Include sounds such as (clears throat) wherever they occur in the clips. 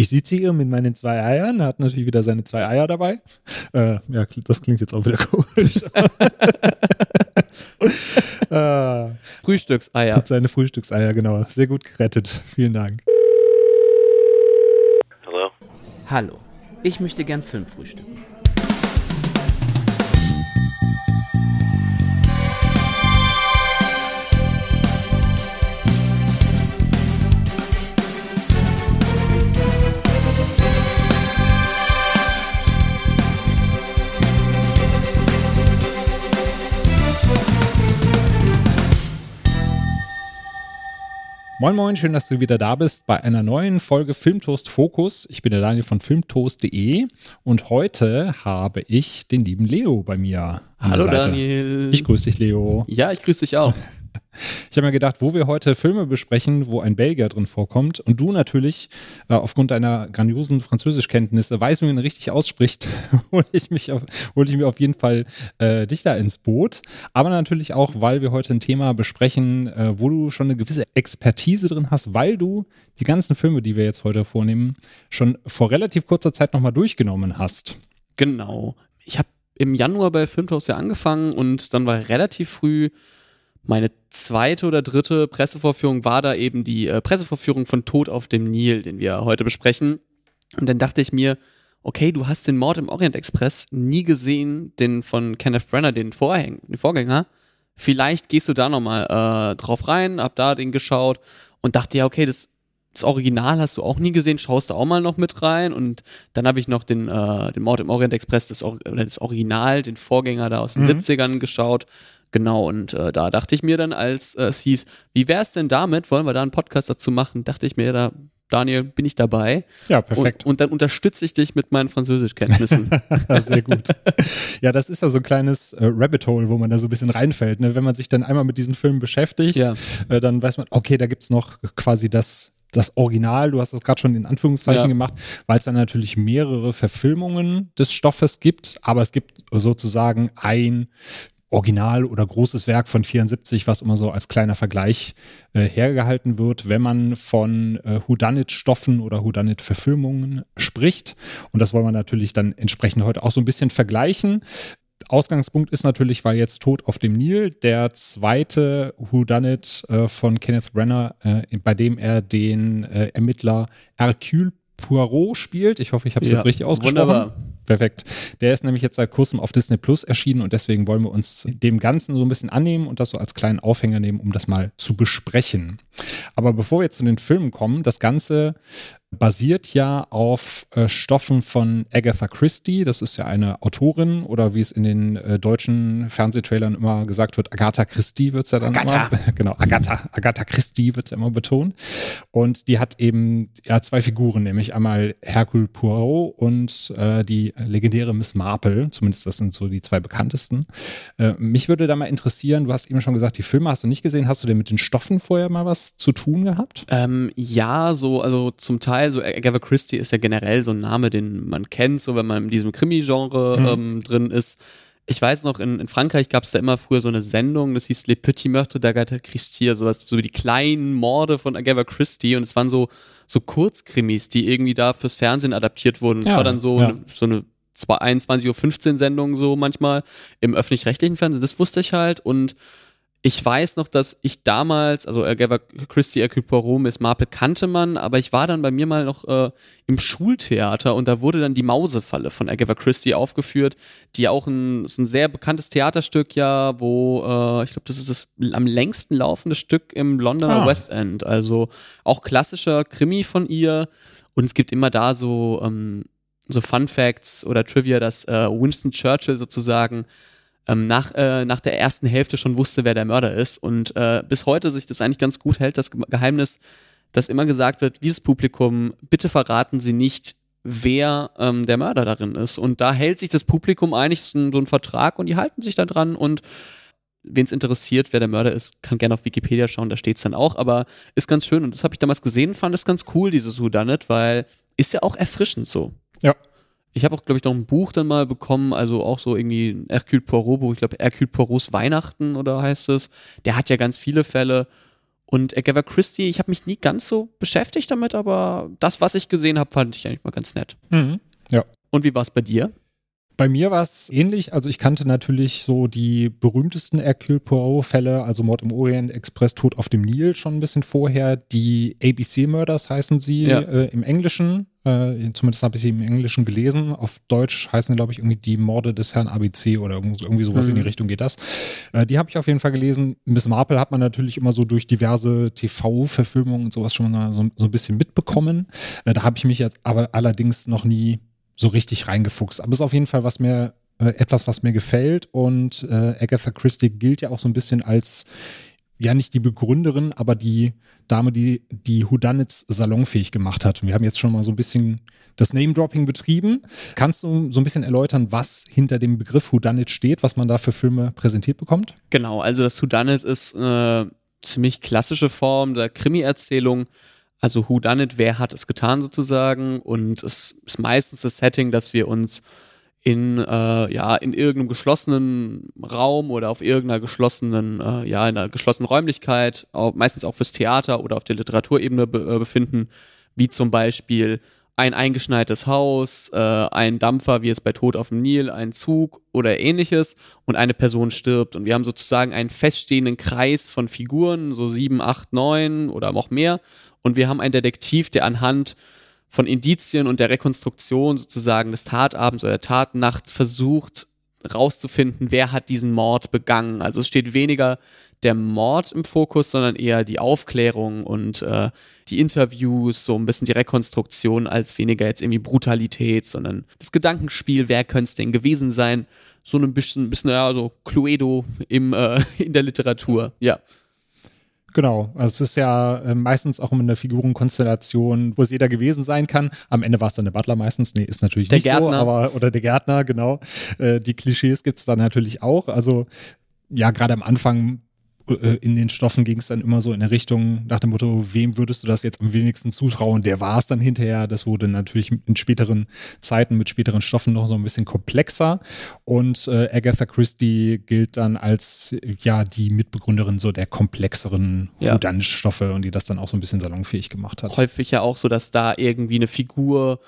Ich sitze hier mit meinen zwei Eiern, er hat natürlich wieder seine zwei Eier dabei. Äh, ja, das klingt jetzt auch wieder komisch. (laughs) äh, Frühstückseier. Hat seine Frühstückseier, genau. Sehr gut gerettet. Vielen Dank. Hallo? Hallo. Ich möchte gern Film frühstücken. Moin Moin, schön, dass du wieder da bist bei einer neuen Folge Filmtoast Fokus. Ich bin der Daniel von filmtoast.de und heute habe ich den lieben Leo bei mir. Hallo Daniel. Ich grüße dich, Leo. Ja, ich grüße dich auch. Ich habe mir gedacht, wo wir heute Filme besprechen, wo ein Belgier drin vorkommt und du natürlich äh, aufgrund deiner grandiosen Französischkenntnisse weißt, wie man richtig ausspricht, (laughs) hole ich, hol ich mir auf jeden Fall äh, dich da ins Boot. Aber natürlich auch, weil wir heute ein Thema besprechen, äh, wo du schon eine gewisse Expertise drin hast, weil du die ganzen Filme, die wir jetzt heute vornehmen, schon vor relativ kurzer Zeit nochmal durchgenommen hast. Genau. Ich habe im Januar bei Filmhaus ja angefangen und dann war relativ früh meine zweite oder dritte Pressevorführung war da eben die äh, Pressevorführung von Tod auf dem Nil, den wir heute besprechen. Und dann dachte ich mir, okay, du hast den Mord im Orient Express nie gesehen, den von Kenneth Brenner, den, Vorhäng, den Vorgänger. Vielleicht gehst du da nochmal äh, drauf rein, hab da den geschaut und dachte ja, okay, das, das Original hast du auch nie gesehen, schaust du auch mal noch mit rein. Und dann habe ich noch den, äh, den Mord im Orient Express, das, oder das Original, den Vorgänger da aus den mhm. 70ern geschaut Genau, und äh, da dachte ich mir dann, als äh, es hieß, wie wäre es denn damit, wollen wir da einen Podcast dazu machen, dachte ich mir, da, Daniel, bin ich dabei. Ja, perfekt. Und, und dann unterstütze ich dich mit meinen Französischkenntnissen. (laughs) (laughs) Sehr gut. Ja, das ist ja so ein kleines äh, Rabbit Hole, wo man da so ein bisschen reinfällt. Ne? Wenn man sich dann einmal mit diesen Filmen beschäftigt, ja. äh, dann weiß man, okay, da gibt es noch quasi das das Original, du hast das gerade schon in Anführungszeichen ja. gemacht, weil es dann natürlich mehrere Verfilmungen des Stoffes gibt, aber es gibt sozusagen ein Original oder großes Werk von 74, was immer so als kleiner Vergleich äh, hergehalten wird, wenn man von äh, Houdanit-Stoffen oder Houdanit-Verfilmungen spricht. Und das wollen wir natürlich dann entsprechend heute auch so ein bisschen vergleichen. Ausgangspunkt ist natürlich, weil jetzt Tod auf dem Nil, der zweite Whodunit äh, von Kenneth Brenner, äh, bei dem er den äh, Ermittler Hercule Poirot spielt. Ich hoffe, ich habe es ja, jetzt richtig ausgesprochen. Wunderbar. Perfekt. Der ist nämlich jetzt seit kurzem auf Disney Plus erschienen und deswegen wollen wir uns dem Ganzen so ein bisschen annehmen und das so als kleinen Aufhänger nehmen, um das mal zu besprechen. Aber bevor wir jetzt zu den Filmen kommen, das Ganze basiert ja auf äh, Stoffen von Agatha Christie. Das ist ja eine Autorin oder wie es in den äh, deutschen Fernsehtrailern immer gesagt wird, Agatha Christie wird es ja dann Agatha. immer. (laughs) genau, Agatha, Agatha Christie wird es ja immer betont. Und die hat eben ja zwei Figuren, nämlich einmal Hercule Poirot und äh, die legendäre Miss Marple. Zumindest das sind so die zwei bekanntesten. Äh, mich würde da mal interessieren, du hast eben schon gesagt, die Filme hast du nicht gesehen. Hast du denn mit den Stoffen vorher mal was zu tun gehabt? Ähm, ja, so, also zum Teil so Agatha Christie ist ja generell so ein Name, den man kennt, so wenn man in diesem Krimi-Genre mhm. ähm, drin ist. Ich weiß noch, in, in Frankreich gab es da immer früher so eine Sendung, das hieß Les Petits Meurtres d'Agatha Christie, sowas, so die kleinen Morde von Agatha Christie und es waren so, so Kurzkrimis, die irgendwie da fürs Fernsehen adaptiert wurden. Es ja, war dann so, ja. eine, so eine 21.15 Uhr Sendung so manchmal im öffentlich-rechtlichen Fernsehen, das wusste ich halt und ich weiß noch, dass ich damals, also Agatha Christie, Hercule Poirot, Miss Marple kannte man, aber ich war dann bei mir mal noch äh, im Schultheater und da wurde dann die Mausefalle von Agatha Christie aufgeführt, die auch ein, ist ein sehr bekanntes Theaterstück ja, wo äh, ich glaube, das ist das am längsten laufende Stück im Londoner ah. West End, also auch klassischer Krimi von ihr und es gibt immer da so ähm, so Fun Facts oder Trivia, dass äh, Winston Churchill sozusagen ähm, nach, äh, nach der ersten Hälfte schon wusste, wer der Mörder ist. Und äh, bis heute sich das eigentlich ganz gut hält, das Geheimnis, dass immer gesagt wird, liebes Publikum, bitte verraten Sie nicht, wer ähm, der Mörder darin ist. Und da hält sich das Publikum eigentlich so, so einen Vertrag und die halten sich da dran und wen es interessiert, wer der Mörder ist, kann gerne auf Wikipedia schauen, da steht es dann auch, aber ist ganz schön und das habe ich damals gesehen, fand es ganz cool, dieses Whodunit, weil ist ja auch erfrischend so. Ja, ich habe auch, glaube ich, noch ein Buch dann mal bekommen, also auch so irgendwie ein Hercule Poirot Buch, ich glaube Hercule Poirots Weihnachten oder heißt es. Der hat ja ganz viele Fälle Und Agatha Christie, ich habe mich nie ganz so beschäftigt damit, aber das, was ich gesehen habe, fand ich eigentlich mal ganz nett. Mhm. Ja. Und wie war es bei dir? Bei mir war es ähnlich. Also ich kannte natürlich so die berühmtesten Hercule Poirot-Fälle, also Mord im Orient Express, Tod auf dem Nil schon ein bisschen vorher. Die ABC-Murders heißen sie ja. äh, im Englischen. Äh, zumindest habe ich sie im Englischen gelesen. Auf Deutsch heißen, glaube ich, irgendwie die Morde des Herrn ABC oder irgendwie sowas mhm. in die mhm. Richtung geht das. Äh, die habe ich auf jeden Fall gelesen. Miss Marple hat man natürlich immer so durch diverse TV-Verfilmungen und sowas schon mal so, so ein bisschen mitbekommen. Äh, da habe ich mich jetzt aber allerdings noch nie so richtig reingefuchst. Aber es ist auf jeden Fall was mir, äh, etwas, was mir gefällt. Und äh, Agatha Christie gilt ja auch so ein bisschen als, ja, nicht die Begründerin, aber die Dame, die die Houdanits salonfähig gemacht hat. Und wir haben jetzt schon mal so ein bisschen das Name-Dropping betrieben. Kannst du so ein bisschen erläutern, was hinter dem Begriff Houdanit steht, was man da für Filme präsentiert bekommt? Genau, also das Houdanit ist eine ziemlich klassische Form der Krimi-Erzählung also Who wer hat es getan sozusagen und es ist meistens das Setting, dass wir uns in äh, ja in irgendeinem geschlossenen Raum oder auf irgendeiner geschlossenen äh, ja in einer geschlossenen Räumlichkeit auch, meistens auch fürs Theater oder auf der Literaturebene be äh, befinden wie zum Beispiel ein eingeschneites Haus, äh, ein Dampfer, wie es bei Tod auf dem Nil, ein Zug oder ähnliches und eine Person stirbt. Und wir haben sozusagen einen feststehenden Kreis von Figuren, so sieben, acht, neun oder auch mehr und wir haben einen Detektiv, der anhand von Indizien und der Rekonstruktion sozusagen des Tatabends oder der Tatnacht versucht rauszufinden, wer hat diesen Mord begangen. Also es steht weniger der Mord im Fokus, sondern eher die Aufklärung und äh, die Interviews, so ein bisschen die Rekonstruktion, als weniger jetzt irgendwie Brutalität, sondern das Gedankenspiel, wer könnte es denn gewesen sein? So ein bisschen, bisschen ja, so Cluedo im, äh, (laughs) in der Literatur, ja. Genau, also es ist ja äh, meistens auch immer eine Figurenkonstellation, wo es jeder gewesen sein kann. Am Ende war es dann der Butler meistens. Nee, ist natürlich der nicht Gärtner. so, aber oder der Gärtner, genau. Äh, die Klischees gibt es dann natürlich auch. Also ja, gerade am Anfang in den Stoffen ging es dann immer so in der Richtung nach dem Motto, wem würdest du das jetzt am wenigsten zutrauen? Der war es dann hinterher. Das wurde natürlich in späteren Zeiten mit späteren Stoffen noch so ein bisschen komplexer. Und äh, Agatha Christie gilt dann als ja die Mitbegründerin so der komplexeren ja. Stoffe und die das dann auch so ein bisschen salonfähig gemacht hat. Häufig ja auch so, dass da irgendwie eine Figur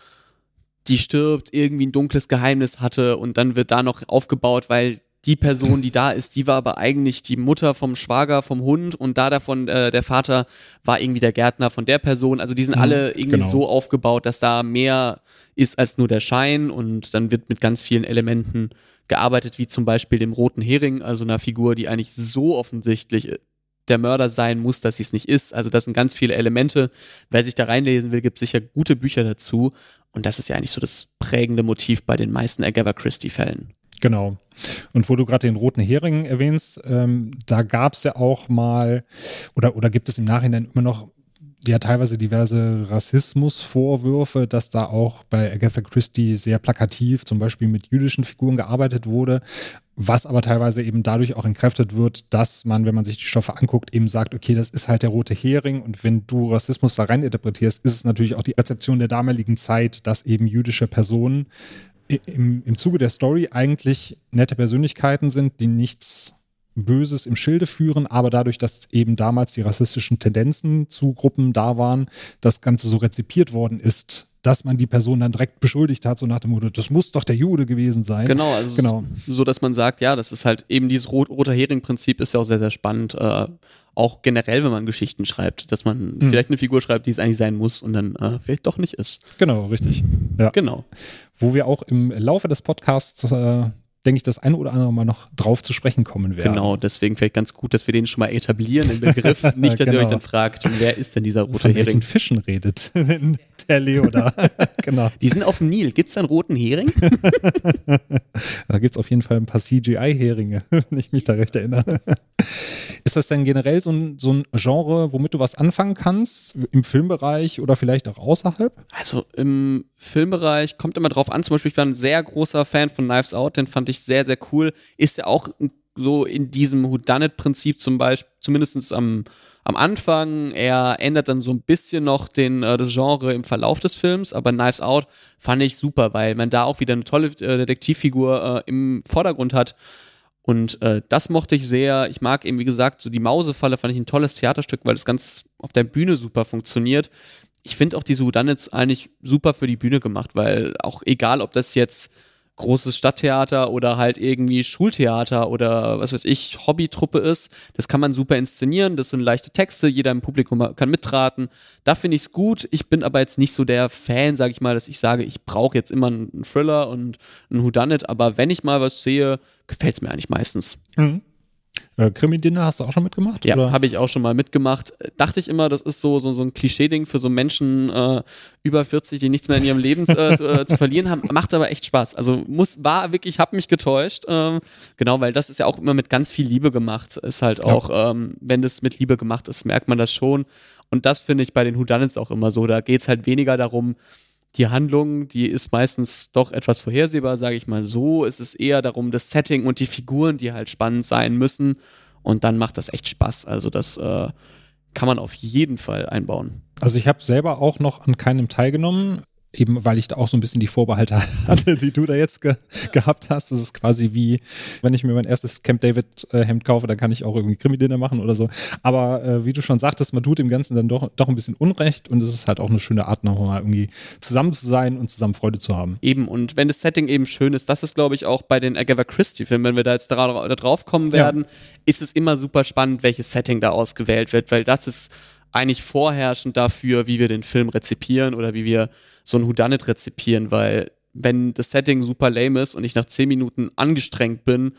die stirbt, irgendwie ein dunkles Geheimnis hatte und dann wird da noch aufgebaut, weil die Person, die da ist, die war aber eigentlich die Mutter vom Schwager, vom Hund und da davon äh, der Vater war irgendwie der Gärtner von der Person. Also die sind mhm, alle irgendwie genau. so aufgebaut, dass da mehr ist als nur der Schein und dann wird mit ganz vielen Elementen gearbeitet, wie zum Beispiel dem roten Hering, also einer Figur, die eigentlich so offensichtlich äh, der Mörder sein muss, dass sie es nicht ist. Also das sind ganz viele Elemente. Wer sich da reinlesen will, gibt sicher gute Bücher dazu. Und das ist ja eigentlich so das prägende Motiv bei den meisten Agatha Christie-Fällen. Genau. Und wo du gerade den roten Hering erwähnst, ähm, da gab es ja auch mal, oder, oder gibt es im Nachhinein immer noch ja teilweise diverse Rassismusvorwürfe, dass da auch bei Agatha Christie sehr plakativ zum Beispiel mit jüdischen Figuren gearbeitet wurde, was aber teilweise eben dadurch auch entkräftet wird, dass man, wenn man sich die Stoffe anguckt, eben sagt, okay, das ist halt der rote Hering und wenn du Rassismus da rein interpretierst, ist es natürlich auch die Rezeption der damaligen Zeit, dass eben jüdische Personen im, im Zuge der Story eigentlich nette Persönlichkeiten sind, die nichts Böses im Schilde führen, aber dadurch, dass eben damals die rassistischen Tendenzen zu Gruppen da waren, das Ganze so rezipiert worden ist, dass man die Person dann direkt beschuldigt hat, so nach dem Motto, das muss doch der Jude gewesen sein. Genau, also genau. so, dass man sagt, ja, das ist halt eben dieses Rot roter Hering-Prinzip ist ja auch sehr, sehr spannend. Äh, auch generell, wenn man Geschichten schreibt, dass man mhm. vielleicht eine Figur schreibt, die es eigentlich sein muss und dann äh, vielleicht doch nicht ist. Genau, richtig. Ja. Genau. Wo wir auch im Laufe des Podcasts äh, denke ich, das eine oder andere Mal noch drauf zu sprechen kommen werden. Genau, deswegen vielleicht ganz gut, dass wir den schon mal etablieren, den Begriff. (laughs) Nicht, dass genau. ihr euch genau. dann fragt, wer ist denn dieser rote Von Hering? Von Fischen redet (laughs) der Leo da. genau. Die sind auf dem Nil. Gibt es einen roten Hering? (laughs) da gibt es auf jeden Fall ein paar CGI-Heringe, (laughs) wenn ich mich da recht erinnere. Ist das denn generell so ein, so ein Genre, womit du was anfangen kannst? Im Filmbereich oder vielleicht auch außerhalb? Also im Filmbereich kommt immer drauf an. Zum Beispiel, ich war ein sehr großer Fan von Knives Out, den fand ich sehr, sehr cool. Ist ja auch so in diesem Whodunit-Prinzip zum Beispiel, zumindest am, am Anfang. Er ändert dann so ein bisschen noch den, äh, das Genre im Verlauf des Films, aber Knives Out fand ich super, weil man da auch wieder eine tolle äh, Detektivfigur äh, im Vordergrund hat Und äh, das mochte ich sehr. Ich mag eben, wie gesagt, so die Mausefalle fand ich ein tolles Theaterstück, weil das ganz auf der Bühne super funktioniert. Ich finde auch diese Houdanits eigentlich super für die Bühne gemacht, weil auch egal, ob das jetzt großes Stadttheater oder halt irgendwie Schultheater oder was weiß ich, Hobbytruppe ist. Das kann man super inszenieren, das sind leichte Texte, jeder im Publikum kann mitraten. Da finde ich es gut. Ich bin aber jetzt nicht so der Fan, sage ich mal, dass ich sage, ich brauche jetzt immer einen Thriller und einen Whodunit, aber wenn ich mal was sehe, gefällt es mir eigentlich meistens. Mhm. Äh, Krimi-Dinner hast du auch schon mitgemacht? Ja, habe ich auch schon mal mitgemacht. Dachte ich immer, das ist so, so, so ein Klischee-Ding für so Menschen äh, über 40, die nichts mehr in ihrem Leben äh, zu, äh, zu, verlieren haben. Macht aber echt Spaß. Also muss, war wirklich, hab mich getäuscht. Ähm, genau, weil das ist ja auch immer mit ganz viel Liebe gemacht. Ist halt auch, ja. ähm, wenn das mit Liebe gemacht ist, merkt man das schon. Und das finde ich bei den Whodunits auch immer so. Da geht es halt weniger darum, die Handlung, die ist meistens doch etwas vorhersehbar, sage ich mal so. Es ist eher darum, das Setting und die Figuren, die halt spannend sein müssen. Und dann macht das echt Spaß. Also das äh, kann man auf jeden Fall einbauen. Also ich habe selber auch noch an keinem teilgenommen eben weil ich da auch so ein bisschen die Vorbehalte (laughs) hatte, die du da jetzt ge gehabt hast. Das ist quasi wie, wenn ich mir mein erstes Camp David äh, Hemd kaufe, dann kann ich auch irgendwie Krimi-Dinner machen oder so. Aber äh, wie du schon sagtest, man tut dem Ganzen dann doch, doch ein bisschen Unrecht und es ist halt auch eine schöne Art, nochmal irgendwie zusammen zu sein und zusammen Freude zu haben. Eben, und wenn das Setting eben schön ist, das ist, glaube ich, auch bei den Agatha Christie-Filmen, wenn wir da jetzt da, da drauf kommen werden, ja. ist es immer super spannend, welches Setting da ausgewählt wird, weil das ist eigentlich vorherrschend dafür, wie wir den Film rezipieren oder wie wir so ein Houdanet rezipieren, weil wenn das Setting super lame ist und ich nach zehn Minuten angestrengt bin,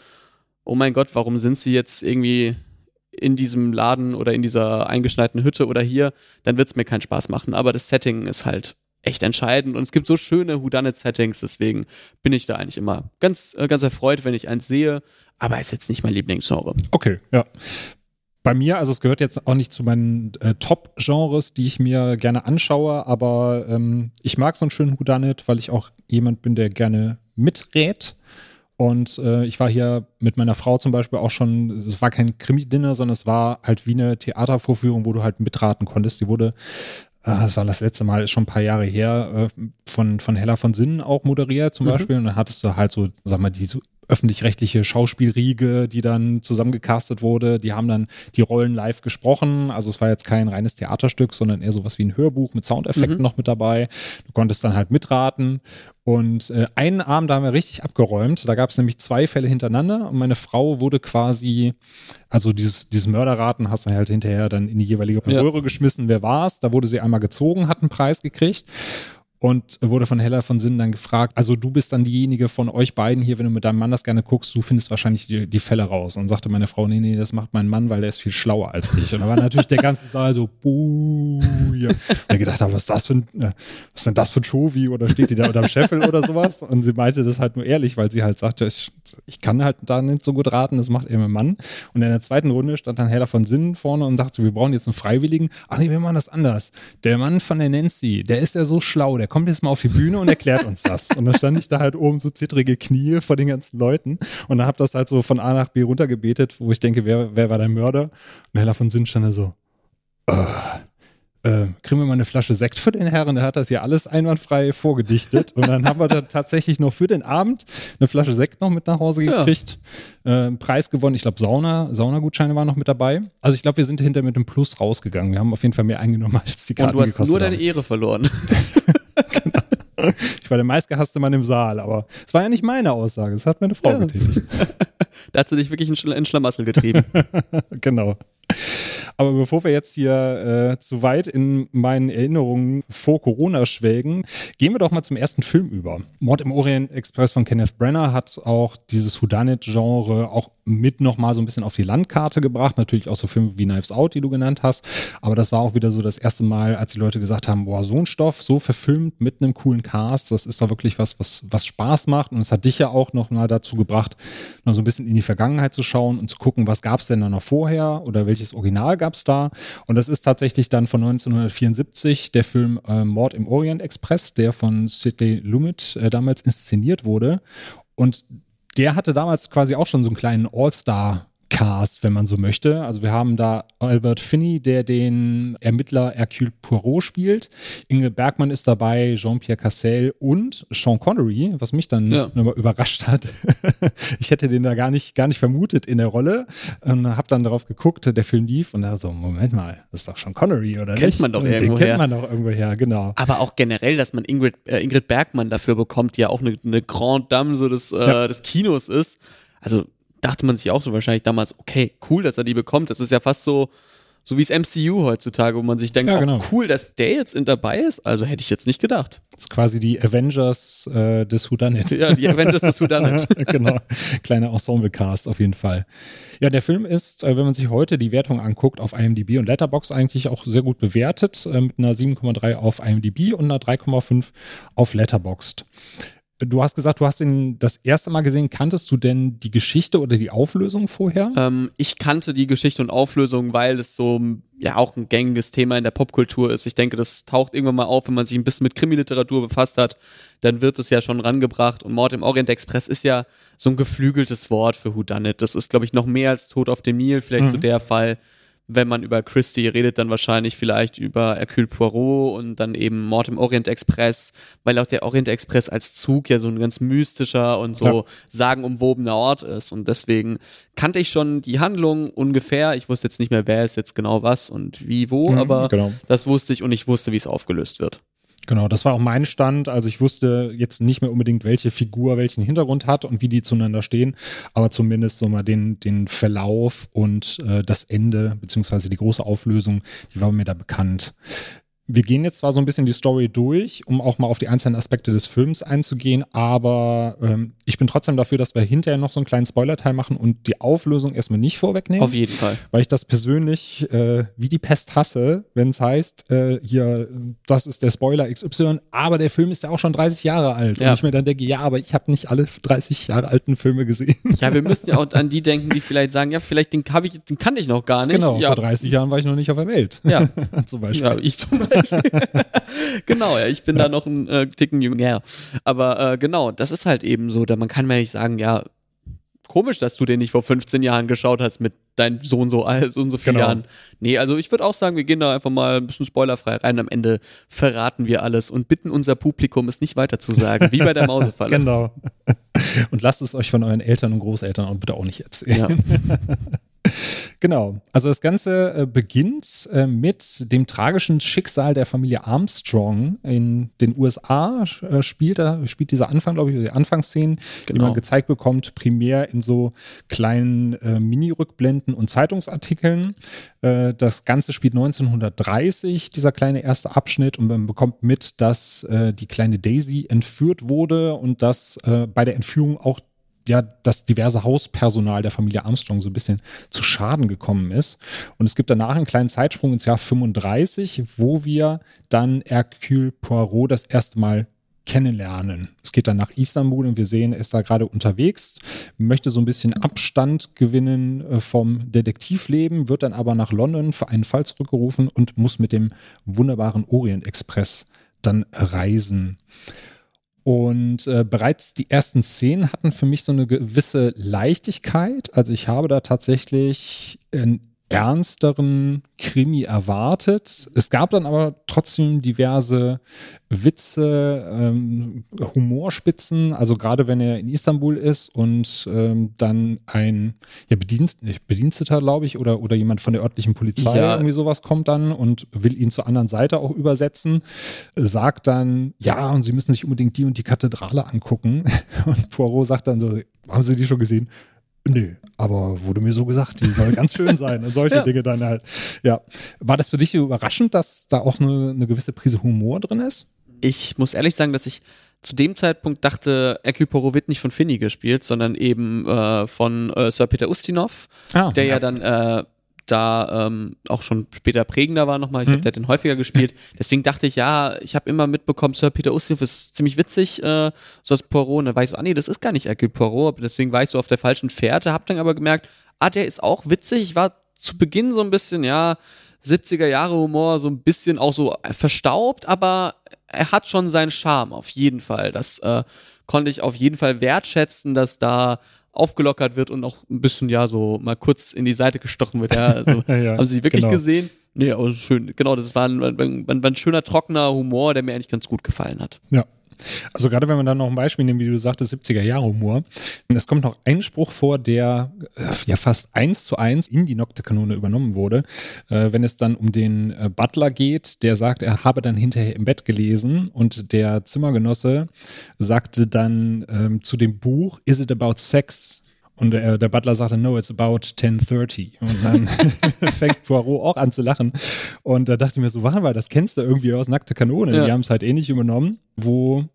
oh mein Gott, warum sind sie jetzt irgendwie in diesem Laden oder in dieser eingeschneiten Hütte oder hier, dann wird es mir keinen Spaß machen. Aber das Setting ist halt echt entscheidend und es gibt so schöne Houdanet-Settings, deswegen bin ich da eigentlich immer ganz, äh, ganz erfreut, wenn ich eins sehe, aber ist jetzt nicht mein Lieblingsgenre. Okay, ja. Bei mir, also es gehört jetzt auch nicht zu meinen äh, Top-Genres, die ich mir gerne anschaue, aber ähm, ich mag so einen schönen Houdanet, weil ich auch jemand bin, der gerne miträt. Und äh, ich war hier mit meiner Frau zum Beispiel auch schon, es war kein Krimi-Dinner, sondern es war halt wie eine Theatervorführung, wo du halt mitraten konntest. Die wurde, äh, das war das letzte Mal, ist schon ein paar Jahre her, äh, von, von Hella von Sinnen auch moderiert zum mhm. Beispiel. Und dann hattest du halt so, sag mal, die öffentlich-rechtliche Schauspielriege, die dann zusammengecastet wurde. Die haben dann die Rollen live gesprochen. Also es war jetzt kein reines Theaterstück, sondern eher sowas wie ein Hörbuch mit Soundeffekten mhm. noch mit dabei. Du konntest dann halt mitraten. Und äh, einen Abend, da haben wir richtig abgeräumt. Da gab es nämlich zwei Fälle hintereinander und meine Frau wurde quasi, also dieses, dieses Mörderraten hast du halt hinterher dann in die jeweilige Röhre ja. geschmissen, wer war es. Da wurde sie einmal gezogen, hat einen Preis gekriegt und wurde von Hella von Sinnen dann gefragt, also du bist dann diejenige von euch beiden hier, wenn du mit deinem Mann das gerne guckst, du findest wahrscheinlich die, die Fälle raus. Und sagte meine Frau, nee, nee, das macht mein Mann, weil der ist viel schlauer als ich. Und da war natürlich der ganze Saal so, buh, ja. Und ich gedacht habe, was ist das für ein, äh, was ist denn das für ein Chovi oder steht die da unterm Scheffel oder sowas? Und sie meinte das halt nur ehrlich, weil sie halt sagte, ich, ich kann halt da nicht so gut raten, das macht eher mein Mann. Und in der zweiten Runde stand dann Hella von Sinnen vorne und sagte, wir brauchen jetzt einen Freiwilligen. Ach nee, wir machen das anders. Der Mann von der Nancy, der ist ja so schlau, der kommt jetzt mal auf die Bühne und erklärt uns das. Und dann stand ich da halt oben so zittrige Knie vor den ganzen Leuten und dann habe das halt so von A nach B runtergebetet, wo ich denke, wer, wer war der Mörder? Und Hella von Sinn stand da so, äh, äh, kriegen wir mal eine Flasche Sekt für den Herren, der hat das ja alles einwandfrei vorgedichtet. Und dann haben wir da tatsächlich noch für den Abend eine Flasche Sekt noch mit nach Hause gekriegt. Ja. Äh, Preis gewonnen, ich glaube Sauna, Saunagutscheine waren noch mit dabei. Also ich glaube, wir sind hinter mit einem Plus rausgegangen. Wir haben auf jeden Fall mehr eingenommen als die Karten Und du hast nur deine Ehre verloren. (laughs) Ich war der meistgehasste Mann im Saal, aber es war ja nicht meine Aussage, es hat meine Frau ja. getätigt. (laughs) da hat sie dich wirklich in, Schl in Schlamassel getrieben. (laughs) genau. Aber bevor wir jetzt hier äh, zu weit in meinen Erinnerungen vor Corona schwelgen, gehen wir doch mal zum ersten Film über. Mord im Orient Express von Kenneth Brenner hat auch dieses Houdanet-Genre auch mit nochmal so ein bisschen auf die Landkarte gebracht. Natürlich auch so Filme wie Knives Out, die du genannt hast. Aber das war auch wieder so das erste Mal, als die Leute gesagt haben, boah, so ein Stoff, so verfilmt mit einem coolen Cast, das ist doch wirklich was, was, was Spaß macht. Und es hat dich ja auch noch mal dazu gebracht, noch so ein bisschen in die Vergangenheit zu schauen und zu gucken, was gab es denn da noch vorher oder welches Original gab es da. Und das ist tatsächlich dann von 1974 der Film äh, Mord im Orient Express, der von Sidney Lumet äh, damals inszeniert wurde. Und der hatte damals quasi auch schon so einen kleinen All-Star Cast, wenn man so möchte. Also wir haben da Albert Finney, der den Ermittler Hercule Poirot spielt. Inge Bergmann ist dabei, Jean-Pierre Cassel und Sean Connery, was mich dann ja. nochmal überrascht hat. (laughs) ich hätte den da gar nicht, gar nicht vermutet in der Rolle. Und habe dann darauf geguckt, der Film lief und da so, Moment mal, das ist doch Sean Connery, oder kennt nicht? Man doch irgendwo den kennt man doch irgendwo her, genau. Aber auch generell, dass man Ingrid, äh, Ingrid Bergmann dafür bekommt, die ja auch eine, eine Grande Dame so des, äh, ja. des Kinos ist. Also dachte man sich auch so wahrscheinlich damals, okay, cool, dass er die bekommt. Das ist ja fast so, so wie es MCU heutzutage, wo man sich denkt, ja, genau. oh, cool, dass der jetzt in dabei ist. Also hätte ich jetzt nicht gedacht. Das ist quasi die Avengers äh, des Whodunit. Ja, die Avengers des Whodunit. (laughs) genau. Kleiner Ensemble-Cast auf jeden Fall. Ja, der Film ist, äh, wenn man sich heute die Wertung anguckt, auf IMDb und Letterbox eigentlich auch sehr gut bewertet, äh, mit einer 7,3 auf IMDb und einer 3,5 auf Letterboxd. Du hast gesagt, du hast ihn das erste Mal gesehen. Kanntest du denn die Geschichte oder die Auflösung vorher? Ähm, ich kannte die Geschichte und Auflösung, weil es so ja auch ein gängiges Thema in der Popkultur ist. Ich denke, das taucht irgendwann mal auf, wenn man sich ein bisschen mit Krimiliteratur befasst hat, dann wird es ja schon rangebracht. Und Mord im Orient Express ist ja so ein geflügeltes Wort für Whodunit. Das ist, glaube ich, noch mehr als Tod auf dem Nil, vielleicht mhm. so der Fall wenn man über Christie redet, dann wahrscheinlich vielleicht über Hercule Poirot und dann eben Mord im Orient Express, weil auch der Orient Express als Zug ja so ein ganz mystischer und so ja. sagenumwobener Ort ist. Und deswegen kannte ich schon die Handlung ungefähr. Ich wusste jetzt nicht mehr, wer ist jetzt genau was und wie wo, mhm, aber genau. das wusste ich und ich wusste, wie es aufgelöst wird. Genau, das war auch mein Stand. Also ich wusste jetzt nicht mehr unbedingt, welche Figur welchen Hintergrund hat und wie die zueinander stehen, aber zumindest so mal den, den Verlauf und äh, das Ende, beziehungsweise die große Auflösung, die war mir da bekannt. Wir gehen jetzt zwar so ein bisschen die Story durch, um auch mal auf die einzelnen Aspekte des Films einzugehen, aber ähm, ich bin trotzdem dafür, dass wir hinterher noch so einen kleinen Spoiler-Teil machen und die Auflösung erstmal nicht vorwegnehmen. Auf jeden Fall. Weil ich das persönlich äh, wie die Pest hasse, wenn es heißt, äh, hier, das ist der Spoiler XY, aber der Film ist ja auch schon 30 Jahre alt. Ja. Und ich mir dann denke, ja, aber ich habe nicht alle 30 Jahre alten Filme gesehen. Ja, wir müssen ja auch an die (laughs) denken, die vielleicht sagen, ja, vielleicht den, ich, den kann ich noch gar nicht. Genau, ja. vor 30 Jahren war ich noch nicht auf der Welt. Ja. (laughs) zum Beispiel. Ja, ich zum Beispiel. (laughs) genau, ja, ich bin ja. da noch ein äh, Ticken jünger. Aber äh, genau, das ist halt eben so, da man kann mir nicht sagen, ja, komisch, dass du den nicht vor 15 Jahren geschaut hast mit deinem Sohn so so und so vielen genau. Jahren. Nee, also ich würde auch sagen, wir gehen da einfach mal ein bisschen spoilerfrei rein. Am Ende verraten wir alles und bitten unser Publikum, es nicht weiter zu sagen, wie bei der (laughs) Mausefalle. genau. Und lasst es euch von euren Eltern und Großeltern auch bitte auch nicht erzählen. Ja. (laughs) Genau. Also das Ganze äh, beginnt äh, mit dem tragischen Schicksal der Familie Armstrong in den USA. Äh, spielt, da, spielt dieser Anfang, glaube ich, die Anfangsszenen, genau. die man gezeigt bekommt, primär in so kleinen äh, Mini-Rückblenden und Zeitungsartikeln. Äh, das Ganze spielt 1930, dieser kleine erste Abschnitt, und man bekommt mit, dass äh, die kleine Daisy entführt wurde und dass bei der Entführung auch ja, das diverse Hauspersonal der Familie Armstrong so ein bisschen zu Schaden gekommen ist. Und es gibt danach einen kleinen Zeitsprung ins Jahr 35, wo wir dann Hercule Poirot das erste Mal kennenlernen. Es geht dann nach Istanbul und wir sehen, er ist da gerade unterwegs, möchte so ein bisschen Abstand gewinnen äh, vom Detektivleben, wird dann aber nach London für einen Fall zurückgerufen und muss mit dem wunderbaren Orient Express dann reisen. Und äh, bereits die ersten Szenen hatten für mich so eine gewisse Leichtigkeit. Also ich habe da tatsächlich in ernsteren Krimi erwartet. Es gab dann aber trotzdem diverse Witze, ähm, Humorspitzen, also gerade wenn er in Istanbul ist und ähm, dann ein ja, Bedienst Bediensteter, glaube ich, oder, oder jemand von der örtlichen Polizei ja. irgendwie sowas kommt dann und will ihn zur anderen Seite auch übersetzen, sagt dann, ja, und Sie müssen sich unbedingt die und die Kathedrale angucken. (laughs) Und Poirot sagt dann so, haben Sie die schon gesehen? Nö, aber wurde mir so gesagt, die soll ganz schön sein und solche (laughs) ja. Dinge dann halt. Ja. War das für dich überraschend, dass da auch eine, eine gewisse Prise Humor drin ist? Ich muss ehrlich sagen, dass ich zu dem Zeitpunkt dachte, Poirot wird nicht von Finney gespielt, sondern eben äh, von äh, Sir Peter Ustinov, ah, der ja. ja dann äh, da ähm, auch schon später prägender war nochmal. Ich mhm. glaube, der hat den häufiger gespielt. (laughs) Deswegen dachte ich, ja, ich habe immer mitbekommen, Sir Peter Ustinov ist ziemlich witzig, äh, so als Poirot. Und dann war ich so, ah nee, das ist gar nicht Hercule Poirot. Deswegen war ich so auf der falschen Fährte, hab dann aber gemerkt, ah, der ist auch witzig. Ich war zu Beginn so ein bisschen, ja, 70er Jahre Humor, so ein bisschen auch so verstaubt, aber er hat schon seinen Charme, auf jeden Fall. Das äh, konnte ich auf jeden Fall wertschätzen, dass da aufgelockert wird und auch ein bisschen, ja, so mal kurz in die Seite gestochen wird. Ja, also, (laughs) ja haben Sie die wirklich genau. gesehen? Nee, aber schön. Genau, das war ein, ein, ein, ein schöner, trockener Humor, der mir eigentlich ganz gut gefallen hat. Ja, also gerade wenn man dann noch ein Beispiel nimmt, wie du sagtest, 70er Jahre Humor, es kommt noch ein Spruch vor, der äh, ja fast eins zu eins in die Nocte-Kanone übernommen wurde, äh, wenn es dann um den äh, Butler geht, der sagt, er habe dann hinterher im Bett gelesen und der Zimmergenosse sagte dann ähm, zu dem Buch, Is it about sex? Und der, der Butler sagte, no, it's about 10.30. Und dann (laughs) fängt Poirot auch an zu lachen. Und da dachte ich mir so, warte mal, das kennst du irgendwie aus Nackte Kanone. Ja. Die haben es halt ähnlich übernommen, wo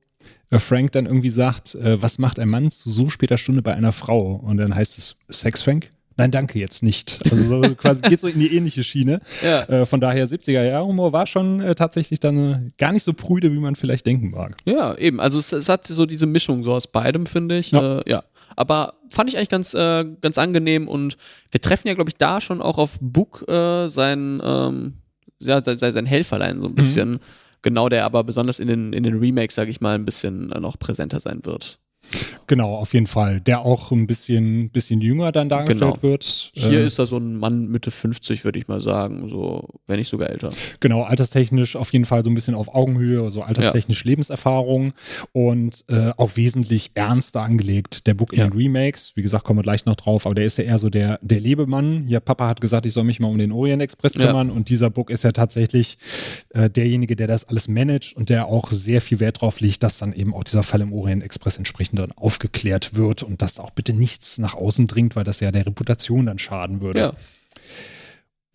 äh, Frank dann irgendwie sagt, äh, was macht ein Mann zu so später Stunde bei einer Frau? Und dann heißt es, Sex, Frank? Nein, danke jetzt nicht. Also so (laughs) quasi geht so in die ähnliche Schiene. Ja. Äh, von daher 70er Jahre Humor war schon äh, tatsächlich dann äh, gar nicht so prüde, wie man vielleicht denken mag. Ja, eben. Also es, es hat so diese Mischung so aus beidem, finde ich. Ja. Äh, ja. Aber fand ich eigentlich ganz, äh, ganz angenehm und wir treffen ja, glaube ich, da schon auch auf Book äh, sein, ähm, ja, sein, sein Helferlein so ein mhm. bisschen. Mhm. Genau, der aber besonders in den, in den Remakes, sage ich mal, ein bisschen äh, noch präsenter sein wird. Genau, auf jeden Fall. Der auch ein bisschen, bisschen jünger dann dargestellt genau. wird. Hier äh, ist er so ein Mann Mitte 50, würde ich mal sagen, so, wenn nicht sogar älter. Genau, alterstechnisch auf jeden Fall so ein bisschen auf Augenhöhe, also alterstechnisch ja. Lebenserfahrung und äh, auch wesentlich ernster angelegt. Der Book in ja. den Remakes, wie gesagt, kommen wir gleich noch drauf, aber der ist ja eher so der, der Lebemann. Hier, Papa hat gesagt, ich soll mich mal um den Orient Express kümmern ja. und dieser Book ist ja tatsächlich äh, derjenige, der das alles managt und der auch sehr viel Wert drauf legt, dass dann eben auch dieser Fall im Orient Express entsprechend dann aufgeklärt wird und dass auch bitte nichts nach außen dringt, weil das ja der Reputation dann schaden würde. Ja.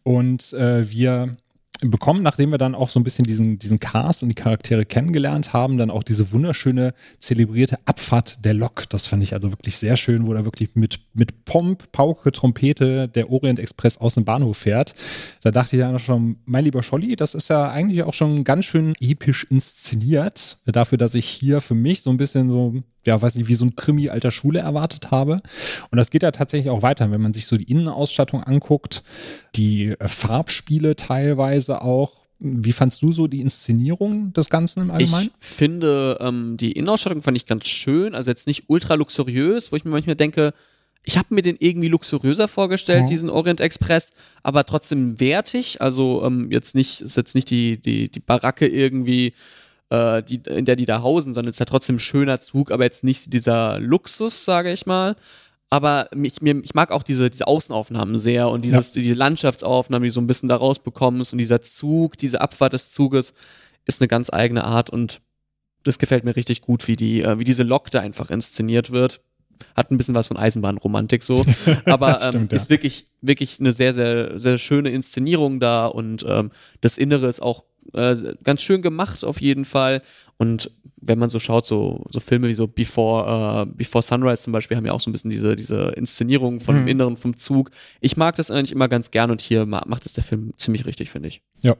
Und äh, wir bekommen, nachdem wir dann auch so ein bisschen diesen, diesen Cast und die Charaktere kennengelernt haben, dann auch diese wunderschöne zelebrierte Abfahrt der Lok. Das fand ich also wirklich sehr schön, wo da wirklich mit, mit Pomp, Pauke, Trompete der Orient Express aus dem Bahnhof fährt. Da dachte ich dann schon, mein lieber Scholli, das ist ja eigentlich auch schon ganz schön episch inszeniert. Dafür, dass ich hier für mich so ein bisschen so ja, weiß nicht, wie so ein Krimi alter Schule erwartet habe. Und das geht ja tatsächlich auch weiter, wenn man sich so die Innenausstattung anguckt, die äh, Farbspiele teilweise auch. Wie fandst du so die Inszenierung des Ganzen im Allgemeinen? Ich finde, ähm, die Innenausstattung fand ich ganz schön, also jetzt nicht ultra luxuriös, wo ich mir manchmal denke, ich habe mir den irgendwie luxuriöser vorgestellt, mhm. diesen Orient Express, aber trotzdem wertig. Also ähm, jetzt nicht, ist jetzt nicht die, die, die Baracke irgendwie äh, die, in der die da hausen, sondern es ist ja trotzdem ein schöner Zug, aber jetzt nicht dieser Luxus, sage ich mal. Aber mich, mir, ich mag auch diese, diese Außenaufnahmen sehr und dieses, ja. diese Landschaftsaufnahmen, die so ein bisschen da rausbekommst und dieser Zug, diese Abfahrt des Zuges ist eine ganz eigene Art und das gefällt mir richtig gut, wie die, äh, wie diese Lok da einfach inszeniert wird. Hat ein bisschen was von Eisenbahnromantik so, (laughs) aber ähm, Stimmt, ja. ist wirklich, wirklich eine sehr, sehr, sehr schöne Inszenierung da und ähm, das Innere ist auch äh, ganz schön gemacht auf jeden Fall. Und wenn man so schaut, so, so Filme wie so Before, uh, Before Sunrise zum Beispiel haben ja auch so ein bisschen diese, diese Inszenierung von mhm. dem Inneren vom Zug. Ich mag das eigentlich immer ganz gern und hier macht es der Film ziemlich richtig, finde ich. Ja,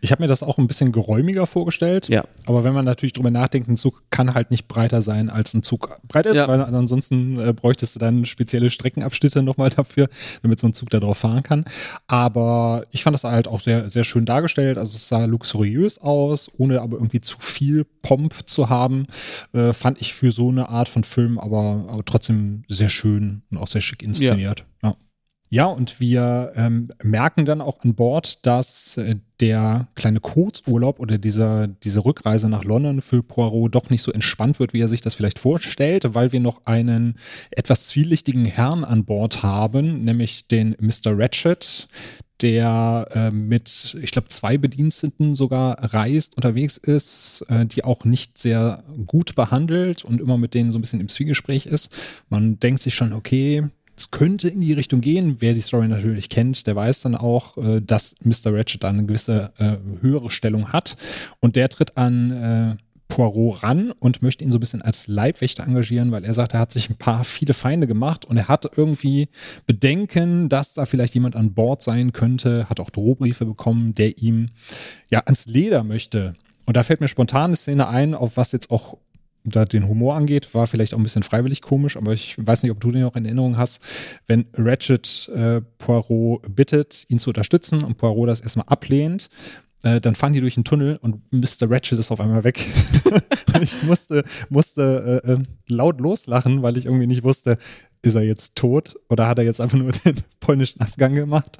ich habe mir das auch ein bisschen geräumiger vorgestellt. Ja. Aber wenn man natürlich drüber nachdenkt, ein Zug kann halt nicht breiter sein, als ein Zug breit ist, ja. weil ansonsten äh, bräuchtest du dann spezielle Streckenabschnitte nochmal dafür, damit so ein Zug da drauf fahren kann. Aber ich fand das halt auch sehr, sehr schön dargestellt. Also es sah luxuriös aus, ohne aber irgendwie zu viel Pomp zu haben. Äh, fand ich für so eine Art von Film aber, aber trotzdem sehr schön und auch sehr schick inszeniert. Ja. ja. Und wir ähm, merken dann auch an Bord, dass äh, der kleine Kurzurlaub oder dieser, diese Rückreise nach London für Poirot doch nicht so entspannt wird, wie er sich das vielleicht vorstellt, weil wir noch einen etwas zwielichtigen Herrn an Bord haben, nämlich den Mr. Ratchet, der äh, mit, ich glaube, zwei Bediensteten sogar reist, unterwegs ist, äh, die auch nicht sehr gut behandelt und immer mit denen so ein bisschen im Zwiegespräch ist. Man denkt sich schon, okay, es könnte in die Richtung gehen. Wer die Story natürlich kennt, der weiß dann auch, äh, dass Mr. Ratchet eine gewisse äh, höhere Stellung hat. Und der tritt an äh, Poirot ran und möchte ihn so ein bisschen als Leibwächter engagieren, weil er sagt, er hat sich ein paar viele Feinde gemacht und er hat irgendwie Bedenken, dass da vielleicht jemand an Bord sein könnte, hat auch Drohbriefe bekommen, der ihm ja ans Leder möchte. Und da fällt mir spontan eine Szene ein, auf was jetzt auch da den Humor angeht, war vielleicht auch ein bisschen freiwillig komisch, aber ich weiß nicht, ob du den noch in Erinnerung hast, wenn Ratchet äh, Poirot bittet, ihn zu unterstützen und Poirot das erstmal ablehnt, äh, dann fahren die durch einen Tunnel und Mr. Ratchet ist auf einmal weg. (laughs) ich musste, musste äh, äh, laut loslachen, weil ich irgendwie nicht wusste, ist er jetzt tot oder hat er jetzt einfach nur (laughs) den polnischen Abgang gemacht?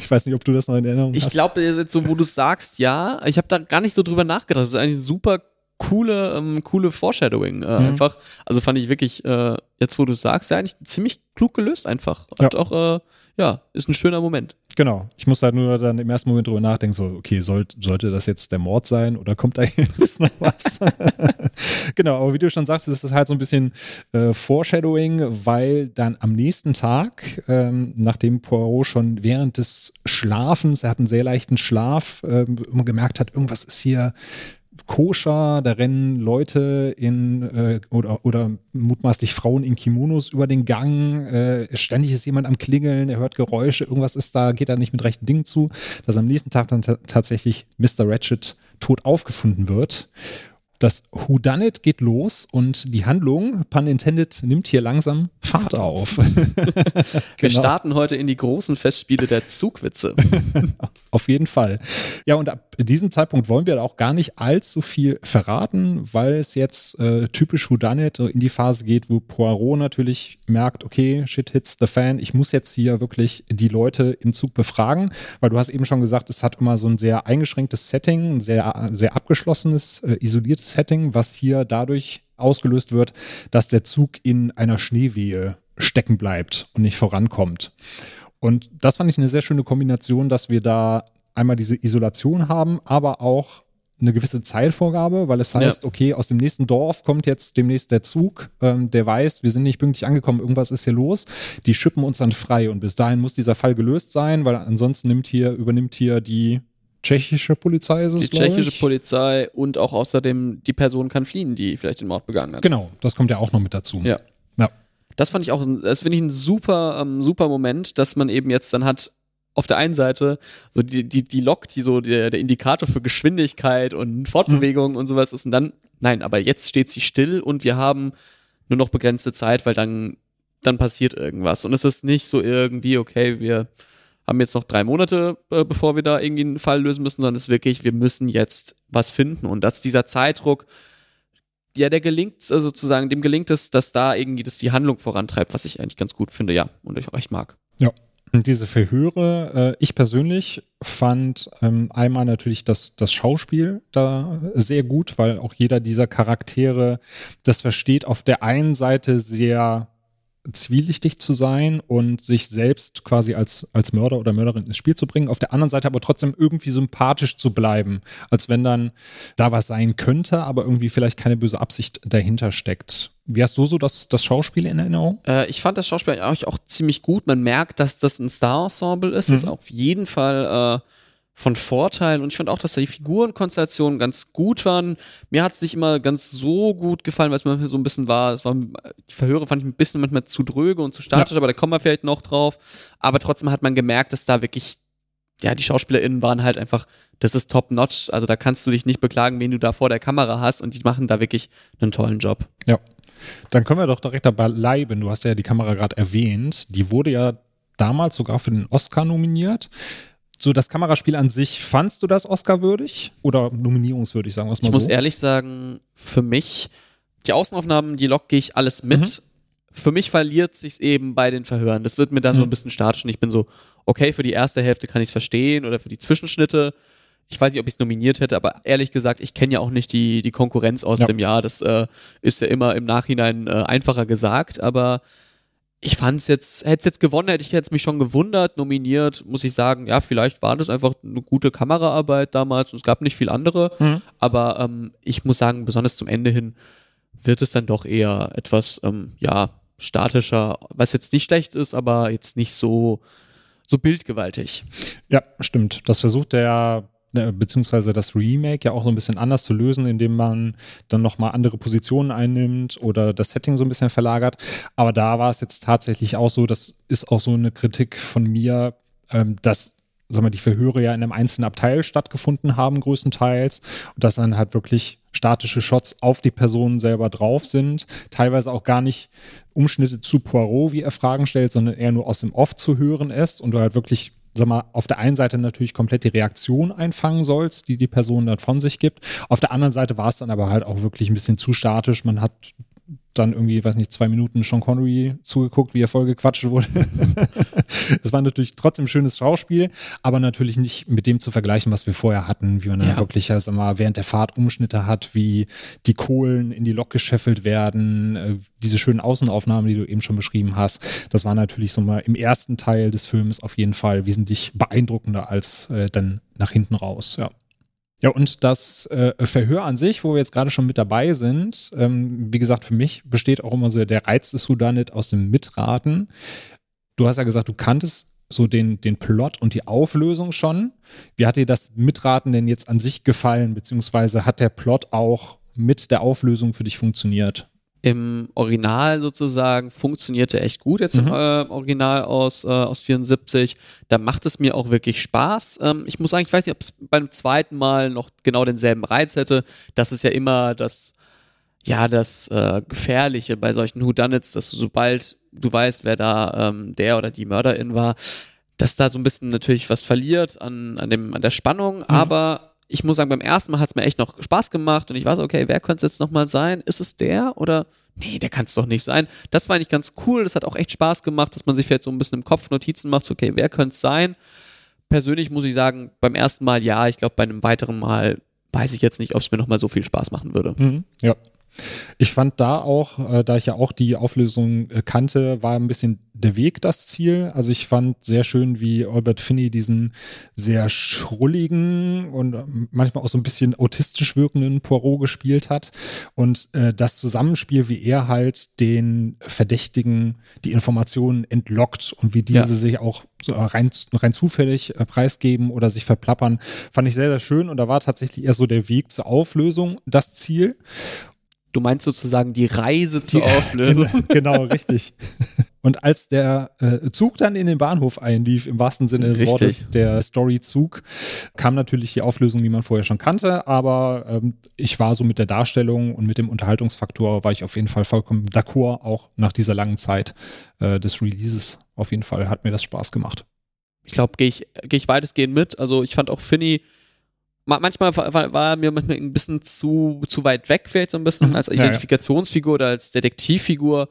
Ich weiß nicht, ob du das noch in Erinnerung ich hast. Ich glaube, so wo du sagst, ja. Ich habe da gar nicht so drüber nachgedacht. Das ist eigentlich super coole, ähm, coole Foreshadowing äh, mhm. einfach. Also fand ich wirklich, äh, jetzt wo du sagst, ja eigentlich ziemlich klug gelöst einfach. Und ja. auch, äh, ja, ist ein schöner Moment. Genau. Ich muss halt nur dann im ersten Moment drüber nachdenken, so, okay, soll, sollte das jetzt der Mord sein oder kommt da (laughs) jetzt noch was? (laughs) genau, aber wie du schon sagst, ist das halt so ein bisschen äh, Foreshadowing, weil dann am nächsten Tag, ähm, nachdem Poirot schon während des Schlafens, er hat einen sehr leichten Schlaf, äh, immer gemerkt hat, irgendwas ist hier koscher, da rennen Leute in äh, oder, oder mutmaßlich Frauen in Kimonos über den Gang, äh, ständig ist jemand am Klingeln, er hört Geräusche, irgendwas ist da, geht da nicht mit rechten Dingen zu, dass am nächsten Tag dann tatsächlich Mr. Ratchet tot aufgefunden wird das Whodunit geht los und die Handlung, pun intended, nimmt hier langsam Fahrt auf. (laughs) Wir genau. starten heute in die großen Festspiele der Zugwitze. (laughs) auf jeden Fall. Ja, und ab diesem Zeitpunkt wollen wir auch gar nicht allzu viel verraten, weil es jetzt äh, typisch Whodunit in die Phase geht, wo Poirot natürlich merkt, okay, shit hits the fan, ich muss jetzt hier wirklich die Leute im Zug befragen, weil du hast eben schon gesagt, es hat immer so ein sehr eingeschränktes Setting, ein sehr, sehr abgeschlossenes, äh, isoliertes Setting, was hier dadurch ausgelöst wird, dass der Zug in einer Schneewehe stecken bleibt und nicht vorankommt. Und das fand ich eine sehr schöne Kombination, dass wir da einmal diese Isolation haben, aber auch eine gewisse Zeitvorgabe, weil es heißt, ja. okay, aus dem nächsten Dorf kommt jetzt demnächst der Zug, ähm, der weiß, wir sind nicht pünktlich angekommen, irgendwas ist hier los. Die schippen uns dann frei und bis dahin muss dieser Fall gelöst sein, weil ansonsten nimmt hier, übernimmt hier die tschechische Polizei ist es, Die tschechische ich. Polizei und auch außerdem die Person kann fliehen, die vielleicht den Mord begangen hat. Genau, das kommt ja auch noch mit dazu. Ja. ja. Das fand ich auch, das finde ich ein super, ähm, super Moment, dass man eben jetzt dann hat, auf der einen Seite so die, die, die Lok, die so der, der Indikator für Geschwindigkeit und Fortbewegung mhm. und sowas ist und dann, nein, aber jetzt steht sie still und wir haben nur noch begrenzte Zeit, weil dann, dann passiert irgendwas. Und es ist nicht so irgendwie, okay, wir haben jetzt noch drei Monate, äh, bevor wir da irgendwie einen Fall lösen müssen, sondern es ist wirklich, wir müssen jetzt was finden. Und dass dieser Zeitdruck, ja, der gelingt, also sozusagen, dem gelingt es, dass da irgendwie das die Handlung vorantreibt, was ich eigentlich ganz gut finde, ja, und ich auch echt mag. Ja. Diese Verhöre, äh, ich persönlich fand ähm, einmal natürlich das, das Schauspiel da sehr gut, weil auch jeder dieser Charaktere das versteht, auf der einen Seite sehr zwielichtig zu sein und sich selbst quasi als, als Mörder oder Mörderin ins Spiel zu bringen, auf der anderen Seite aber trotzdem irgendwie sympathisch zu bleiben, als wenn dann da was sein könnte, aber irgendwie vielleicht keine böse Absicht dahinter steckt. Wie hast du so das, das Schauspiel in Erinnerung? Äh, ich fand das Schauspiel eigentlich auch ziemlich gut. Man merkt, dass das ein Star-Ensemble ist. Mhm. Das ist auf jeden Fall äh, von Vorteil und ich fand auch, dass da die Figurenkonstellationen ganz gut waren. Mir hat es nicht immer ganz so gut gefallen, weil es manchmal so ein bisschen war, es war, die Verhöre fand ich ein bisschen manchmal zu dröge und zu statisch, ja. aber da kommen wir vielleicht noch drauf. Aber trotzdem hat man gemerkt, dass da wirklich, ja, die SchauspielerInnen waren halt einfach, das ist top notch. Also da kannst du dich nicht beklagen, wen du da vor der Kamera hast und die machen da wirklich einen tollen Job. Ja. Dann können wir doch direkt dabei bleiben. Du hast ja die Kamera gerade erwähnt. Die wurde ja damals sogar für den Oscar nominiert so das Kameraspiel an sich, fandst du das Oscar-würdig oder nominierungswürdig, sagen wir es mal ich so? Ich muss ehrlich sagen, für mich, die Außenaufnahmen, die locke ich alles mit. Mhm. Für mich verliert sich's eben bei den Verhören. Das wird mir dann mhm. so ein bisschen statisch und ich bin so, okay, für die erste Hälfte kann ich es verstehen oder für die Zwischenschnitte. Ich weiß nicht, ob ich es nominiert hätte, aber ehrlich gesagt, ich kenne ja auch nicht die, die Konkurrenz aus ja. dem Jahr. Das äh, ist ja immer im Nachhinein äh, einfacher gesagt, aber ich fand es jetzt, hätte es jetzt gewonnen, hätte ich jetzt mich schon gewundert, nominiert, muss ich sagen, ja, vielleicht war das einfach eine gute Kameraarbeit damals und es gab nicht viel andere, mhm. aber ähm, ich muss sagen, besonders zum Ende hin wird es dann doch eher etwas, ähm, ja, statischer, was jetzt nicht schlecht ist, aber jetzt nicht so, so bildgewaltig. Ja, stimmt. Das versucht der beziehungsweise das Remake ja auch so ein bisschen anders zu lösen, indem man dann nochmal andere Positionen einnimmt oder das Setting so ein bisschen verlagert. Aber da war es jetzt tatsächlich auch so, das ist auch so eine Kritik von mir, ähm, dass sagen wir, die Verhöre ja in einem einzelnen Abteil stattgefunden haben, größtenteils. Und dass dann halt wirklich statische Shots auf die Personen selber drauf sind. Teilweise auch gar nicht Umschnitte zu Poirot, wie er Fragen stellt, sondern eher nur aus dem Off zu hören ist und du halt wirklich sag mal, auf der einen Seite natürlich komplett die Reaktion einfangen sollst, die die Person dann von sich gibt. Auf der anderen Seite war es dann aber halt auch wirklich ein bisschen zu statisch. Man hat dann irgendwie, weiß nicht, zwei Minuten Sean Connery zugeguckt, wie er voll gequatscht wurde. (laughs) Es war natürlich trotzdem ein schönes Schauspiel, aber natürlich nicht mit dem zu vergleichen, was wir vorher hatten, wie man dann ja. wirklich, also mal, während der Fahrt Umschnitte hat, wie die Kohlen in die Lok gescheffelt werden, äh, diese schönen Außenaufnahmen, die du eben schon beschrieben hast. Das war natürlich so mal im ersten Teil des Films auf jeden Fall wesentlich beeindruckender als äh, dann nach hinten raus, ja. Ja, und das äh, Verhör an sich, wo wir jetzt gerade schon mit dabei sind, ähm, wie gesagt, für mich besteht auch immer so der Reiz des Sudanit aus dem Mitraten. Du hast ja gesagt, du kanntest so den, den Plot und die Auflösung schon. Wie hat dir das Mitraten denn jetzt an sich gefallen, beziehungsweise hat der Plot auch mit der Auflösung für dich funktioniert? Im Original sozusagen funktionierte echt gut jetzt mhm. im äh, Original aus, äh, aus 74. Da macht es mir auch wirklich Spaß. Ähm, ich muss sagen, ich weiß nicht, ob es beim zweiten Mal noch genau denselben Reiz hätte. Das ist ja immer das, ja, das äh, Gefährliche bei solchen Whodunits, dass du sobald du weißt, wer da ähm, der oder die Mörderin war, dass da so ein bisschen natürlich was verliert an, an, dem, an der Spannung, mhm. aber ich muss sagen, beim ersten Mal hat es mir echt noch Spaß gemacht und ich weiß, okay, wer könnte es jetzt nochmal sein? Ist es der oder nee, der kann es doch nicht sein. Das war eigentlich ganz cool, das hat auch echt Spaß gemacht, dass man sich vielleicht so ein bisschen im Kopf Notizen macht, okay, wer könnte es sein? Persönlich muss ich sagen, beim ersten Mal ja, ich glaube, bei einem weiteren Mal weiß ich jetzt nicht, ob es mir nochmal so viel Spaß machen würde. Mhm, ja. Ich fand da auch, äh, da ich ja auch die Auflösung äh, kannte, war ein bisschen der Weg das Ziel. Also ich fand sehr schön, wie Albert Finney diesen sehr schrulligen und äh, manchmal auch so ein bisschen autistisch wirkenden Poirot gespielt hat. Und äh, das Zusammenspiel, wie er halt den Verdächtigen die Informationen entlockt und wie diese ja. sich auch so rein, rein zufällig äh, preisgeben oder sich verplappern, fand ich sehr, sehr schön. Und da war tatsächlich eher so der Weg zur Auflösung das Ziel. Du meinst sozusagen die Reise zur die, Auflösung. Genau, richtig. (laughs) Und als der äh, Zug dann in den Bahnhof einlief, im wahrsten Sinne des Richtig. Wortes, der Story-Zug, kam natürlich die Auflösung, die man vorher schon kannte, aber ähm, ich war so mit der Darstellung und mit dem Unterhaltungsfaktor, war ich auf jeden Fall vollkommen d'accord, auch nach dieser langen Zeit äh, des Releases. Auf jeden Fall hat mir das Spaß gemacht. Ich glaube, gehe ich, geh ich weitestgehend mit. Also ich fand auch Finny manchmal war, war er mir manchmal ein bisschen zu, zu weit weg, vielleicht so ein bisschen mhm. als Identifikationsfigur ja, ja. oder als Detektivfigur.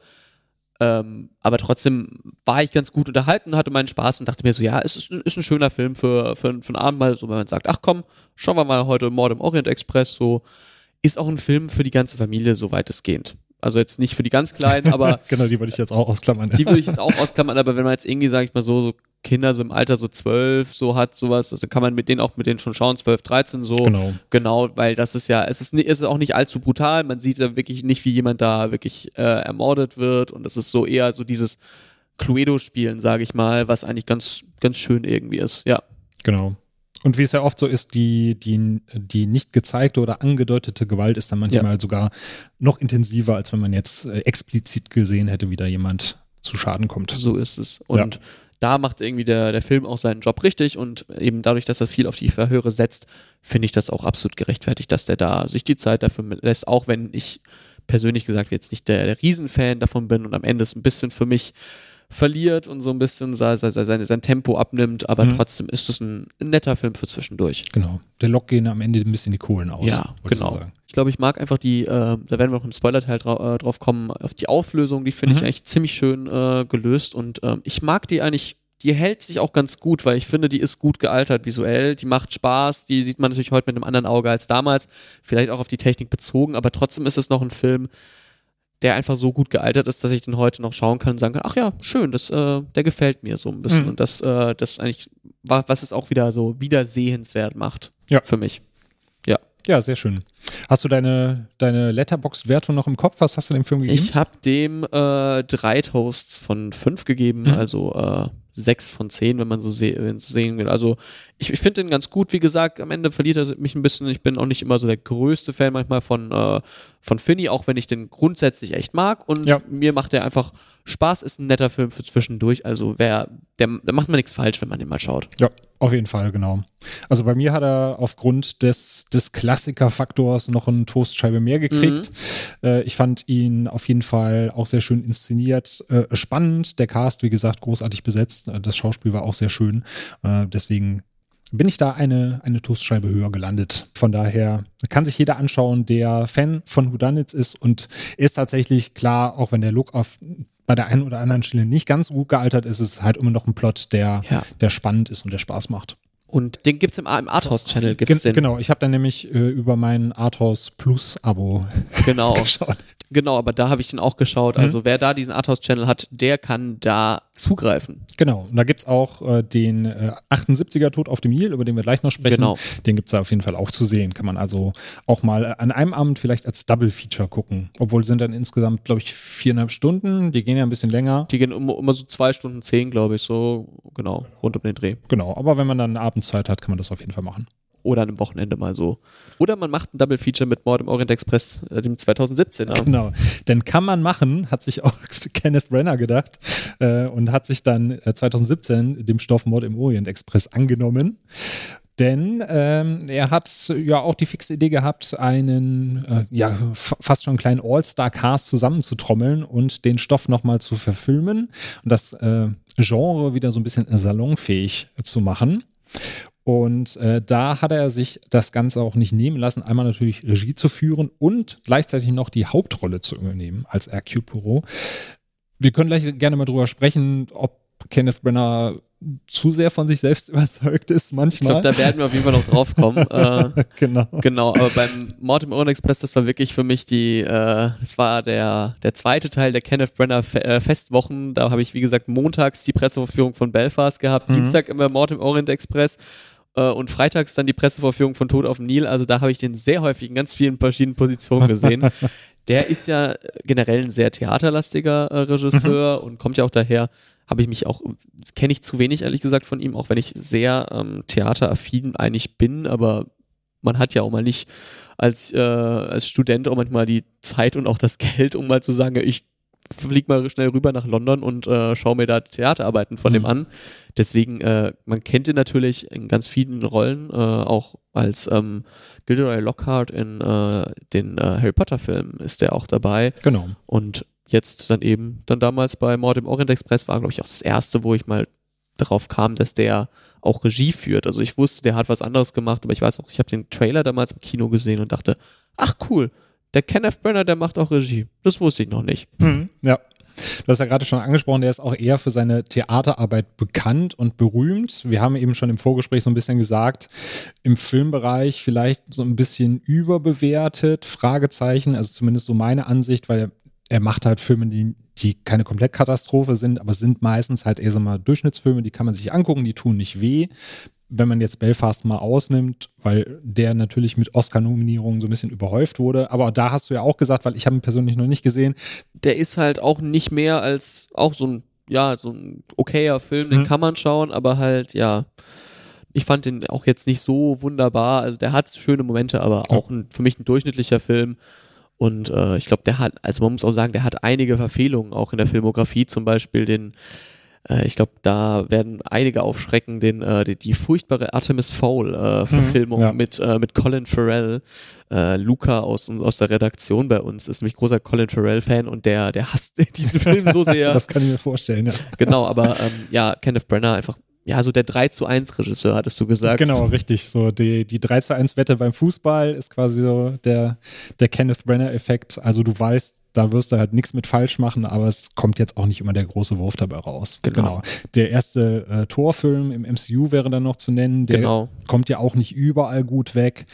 Ähm, aber trotzdem war ich ganz gut unterhalten, hatte meinen Spaß und dachte mir so, ja, es ist, ist ein schöner Film für, für, für einen Abend mal, so wenn man sagt, ach komm, schauen wir mal heute Mord im Orient Express, so ist auch ein Film für die ganze Familie, so weitestgehend. Also jetzt nicht für die ganz Kleinen, aber. (laughs) genau, die würde ich jetzt auch ausklammern. Die würde ich jetzt auch ausklammern, aber wenn man jetzt irgendwie, sag ich mal, so, so Kinder so im Alter so zwölf so hat, sowas, also kann man mit denen auch mit denen schon schauen, zwölf, dreizehn so. Genau. Genau, weil das ist ja, es ist, es ist auch nicht allzu brutal, man sieht ja wirklich nicht, wie jemand da wirklich äh, ermordet wird und es ist so eher so dieses Cluedo-Spielen, sage ich mal, was eigentlich ganz, ganz schön irgendwie ist, ja. Genau. Und wie es ja oft so ist, die, die, die nicht gezeigte oder angedeutete Gewalt ist dann manchmal ja. sogar noch intensiver, als wenn man jetzt äh, explizit gesehen hätte, wie da jemand zu Schaden kommt. So ist es. Und ja. da macht irgendwie der, der Film auch seinen Job richtig und eben dadurch, dass er viel auf die Verhöre setzt, finde ich das auch absolut gerechtfertigt, dass der da sich die Zeit dafür lässt, auch wenn ich persönlich gesagt jetzt nicht der, der Riesenfan davon bin und am Ende ist ein bisschen für mich verliert und so ein bisschen sein, sein, sein Tempo abnimmt, aber mhm. trotzdem ist es ein, netter Film für zwischendurch. Genau. Der Lock gehen am Ende ein bisschen die Kohlen aus. Ja, genau. Ich glaube, ich mag einfach die, äh, da werden wir noch im Spoiler-Teil dra äh, drauf kommen, auf die Auflösung, die finde mhm. ich eigentlich ziemlich schön äh, gelöst und ähm, ich mag die eigentlich die hält sich auch ganz gut, weil ich finde, die ist gut gealtert visuell, die macht Spaß, die sieht man natürlich heute mit einem anderen Auge als damals, vielleicht auch auf die Technik bezogen, aber trotzdem ist es noch ein Film, der einfach so gut gealtert ist, dass ich den heute noch schauen kann und sagen kann, ach ja, schön, das, äh, der gefällt mir so ein bisschen. Mhm. Und das, äh, das eigentlich, was es auch wieder so wiedersehenswert macht ja. für mich. Ja. Ja, sehr schön. Hast du deine, deine Letterbox-Wertung noch im Kopf? Was hast du dem Film gegeben? Ich habe dem äh, drei Toasts von fünf gegeben, mhm. also äh, sechs von zehn, wenn man so, se sehen will. Also ich, ich finde den ganz gut. Wie gesagt, am Ende verliert er mich ein bisschen. Ich bin auch nicht immer so der größte Fan manchmal von, äh, von Finny, auch wenn ich den grundsätzlich echt mag. Und ja. mir macht er einfach Spaß, ist ein netter Film für zwischendurch. Also wer, der, da macht man nichts falsch, wenn man den mal schaut. Ja, auf jeden Fall, genau. Also bei mir hat er aufgrund des, des Klassiker-Faktors noch eine Toastscheibe mehr gekriegt. Mhm. Äh, ich fand ihn auf jeden Fall auch sehr schön inszeniert, äh, spannend. Der Cast, wie gesagt, großartig besetzt. Äh, das Schauspiel war auch sehr schön. Äh, deswegen bin ich da eine, eine Toastscheibe höher gelandet. Von daher kann sich jeder anschauen, der Fan von Whodunits ist und ist tatsächlich klar, auch wenn der Look auf bei der einen oder anderen Stelle nicht ganz so gut gealtert ist, ist es halt immer noch ein Plot, der, ja. der spannend ist und der Spaß macht. Und den gibt es im, im Arthouse-Channel. Gen den. Genau, ich habe dann nämlich äh, über mein Arthouse Plus-Abo (laughs) genau. geschaut. Genau, aber da habe ich den auch geschaut. Also mhm. wer da diesen Arthouse-Channel hat, der kann da zugreifen. Genau, und da gibt es auch äh, den äh, 78er Tod auf dem Nil, über den wir gleich noch sprechen. Genau. Den gibt es da auf jeden Fall auch zu sehen. Kann man also auch mal an einem Abend vielleicht als Double-Feature gucken. Obwohl sind dann insgesamt, glaube ich, viereinhalb Stunden. Die gehen ja ein bisschen länger. Die gehen immer, immer so zwei Stunden zehn, glaube ich, so genau, rund um den Dreh. Genau, aber wenn man dann abends Zeit hat, kann man das auf jeden Fall machen oder an einem Wochenende mal so. Oder man macht ein Double Feature mit Mord im Orient Express, äh, dem 2017er. (laughs) Genau, denn kann man machen, hat sich auch (laughs) Kenneth Brenner gedacht äh, und hat sich dann äh, 2017 dem Stoff Mord im Orient Express angenommen. Denn ähm, er hat ja auch die fixe Idee gehabt, einen äh, ja fast schon kleinen All-Star-Cast zusammenzutrommeln und den Stoff nochmal zu verfilmen und das äh, Genre wieder so ein bisschen salonfähig zu machen. Und äh, da hat er sich das Ganze auch nicht nehmen lassen, einmal natürlich Regie zu führen und gleichzeitig noch die Hauptrolle zu übernehmen als Hercule Poirot. Wir können gleich gerne mal drüber sprechen, ob Kenneth Brenner zu sehr von sich selbst (laughs) überzeugt ist manchmal. Ich glaube, da werden wir auf jeden Fall noch drauf kommen. (laughs) äh, genau. Genau, aber beim Mord im Orient Express, das war wirklich für mich die, äh, das war der, der zweite Teil der Kenneth Brenner Fe äh, Festwochen. Da habe ich, wie gesagt, montags die Presseverführung von Belfast gehabt, mhm. Dienstag immer Mord im Orient Express äh, und freitags dann die Pressevorführung von Tod auf dem Nil. Also da habe ich den sehr häufig in ganz vielen verschiedenen Positionen gesehen. (laughs) Der ist ja generell ein sehr theaterlastiger äh, Regisseur mhm. und kommt ja auch daher, habe ich mich auch, kenne ich zu wenig ehrlich gesagt von ihm, auch wenn ich sehr ähm, theateraffin eigentlich bin, aber man hat ja auch mal nicht als, äh, als Student auch manchmal die Zeit und auch das (laughs) Geld, um mal zu sagen, ich flieg mal schnell rüber nach London und äh, schau mir da Theaterarbeiten von mhm. dem an. Deswegen, äh, man kennt ihn natürlich in ganz vielen Rollen, äh, auch als ähm, Gilderoy Lockhart in äh, den äh, Harry Potter Filmen ist der auch dabei. Genau. Und jetzt dann eben, dann damals bei Mord im Orient Express war, glaube ich, auch das erste, wo ich mal darauf kam, dass der auch Regie führt. Also ich wusste, der hat was anderes gemacht, aber ich weiß noch, ich habe den Trailer damals im Kino gesehen und dachte, ach cool, der Kenneth Brenner, der macht auch Regie. Das wusste ich noch nicht. Mhm, ja. Du hast ja gerade schon angesprochen, der ist auch eher für seine Theaterarbeit bekannt und berühmt. Wir haben eben schon im Vorgespräch so ein bisschen gesagt, im Filmbereich vielleicht so ein bisschen überbewertet, Fragezeichen, also zumindest so meine Ansicht, weil er macht halt Filme, die, die keine Komplettkatastrophe sind, aber sind meistens halt eher so mal Durchschnittsfilme, die kann man sich angucken, die tun nicht weh wenn man jetzt Belfast mal ausnimmt, weil der natürlich mit Oscar-Nominierungen so ein bisschen überhäuft wurde. Aber da hast du ja auch gesagt, weil ich habe ihn persönlich noch nicht gesehen. Der ist halt auch nicht mehr als auch so ein, ja, so ein okayer Film, den mhm. kann man schauen, aber halt, ja. Ich fand den auch jetzt nicht so wunderbar. Also der hat schöne Momente, aber auch ein, für mich ein durchschnittlicher Film. Und äh, ich glaube, der hat, also man muss auch sagen, der hat einige Verfehlungen auch in der Filmografie, zum Beispiel den äh, ich glaube, da werden einige aufschrecken, den, äh, die, die furchtbare Artemis Fowl-Verfilmung äh, mhm, ja. mit, äh, mit Colin Farrell. Äh, Luca aus, aus der Redaktion bei uns ist nämlich großer Colin Farrell-Fan und der, der hasst (laughs) diesen Film so sehr. das kann ich mir vorstellen, ja. Genau, aber ähm, ja, Kenneth Brenner einfach ja, so der 3 zu 1 Regisseur, hattest du gesagt. Genau, richtig. So die, die 3 zu 1 Wette beim Fußball ist quasi so der, der Kenneth Brenner-Effekt. Also du weißt, da wirst du halt nichts mit falsch machen, aber es kommt jetzt auch nicht immer der große Wurf dabei raus. Genau. genau. Der erste äh, Torfilm im MCU wäre dann noch zu nennen. Der genau. kommt ja auch nicht überall gut weg.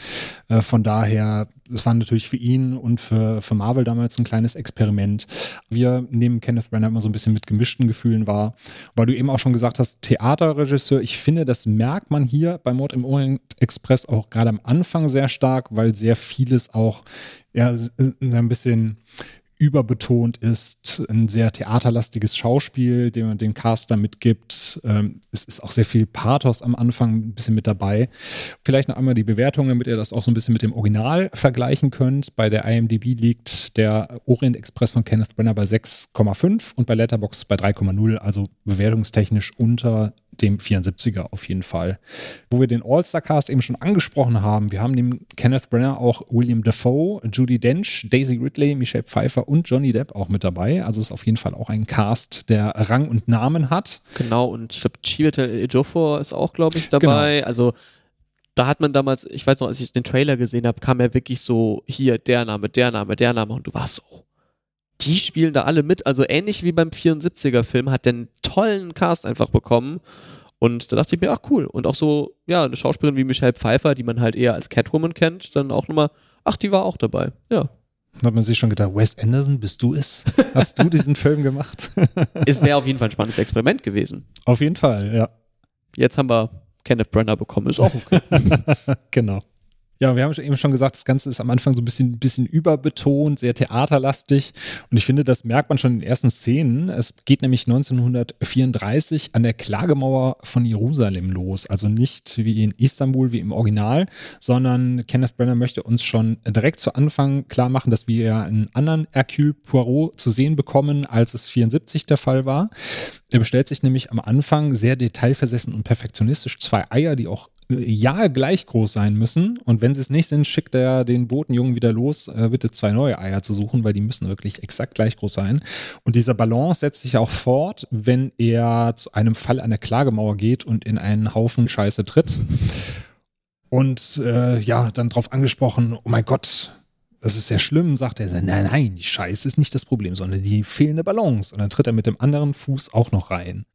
Äh, von daher, es war natürlich für ihn und für, für Marvel damals ein kleines Experiment. Wir nehmen Kenneth Branagh immer so ein bisschen mit gemischten Gefühlen wahr, weil du eben auch schon gesagt hast, Theaterregisseur. Ich finde, das merkt man hier bei Mord im Orient Express auch gerade am Anfang sehr stark, weil sehr vieles auch ja, ein bisschen überbetont ist, ein sehr theaterlastiges Schauspiel, dem man den Cast da mitgibt. Ähm, es ist auch sehr viel Pathos am Anfang ein bisschen mit dabei. Vielleicht noch einmal die Bewertung, damit ihr das auch so ein bisschen mit dem Original vergleichen könnt. Bei der IMDb liegt der Orient Express von Kenneth Brenner bei 6,5 und bei Letterboxd bei 3,0, also bewertungstechnisch unter dem 74er auf jeden Fall. Wo wir den All-Star-Cast eben schon angesprochen haben, wir haben neben Kenneth Brenner auch William Defoe, Judy Dench, Daisy Ridley, Michelle Pfeiffer und Johnny Depp auch mit dabei. Also ist auf jeden Fall auch ein Cast, der Rang und Namen hat. Genau, und ich glaube, Chiwetel Ejiofor ist auch, glaube ich, dabei. Genau. Also da hat man damals, ich weiß noch, als ich den Trailer gesehen habe, kam er wirklich so, hier, der Name, der Name, der Name und du warst so, die spielen da alle mit. Also ähnlich wie beim 74er-Film hat der einen tollen Cast einfach bekommen. Und da dachte ich mir, ach cool. Und auch so, ja, eine Schauspielerin wie Michelle Pfeiffer, die man halt eher als Catwoman kennt, dann auch nochmal, ach, die war auch dabei. Ja. Da hat man sich schon gedacht, Wes Anderson, bist du es? (laughs) Hast du diesen Film gemacht? (laughs) es wäre auf jeden Fall ein spannendes Experiment gewesen. Auf jeden Fall, ja. Jetzt haben wir Kenneth Brenner bekommen, ist auch okay. (laughs) genau. Ja, wir haben eben schon gesagt, das Ganze ist am Anfang so ein bisschen, bisschen überbetont, sehr theaterlastig. Und ich finde, das merkt man schon in den ersten Szenen. Es geht nämlich 1934 an der Klagemauer von Jerusalem los. Also nicht wie in Istanbul, wie im Original, sondern Kenneth Brenner möchte uns schon direkt zu Anfang klar machen, dass wir einen anderen Hercule Poirot zu sehen bekommen, als es 74 der Fall war. Er bestellt sich nämlich am Anfang sehr detailversessen und perfektionistisch zwei Eier, die auch ja gleich groß sein müssen. Und wenn sie es nicht sind, schickt er den Botenjungen wieder los, äh, bitte zwei neue Eier zu suchen, weil die müssen wirklich exakt gleich groß sein. Und dieser Balance setzt sich auch fort, wenn er zu einem Fall an der Klagemauer geht und in einen Haufen Scheiße tritt. Und äh, ja, dann drauf angesprochen, oh mein Gott, das ist sehr schlimm, sagt er. Nein, nein, die Scheiße ist nicht das Problem, sondern die fehlende Balance. Und dann tritt er mit dem anderen Fuß auch noch rein.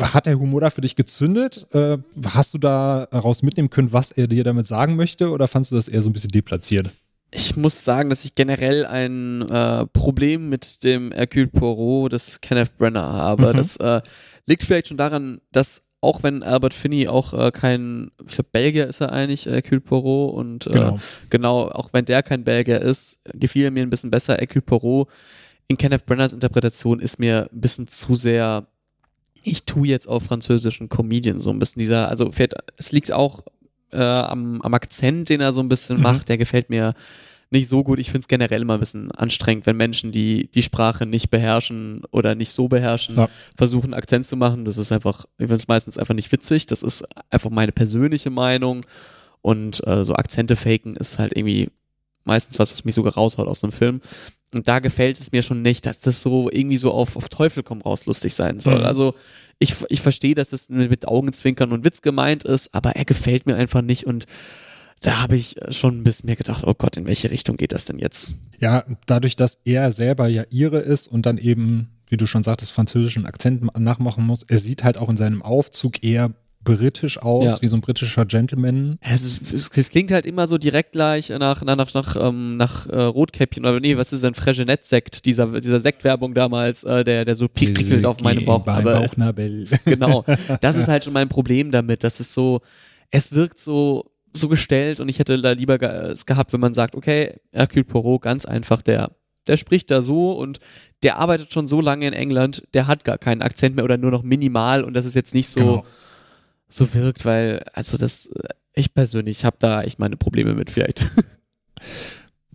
Hat der Humor da für dich gezündet? Äh, hast du daraus mitnehmen können, was er dir damit sagen möchte, oder fandest du das eher so ein bisschen deplatziert? Ich muss sagen, dass ich generell ein äh, Problem mit dem Hercule Poirot des Kenneth Brenner habe. Mhm. Das äh, liegt vielleicht schon daran, dass auch wenn Albert Finney auch äh, kein, ich glaube Belgier ist er eigentlich, Hercule Poirot und äh, genau. genau, auch wenn der kein Belgier ist, gefiel mir ein bisschen besser Hercule Poirot. In Kenneth Brenners Interpretation ist mir ein bisschen zu sehr ich tue jetzt auf französischen Comedian so ein bisschen dieser, also es liegt auch äh, am, am Akzent, den er so ein bisschen mhm. macht, der gefällt mir nicht so gut. Ich finde es generell immer ein bisschen anstrengend, wenn Menschen, die die Sprache nicht beherrschen oder nicht so beherrschen, ja. versuchen Akzent zu machen. Das ist einfach, ich finde es meistens einfach nicht witzig. Das ist einfach meine persönliche Meinung. Und äh, so Akzente faken ist halt irgendwie meistens was, was mich sogar raushaut aus einem Film. Und da gefällt es mir schon nicht, dass das so irgendwie so auf, auf Teufel komm raus lustig sein soll. Mhm. Also ich, ich verstehe, dass es mit Augenzwinkern und Witz gemeint ist, aber er gefällt mir einfach nicht und da habe ich schon ein bisschen mehr gedacht, oh Gott, in welche Richtung geht das denn jetzt? Ja, dadurch, dass er selber ja ihre ist und dann eben, wie du schon sagtest, französischen Akzent nachmachen muss, er sieht halt auch in seinem Aufzug eher britisch aus, ja. wie so ein britischer Gentleman. Es, es, es, klingt halt immer so direkt gleich nach, nach, nach, nach, ähm, nach äh, Rotkäppchen oder nee, was ist denn Fregenet-Sekt, dieser, dieser Sektwerbung damals, äh, der, der so prickelt auf meinem Bauch. Aber, Bauchnabel. (laughs) genau. Das (laughs) ist halt schon mein Problem damit, dass es so, es wirkt so, so gestellt und ich hätte da lieber es gehabt, wenn man sagt, okay, Hercule Poirot, ganz einfach, der der spricht da so und der arbeitet schon so lange in England, der hat gar keinen Akzent mehr oder nur noch minimal und das ist jetzt nicht so, genau so wirkt, weil, also das, äh, ich persönlich habe da echt meine Probleme mit vielleicht. (laughs)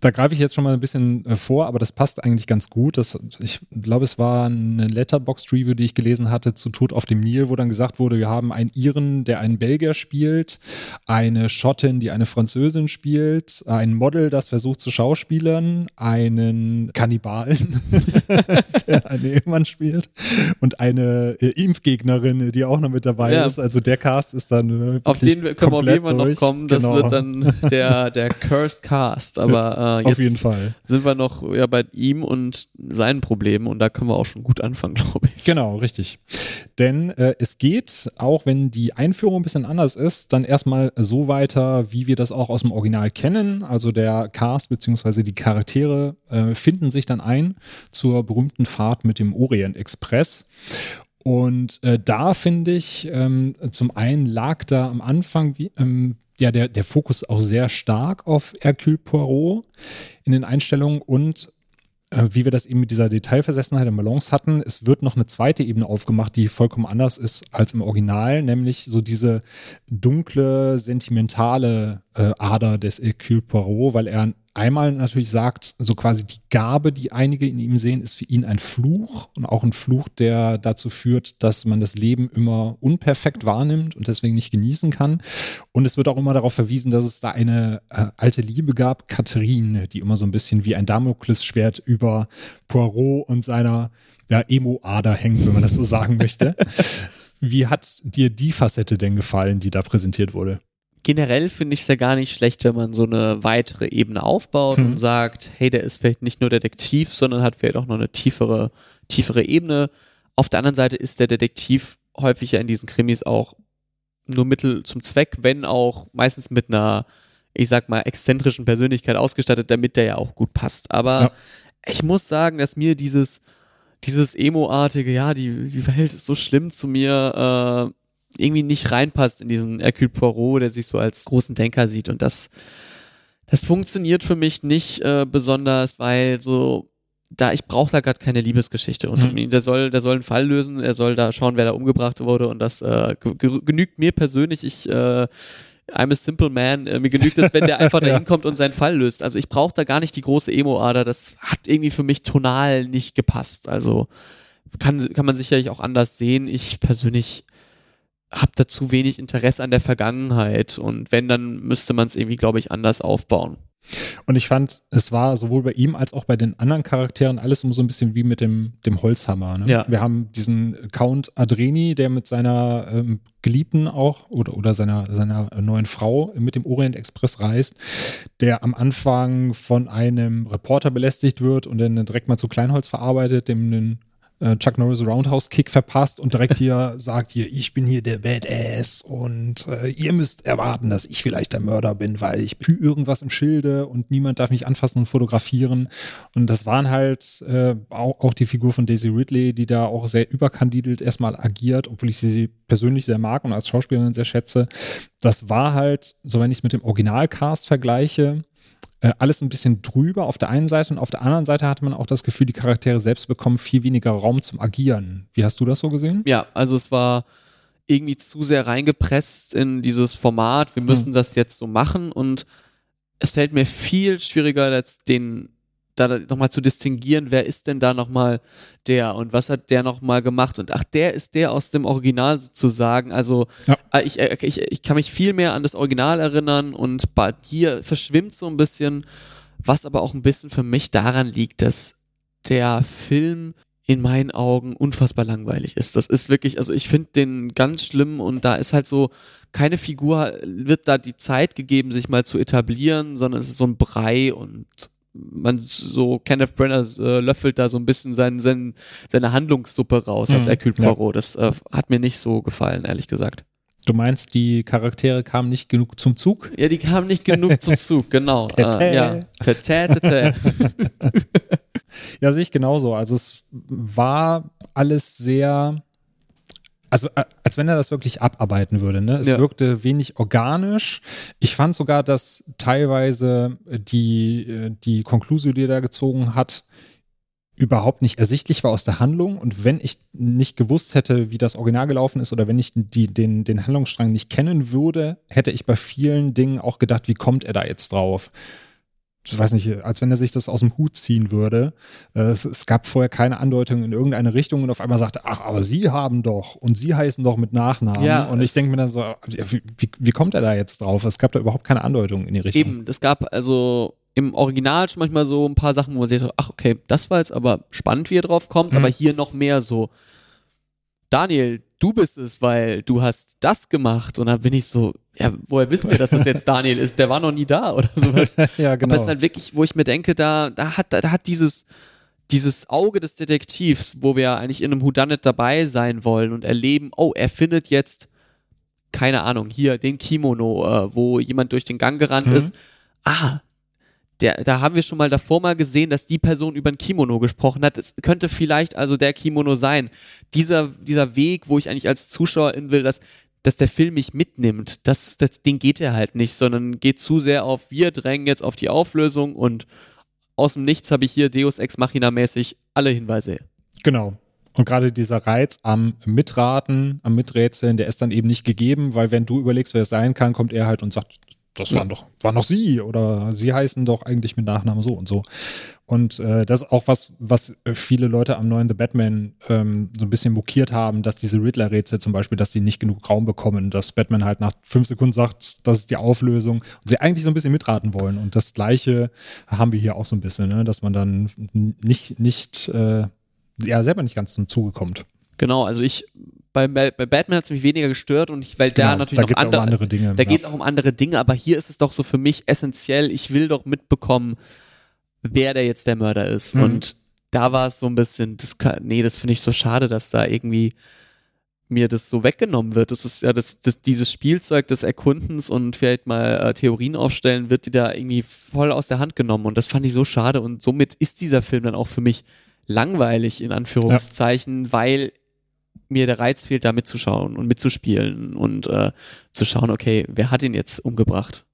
da greife ich jetzt schon mal ein bisschen äh, vor, aber das passt eigentlich ganz gut. Das, ich glaube, es war eine Letterboxd-Review, die ich gelesen hatte zu Tod auf dem Nil, wo dann gesagt wurde, wir haben einen Iren, der einen Belgier spielt, eine Schottin, die eine Französin spielt, ein Model, das versucht zu schauspielern, einen Kannibalen, (laughs) der einen Ehemann spielt und eine äh, Impfgegnerin, die auch noch mit dabei ja. ist. Also der Cast ist dann äh, Auf den können wir auf jeden Fall noch kommen. Das genau. wird dann der, der (laughs) Cursed Cast, aber äh, Auf jeden Fall. sind wir noch ja, bei ihm und seinen Problemen und da können wir auch schon gut anfangen, (laughs) glaube ich. Genau, richtig. Denn äh, es geht, auch wenn die Einführung ein bisschen anders ist, dann erstmal so weiter, wie wir das auch aus dem Original kennen. Also der Cast bzw. die Charaktere äh, finden sich dann ein zur berühmten Fahrt mit dem Orient Express. Und äh, da finde ich, ähm, zum einen lag da am Anfang wie, ähm, ja der, der Fokus auch sehr stark auf Hercule Poirot in den Einstellungen und äh, wie wir das eben mit dieser Detailversessenheit im Balance hatten, es wird noch eine zweite Ebene aufgemacht, die vollkommen anders ist als im Original, nämlich so diese dunkle, sentimentale äh, Ader des Hercule Poirot, weil er einmal natürlich sagt, so quasi die Gabe, die einige in ihm sehen, ist für ihn ein Fluch und auch ein Fluch, der dazu führt, dass man das Leben immer unperfekt wahrnimmt und deswegen nicht genießen kann. Und es wird auch immer darauf verwiesen, dass es da eine äh, alte Liebe gab, Katharine, die immer so ein bisschen wie ein Damoklesschwert über Poirot und seiner ja, Emo-Ader hängt, wenn man das so sagen möchte. (laughs) Wie hat dir die Facette denn gefallen, die da präsentiert wurde? Generell finde ich es ja gar nicht schlecht, wenn man so eine weitere Ebene aufbaut mhm. und sagt, hey, der ist vielleicht nicht nur Detektiv, sondern hat vielleicht auch noch eine tiefere, tiefere Ebene. Auf der anderen Seite ist der Detektiv häufig ja in diesen Krimis auch nur Mittel zum Zweck, wenn auch meistens mit einer, ich sag mal, exzentrischen Persönlichkeit ausgestattet, damit der ja auch gut passt. Aber ja. ich muss sagen, dass mir dieses, dieses Emo-artige, ja, die, die Welt ist so schlimm zu mir, äh, irgendwie nicht reinpasst in diesen Hercule Poirot, der sich so als großen Denker sieht. Und das, das funktioniert für mich nicht äh, besonders, weil so da ich brauche da gerade keine Liebesgeschichte und mhm. der soll der soll einen Fall lösen, er soll da schauen, wer da umgebracht wurde und das äh, genügt mir persönlich. Ich äh, I'm a simple man. Äh, mir genügt es, wenn der (laughs) einfach ja. dahin kommt und seinen Fall löst. Also ich brauche da gar nicht die große Emo-Ader. Das hat irgendwie für mich tonal nicht gepasst. Also kann, kann man sicherlich auch anders sehen. Ich persönlich habe da zu wenig Interesse an der Vergangenheit und wenn, dann müsste man es irgendwie, glaube ich, anders aufbauen. Und ich fand, es war sowohl bei ihm als auch bei den anderen Charakteren alles immer so ein bisschen wie mit dem, dem Holzhammer. Ne? Ja. Wir haben diesen Count Adreni, der mit seiner ähm, Geliebten auch oder, oder seiner, seiner neuen Frau mit dem Orient Express reist, der am Anfang von einem Reporter belästigt wird und dann direkt mal zu Kleinholz verarbeitet, dem einen äh, Chuck Norris Roundhouse Kick verpasst und direkt hier (laughs) sagt hier, ich bin hier der Badass und äh, ihr müsst erwarten, dass ich vielleicht der Mörder bin, weil ich bin irgendwas im Schilde und niemand darf mich anfassen und fotografieren. Und das waren halt äh, auch, auch die Figur von Daisy Ridley, die da auch sehr überkandidelt erstmal agiert, obwohl ich sie persönlich sehr mag und als Schauspielerin sehr schätze. Das war halt, so wenn ich es mit dem Originalcast vergleiche, äh, alles ein bisschen drüber auf der einen Seite und auf der anderen Seite hatte man auch das Gefühl, die Charaktere selbst bekommen viel weniger Raum zum Agieren. Wie hast du das so gesehen? Ja, also es war irgendwie zu sehr reingepresst in dieses Format. Wir müssen hm. das jetzt so machen und es fällt mir viel schwieriger, als den da nochmal zu distinguieren, wer ist denn da nochmal der und was hat der nochmal gemacht und ach, der ist der aus dem Original sozusagen. Also ja. Äh, ich, äh, ich, ich kann mich viel mehr an das Original erinnern und bei dir verschwimmt so ein bisschen, was aber auch ein bisschen für mich daran liegt, dass der Film in meinen Augen unfassbar langweilig ist. Das ist wirklich, also ich finde den ganz schlimm und da ist halt so, keine Figur wird da die Zeit gegeben, sich mal zu etablieren, sondern es ist so ein Brei und man so Kenneth Brenner äh, löffelt da so ein bisschen sein, sein, seine Handlungssuppe raus mhm. als Hercule Poirot. Ja. Das äh, hat mir nicht so gefallen, ehrlich gesagt. Du meinst, die Charaktere kamen nicht genug zum Zug? Ja, die kamen nicht genug zum (laughs) Zug, genau. äh, ja. Tete, tete. (laughs) ja, sehe ich genauso. Also es war alles sehr also äh, als wenn er das wirklich abarbeiten würde. Ne? Es ja. wirkte wenig organisch. Ich fand sogar, dass teilweise die, äh, die Konklusion, die er da gezogen hat, überhaupt nicht ersichtlich war aus der Handlung. Und wenn ich nicht gewusst hätte, wie das Original gelaufen ist oder wenn ich die, den, den Handlungsstrang nicht kennen würde, hätte ich bei vielen Dingen auch gedacht, wie kommt er da jetzt drauf? Ich weiß nicht, als wenn er sich das aus dem Hut ziehen würde. Äh, es, es, gab vorher keine Andeutung in irgendeine Richtung und auf einmal sagte, ach, aber Sie haben doch und Sie heißen doch mit Nachnamen. Ja, und ich denke mir dann so, wie, wie, wie, kommt er da jetzt drauf? Es gab da überhaupt keine Andeutung in die Richtung. Eben, es gab also im Original schon manchmal so ein paar Sachen, wo man sieht, ach, okay, das war jetzt aber spannend, wie er drauf kommt, mhm. aber hier noch mehr so, Daniel, du bist es, weil du hast das gemacht. Und dann bin ich so, ja, woher wissen wir, dass das jetzt Daniel ist? Der war noch nie da oder (laughs) sowas. ja, genau. Aber es ist halt wirklich, wo ich mir denke, da, da hat, da hat dieses, dieses Auge des Detektivs, wo wir eigentlich in einem Whodunit dabei sein wollen und erleben, oh, er findet jetzt, keine Ahnung, hier den Kimono, äh, wo jemand durch den Gang gerannt mhm. ist. Ah, der, da haben wir schon mal davor mal gesehen, dass die Person über ein Kimono gesprochen hat. Es könnte vielleicht also der Kimono sein. Dieser, dieser Weg, wo ich eigentlich als Zuschauerin will, dass, dass der Film mich mitnimmt, das, das, den geht er halt nicht, sondern geht zu sehr auf, wir drängen jetzt auf die Auflösung und aus dem Nichts habe ich hier Deus Ex Machina mäßig alle Hinweise. Genau. Und gerade dieser Reiz am Mitraten, am Miträtseln, der ist dann eben nicht gegeben, weil wenn du überlegst, wer es sein kann, kommt er halt und sagt, das waren doch, waren doch sie oder sie heißen doch eigentlich mit Nachnamen so und so. Und äh, das ist auch was, was viele Leute am neuen The Batman ähm, so ein bisschen mokiert haben, dass diese Riddler-Rätsel zum Beispiel, dass sie nicht genug Raum bekommen, dass Batman halt nach fünf Sekunden sagt, das ist die Auflösung und sie eigentlich so ein bisschen mitraten wollen. Und das Gleiche haben wir hier auch so ein bisschen, ne? dass man dann nicht, nicht, äh, ja, selber nicht ganz zum Zuge kommt. Genau, also ich bei, bei Batman hat es mich weniger gestört und ich, weil genau, da natürlich da noch andere, um andere Dinge. Da ja. geht es auch um andere Dinge, aber hier ist es doch so für mich essentiell. Ich will doch mitbekommen, wer der jetzt der Mörder ist. Mhm. Und da war es so ein bisschen, das kann, nee, das finde ich so schade, dass da irgendwie mir das so weggenommen wird. Das ist ja das, das dieses Spielzeug des Erkundens und vielleicht mal äh, Theorien aufstellen, wird die da irgendwie voll aus der Hand genommen. Und das fand ich so schade. Und somit ist dieser Film dann auch für mich langweilig, in Anführungszeichen, ja. weil mir der Reiz fehlt, da mitzuschauen und mitzuspielen und äh, zu schauen, okay, wer hat ihn jetzt umgebracht?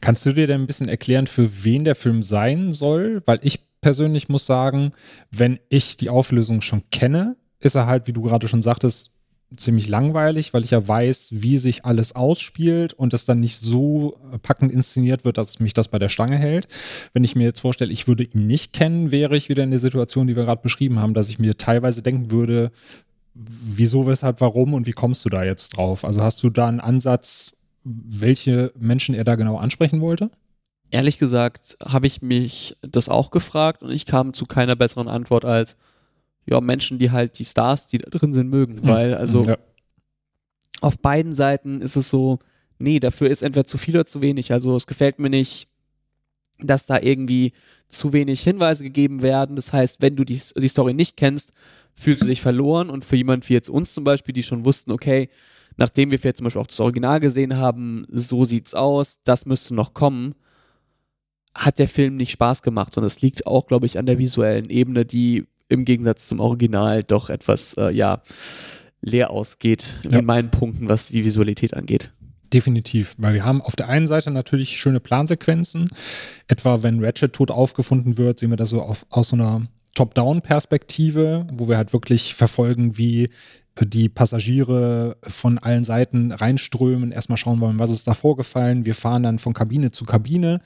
Kannst du dir denn ein bisschen erklären, für wen der Film sein soll? Weil ich persönlich muss sagen, wenn ich die Auflösung schon kenne, ist er halt, wie du gerade schon sagtest, ziemlich langweilig, weil ich ja weiß, wie sich alles ausspielt und es dann nicht so packend inszeniert wird, dass mich das bei der Stange hält. Wenn ich mir jetzt vorstelle, ich würde ihn nicht kennen, wäre ich wieder in der Situation, die wir gerade beschrieben haben, dass ich mir teilweise denken würde, wieso, weshalb, warum und wie kommst du da jetzt drauf? Also hast du da einen Ansatz, welche Menschen er da genau ansprechen wollte? Ehrlich gesagt habe ich mich das auch gefragt und ich kam zu keiner besseren Antwort als, ja, Menschen, die halt die Stars, die da drin sind, mögen. Hm. Weil, also ja. auf beiden Seiten ist es so, nee, dafür ist entweder zu viel oder zu wenig. Also es gefällt mir nicht, dass da irgendwie zu wenig Hinweise gegeben werden. Das heißt, wenn du die, die Story nicht kennst, fühlst du dich verloren und für jemand wie jetzt uns zum Beispiel, die schon wussten, okay, nachdem wir jetzt zum Beispiel auch das Original gesehen haben, so sieht's aus, das müsste noch kommen, hat der Film nicht Spaß gemacht und es liegt auch, glaube ich, an der visuellen Ebene, die im Gegensatz zum Original doch etwas, äh, ja, leer ausgeht ja. in meinen Punkten, was die Visualität angeht. Definitiv, weil wir haben auf der einen Seite natürlich schöne Plansequenzen. Etwa wenn Ratchet tot aufgefunden wird, sehen wir das so auf, aus so einer Top-Down-Perspektive, wo wir halt wirklich verfolgen, wie die Passagiere von allen Seiten reinströmen, erstmal schauen wollen, was ist da vorgefallen. Wir fahren dann von Kabine zu Kabine.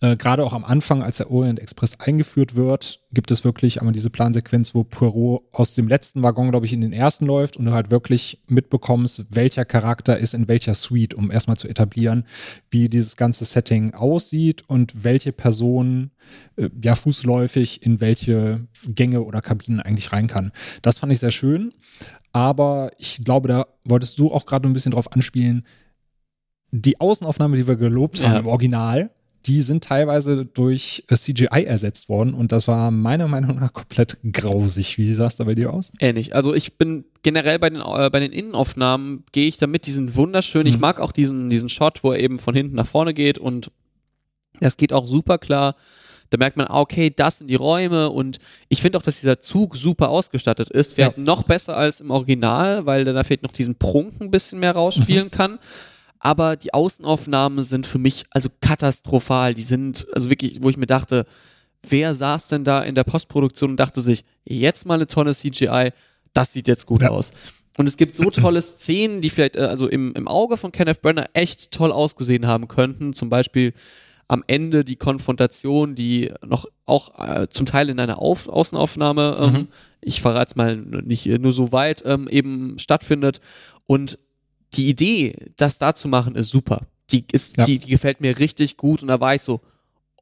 Äh, Gerade auch am Anfang, als der Orient Express eingeführt wird, gibt es wirklich einmal diese Plansequenz, wo Poirot aus dem letzten Waggon, glaube ich, in den ersten läuft und du halt wirklich mitbekommst, welcher Charakter ist in welcher Suite, um erstmal zu etablieren, wie dieses ganze Setting aussieht und welche Person äh, ja fußläufig in welche Gänge oder Kabinen eigentlich rein kann. Das fand ich sehr schön. Aber ich glaube, da wolltest du auch gerade ein bisschen drauf anspielen. Die Außenaufnahme, die wir gelobt haben im Original, die sind teilweise durch CGI ersetzt worden und das war meiner Meinung nach komplett grausig. Wie sah es da bei dir aus? Ähnlich. Also ich bin generell bei den, äh, bei den Innenaufnahmen gehe ich damit, die sind wunderschön. Mhm. Ich mag auch diesen, diesen Shot, wo er eben von hinten nach vorne geht und das geht auch super klar. Da merkt man, ah, okay, das sind die Räume und ich finde auch, dass dieser Zug super ausgestattet ist. Vielleicht ja. noch besser als im Original, weil da vielleicht noch diesen Prunk ein bisschen mehr rausspielen mhm. kann. Aber die Außenaufnahmen sind für mich also katastrophal. Die sind also wirklich, wo ich mir dachte, wer saß denn da in der Postproduktion und dachte sich, jetzt mal eine Tonne CGI, das sieht jetzt gut ja. aus. Und es gibt so tolle Szenen, die vielleicht äh, also im, im Auge von Kenneth Brenner echt toll ausgesehen haben könnten. Zum Beispiel am Ende die Konfrontation, die noch auch äh, zum Teil in einer Auf Außenaufnahme, ähm, mhm. ich verrate es mal nicht nur so weit, ähm, eben stattfindet. Und die Idee, das da zu machen, ist super. Die, ist, ja. die, die gefällt mir richtig gut und da war ich so,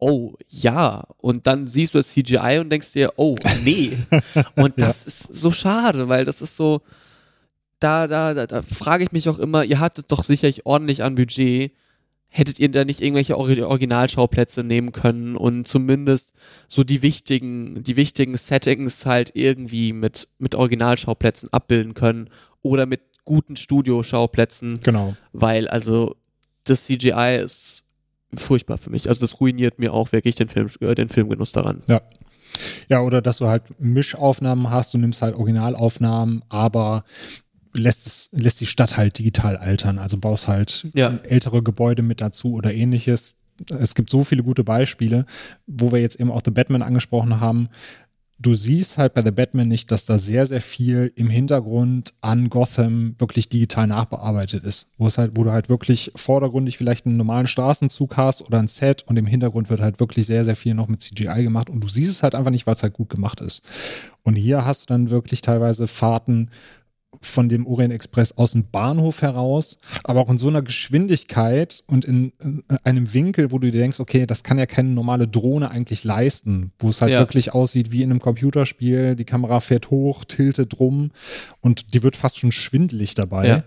oh ja. Und dann siehst du das CGI und denkst dir, oh nee. (laughs) Und das ja. ist so schade, weil das ist so, da, da, da, da frage ich mich auch immer, ihr hattet doch sicherlich ordentlich an Budget hättet ihr da nicht irgendwelche Originalschauplätze nehmen können und zumindest so die wichtigen, die wichtigen Settings halt irgendwie mit, mit Originalschauplätzen abbilden können oder mit guten Studioschauplätzen. Genau. Weil also das CGI ist furchtbar für mich. Also das ruiniert mir auch wirklich den Film, äh, den Filmgenuss daran. Ja. Ja, oder dass du halt Mischaufnahmen hast, du nimmst halt Originalaufnahmen, aber lässt, es, lässt die Stadt halt digital altern. Also baust halt ja. ältere Gebäude mit dazu oder ähnliches. Es gibt so viele gute Beispiele, wo wir jetzt eben auch The Batman angesprochen haben. du siehst halt bei The Batman nicht, dass da sehr, sehr viel im Hintergrund an Gotham wirklich digital nachbearbeitet ist. Wo es halt, wo du halt wirklich vordergründig vielleicht einen normalen Straßenzug hast oder ein Set und im Hintergrund wird halt wirklich sehr, sehr viel noch mit CGI gemacht und du siehst es halt einfach nicht, weil es halt gut gemacht ist. Und hier hast du dann wirklich teilweise Fahrten, von dem Orient Express aus dem Bahnhof heraus, aber auch in so einer Geschwindigkeit und in, in, einem Winkel, wo du dir denkst, okay, das kann ja keine normale Drohne eigentlich leisten, wo es halt ja. wirklich aussieht wie in einem Computerspiel, die Kamera fährt hoch, tiltet drum und die wird fast schon schwindelig dabei. Ja.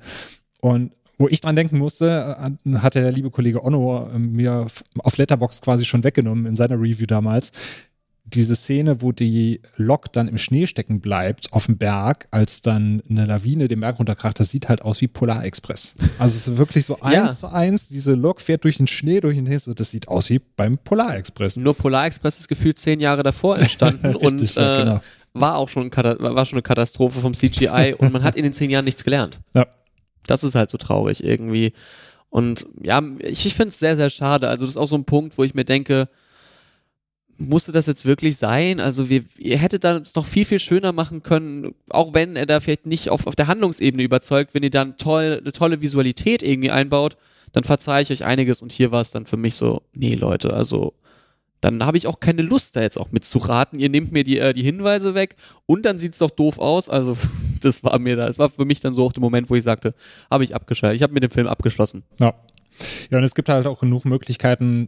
Und wo ich dran denken musste, äh, hat der liebe Kollege Onno äh, mir auf Letterbox quasi schon weggenommen in seiner Review damals diese Szene, wo die Lok dann im Schnee stecken bleibt auf dem Berg, als dann eine Lawine den Berg runterkracht, das sieht halt aus wie Polar Express. Also es ist wirklich so (laughs) eins ja. zu eins, diese Lok fährt durch den Schnee, durch den Hiss, das sieht aus wie beim Polar Express. Nur Polar Express ist gefühlt zehn Jahre davor entstanden (laughs) Richtig, und ja, äh, genau. war auch schon, war schon eine Katastrophe vom CGI (laughs) und man hat in den zehn Jahren nichts gelernt. Ja. Das ist halt so traurig irgendwie. Und ja, ich, ich finde es sehr, sehr schade. Also das ist auch so ein Punkt, wo ich mir denke, musste das jetzt wirklich sein? Also wir, ihr hättet dann es noch viel, viel schöner machen können, auch wenn er da vielleicht nicht auf, auf der Handlungsebene überzeugt, wenn ihr dann toll, eine tolle Visualität irgendwie einbaut, dann verzeihe ich euch einiges und hier war es dann für mich so, nee Leute, also dann habe ich auch keine Lust da jetzt auch mitzuraten. Ihr nehmt mir die, äh, die Hinweise weg und dann sieht es doch doof aus. Also (laughs) das war mir da, es war für mich dann so auch der Moment, wo ich sagte, habe ich abgeschaltet. Ich habe mit dem Film abgeschlossen. Ja. Ja, und es gibt halt auch genug Möglichkeiten,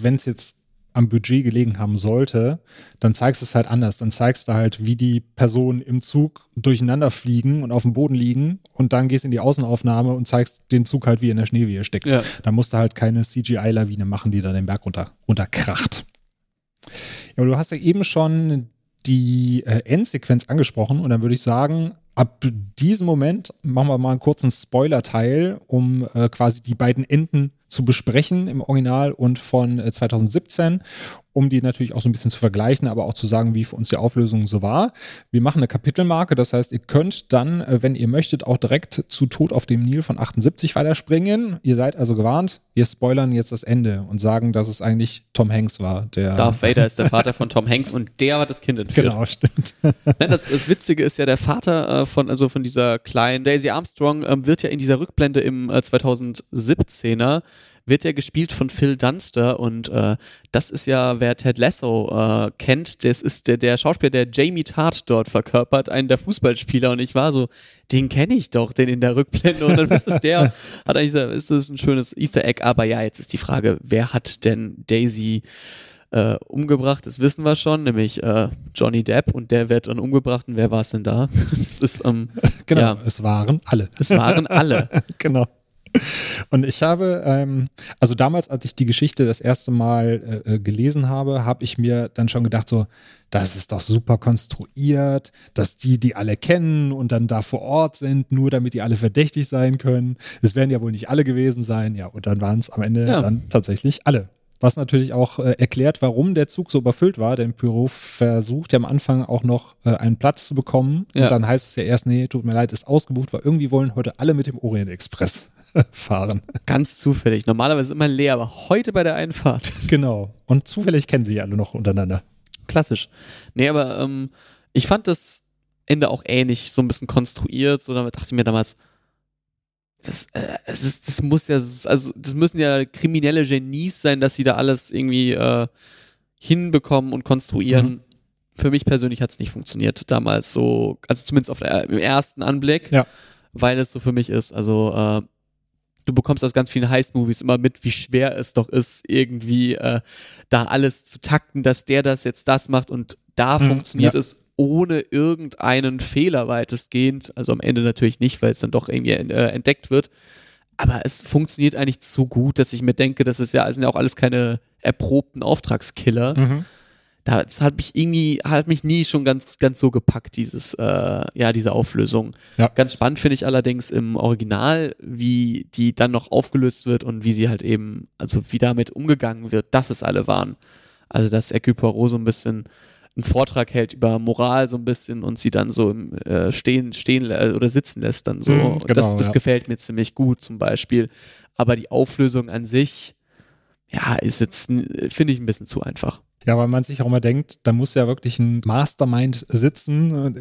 wenn es jetzt am Budget gelegen haben sollte, dann zeigst du es halt anders. Dann zeigst du halt, wie die Personen im Zug durcheinander fliegen und auf dem Boden liegen und dann gehst in die Außenaufnahme und zeigst den Zug halt, wie in der Schneewehe steckt. Ja. Da musst du halt keine CGI-Lawine machen, die da den Berg runter, runterkracht. Ja, aber du hast ja eben schon die äh, Endsequenz angesprochen und dann würde ich sagen, ab diesem Moment machen wir mal einen kurzen Spoiler-Teil, um äh, quasi die beiden Enden zu besprechen im Original und von 2017, äh, um die natürlich auch so ein bisschen zu vergleichen, aber auch zu sagen, wie für uns die Auflösung so war. Wir machen eine Kapitelmarke, das heißt, ihr könnt dann, äh, wenn ihr möchtet, auch direkt zu Tod auf dem Nil von 78 weiterspringen. Ihr seid also gewarnt, wir spoilern jetzt das Ende und sagen, dass es eigentlich Tom Hanks war. Der Darth (laughs) Vader ist der Vater von Tom Hanks und der hat das Kind entführt. Genau, stimmt. (laughs) Nein, das, das Witzige ist ja, der Vater äh, von, also von dieser kleinen Daisy Armstrong ähm, wird ja in dieser Rückblende im äh, 2017er wird ja gespielt von Phil Dunster und äh, das ist ja, wer Ted Lasso äh, kennt, das ist der, der Schauspieler, der Jamie Tart dort verkörpert, einen der Fußballspieler und ich war so, den kenne ich doch, den in der Rückblende und dann ist es der, (laughs) hat eigentlich, ist das ein schönes Easter Egg, aber ja, jetzt ist die Frage, wer hat denn Daisy äh, umgebracht, das wissen wir schon, nämlich äh, Johnny Depp und der wird dann umgebracht und wer war es denn da? (laughs) das ist, ähm, genau, ja, es waren alle. Es waren alle. (laughs) genau. Und ich habe, ähm, also damals, als ich die Geschichte das erste Mal äh, äh, gelesen habe, habe ich mir dann schon gedacht, so, das ist doch super konstruiert, dass die die alle kennen und dann da vor Ort sind, nur damit die alle verdächtig sein können. Es werden ja wohl nicht alle gewesen sein, ja, und dann waren es am Ende ja. dann tatsächlich alle. Was natürlich auch äh, erklärt, warum der Zug so überfüllt war, denn Pyro versucht ja am Anfang auch noch äh, einen Platz zu bekommen. Ja. Und dann heißt es ja erst, nee, tut mir leid, ist ausgebucht, weil irgendwie wollen heute alle mit dem Orient Express (laughs) fahren. Ganz zufällig. Normalerweise immer leer, aber heute bei der Einfahrt. (laughs) Genau. Und zufällig kennen sie alle noch untereinander. Klassisch. Nee, aber ähm, ich fand das Ende auch ähnlich, so ein bisschen konstruiert. So, damit dachte ich mir damals, das, äh, es ist, das muss ja, also das müssen ja kriminelle Genies sein, dass sie da alles irgendwie äh, hinbekommen und konstruieren. Mhm. Für mich persönlich hat es nicht funktioniert damals so, also zumindest auf der, im ersten Anblick, ja. weil es so für mich ist. Also äh, du bekommst aus ganz vielen Heist-Movies immer mit, wie schwer es doch ist, irgendwie äh, da alles zu takten, dass der das jetzt das macht und da mhm, funktioniert ja. es ohne irgendeinen Fehler weitestgehend. Also am Ende natürlich nicht, weil es dann doch irgendwie äh, entdeckt wird. Aber es funktioniert eigentlich zu gut, dass ich mir denke, das ist ja, sind ja auch alles keine erprobten Auftragskiller. Mhm das hat mich irgendwie, hat mich nie schon ganz, ganz so gepackt, dieses, äh, ja, diese Auflösung. Ja. Ganz spannend finde ich allerdings im Original, wie die dann noch aufgelöst wird und wie sie halt eben, also wie damit umgegangen wird, dass es alle waren. Also, dass Hercule Poirot so ein bisschen einen Vortrag hält über Moral so ein bisschen und sie dann so im, äh, stehen, stehen oder sitzen lässt dann so. Mhm, genau, das, das ja. gefällt mir ziemlich gut zum Beispiel. Aber die Auflösung an sich, ja, ist jetzt, finde ich, ein bisschen zu einfach. Ja, weil man sich auch immer denkt, da muss ja wirklich ein Mastermind sitzen,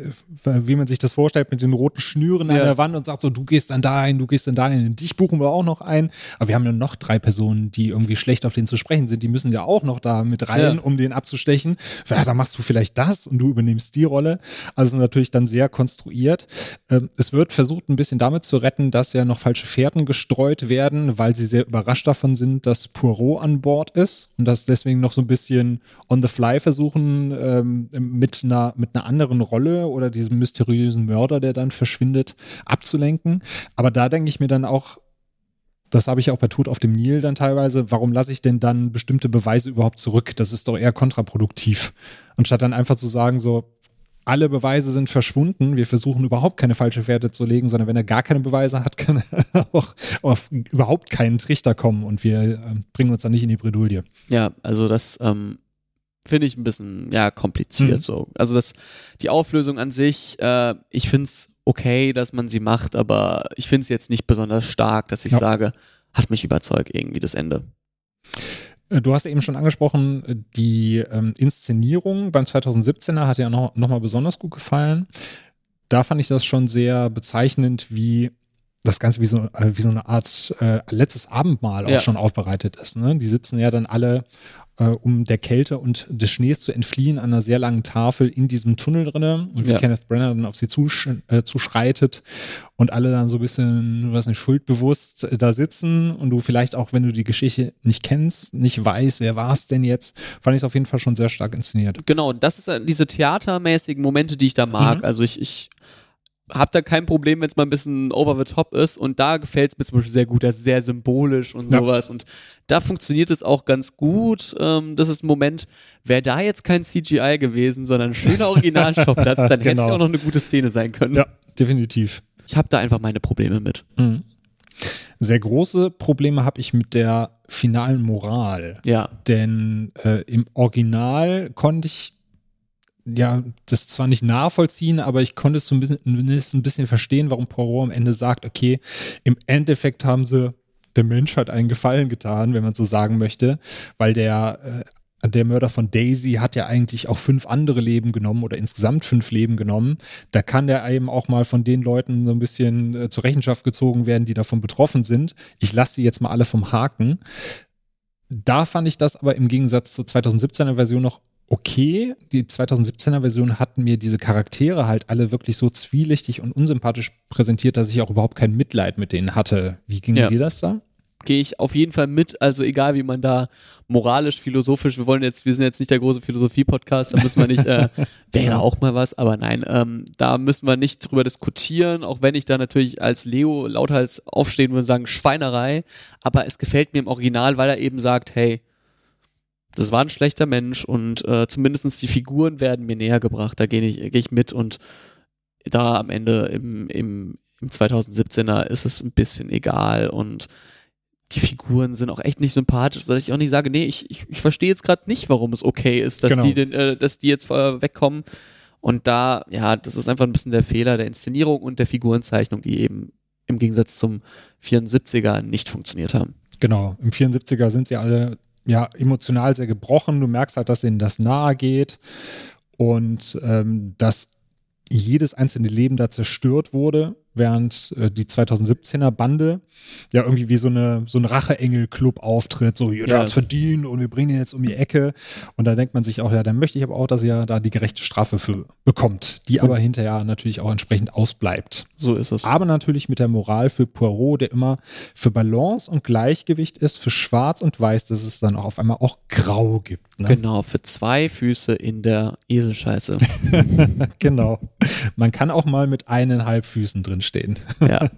äh, wie man sich das vorstellt, mit den roten Schnüren ja. an der Wand und sagt so, du gehst dann da ein, du gehst dann da ein, dich buchen wir auch noch ein. Aber wir haben ja noch drei Personen, die irgendwie schlecht auf den zu sprechen sind, die müssen ja auch noch da mit rein, ja. um den abzustechen. Ja, da machst du vielleicht das und du übernimmst die Rolle. Also natürlich dann sehr konstruiert. Ähm, es wird versucht, ein bisschen damit zu retten, dass ja noch falsche Fährten gestreut werden, weil sie sehr überrascht davon sind, dass Poirot an Bord ist und dass deswegen noch so ein bisschen on the fly versuchen, ähm, mit, einer, mit einer anderen Rolle oder diesem mysteriösen Mörder, der dann verschwindet, abzulenken. Aber da denke ich mir dann auch, das habe ich auch bei Tod auf dem Nil dann teilweise. Warum lasse ich denn dann bestimmte Beweise überhaupt zurück? Das ist doch eher kontraproduktiv. Anstatt dann einfach zu sagen, so, alle Beweise sind verschwunden. Wir versuchen überhaupt keine falsche Fährte zu legen, sondern wenn er gar keine Beweise hat, kann er (laughs) auch auf überhaupt keinen Trichter kommen und wir äh, bringen uns dann nicht in die Bredouille. Ja, also das ähm, finde ich ein bisschen ja kompliziert mhm. so. Also das die Auflösung an sich, äh, ich finde es okay, dass man sie macht, aber ich finde es jetzt nicht besonders stark, dass ich ja. sage, hat mich überzeugt irgendwie das Ende. Äh, du hast eben schon angesprochen, die ähm, Inszenierung beim 2017er hat ja noch, noch mal besonders gut gefallen. Da fand ich das schon sehr bezeichnend, wie das Ganze wie so, äh, wie so eine Art äh, letztes Abendmahl auch ja. schon aufbereitet ist. Ne? Die sitzen ja dann alle um der Kälte und des Schnees zu entfliehen, an einer sehr langen Tafel in diesem Tunnel drinne und wie ja. Kenneth Brenner dann auf sie zusch äh, zuschreitet und alle dann so ein bisschen, was nicht, schuldbewusst äh, da sitzen und du vielleicht auch, wenn du die Geschichte nicht kennst, nicht weißt, wer war es denn jetzt, fand ich es auf jeden Fall schon sehr stark inszeniert. Genau, das ist diese theatermäßigen Momente, die ich da mag. Mhm. Also ich, ich habe da kein Problem, wenn es mal ein bisschen over the top ist. Und da gefällt es mir zum Beispiel sehr gut. Das ist sehr symbolisch und ja. sowas. Und da funktioniert es auch ganz gut. Ähm, das ist ein Moment, wäre da jetzt kein CGI gewesen, sondern ein schöner (laughs) Originalschauplatz, dann genau. hätte es ja auch noch eine gute Szene sein können. Ja, definitiv. Ich habe da einfach meine Probleme mit. Mhm. Sehr große Probleme habe ich mit der finalen Moral. Ja. Denn äh, im Original konnte ich ja, das zwar nicht nachvollziehen, aber ich konnte es zumindest ein bisschen verstehen, warum Poirot am Ende sagt, okay, im Endeffekt haben sie der Menschheit einen Gefallen getan, wenn man so sagen möchte, weil der, äh, der Mörder von Daisy hat ja eigentlich auch fünf andere Leben genommen oder insgesamt fünf Leben genommen. Da kann der eben auch mal von den Leuten so ein bisschen äh, zur Rechenschaft gezogen werden, die davon betroffen sind. Ich lasse sie jetzt mal alle vom Haken. Da fand ich das aber im Gegensatz zur 2017er Version noch okay. Die 2017er Version hatten mir diese Charaktere halt alle wirklich so zwielichtig und unsympathisch präsentiert, dass ich auch überhaupt kein Mitleid mit denen hatte. Wie ging ja. dir das da? Gehe ich auf jeden Fall mit, also egal wie man da moralisch, philosophisch, wir wollen jetzt, wir sind jetzt nicht der große Philosophie-Podcast, da müssen wir nicht, äh, (laughs) wäre auch mal was, aber nein, ähm, da müssen wir nicht drüber diskutieren, auch wenn ich da natürlich als Leo lauthals aufstehen würde und sagen, Schweinerei, aber es gefällt mir im Original, weil er eben sagt, hey, das war ein schlechter Mensch und äh, zumindest die Figuren werden mir näher gebracht. Da gehe ich, geh ich mit und da am Ende im, im, im 2017er ist es ein bisschen egal und die Figuren sind auch echt nicht sympathisch, dass ich auch nicht sage, nee, ich, ich, ich verstehe jetzt gerade nicht, warum es okay ist, dass genau. die den, äh, dass die jetzt äh, wegkommen. Und da, ja, das ist einfach ein bisschen der Fehler der Inszenierung und der Figurenzeichnung, die eben im Gegensatz zum 74er nicht funktioniert haben. Genau, im 74er sind sie alle ja emotional sehr gebrochen. Du merkst halt, dass ihnen das nahe geht und ähm, dass jedes einzelne Leben da zerstört wurde während äh, die 2017er Bande ja irgendwie wie so eine so ein Racheengel-Club auftritt, so jeder ja. hat's verdient und wir bringen ihn jetzt um die Ecke. Und da denkt man sich auch, ja, dann möchte ich aber auch, dass er da die gerechte Strafe für bekommt, die aber hinterher natürlich auch entsprechend ausbleibt. So ist es. Aber natürlich mit der Moral für Poirot, der immer für Balance und Gleichgewicht ist, für Schwarz und Weiß, dass es dann auch auf einmal auch Grau gibt. Ne? Genau, für zwei Füße in der Eselscheiße. (laughs) genau. Man kann auch mal mit eineinhalb Füßen drin stehen. Ja,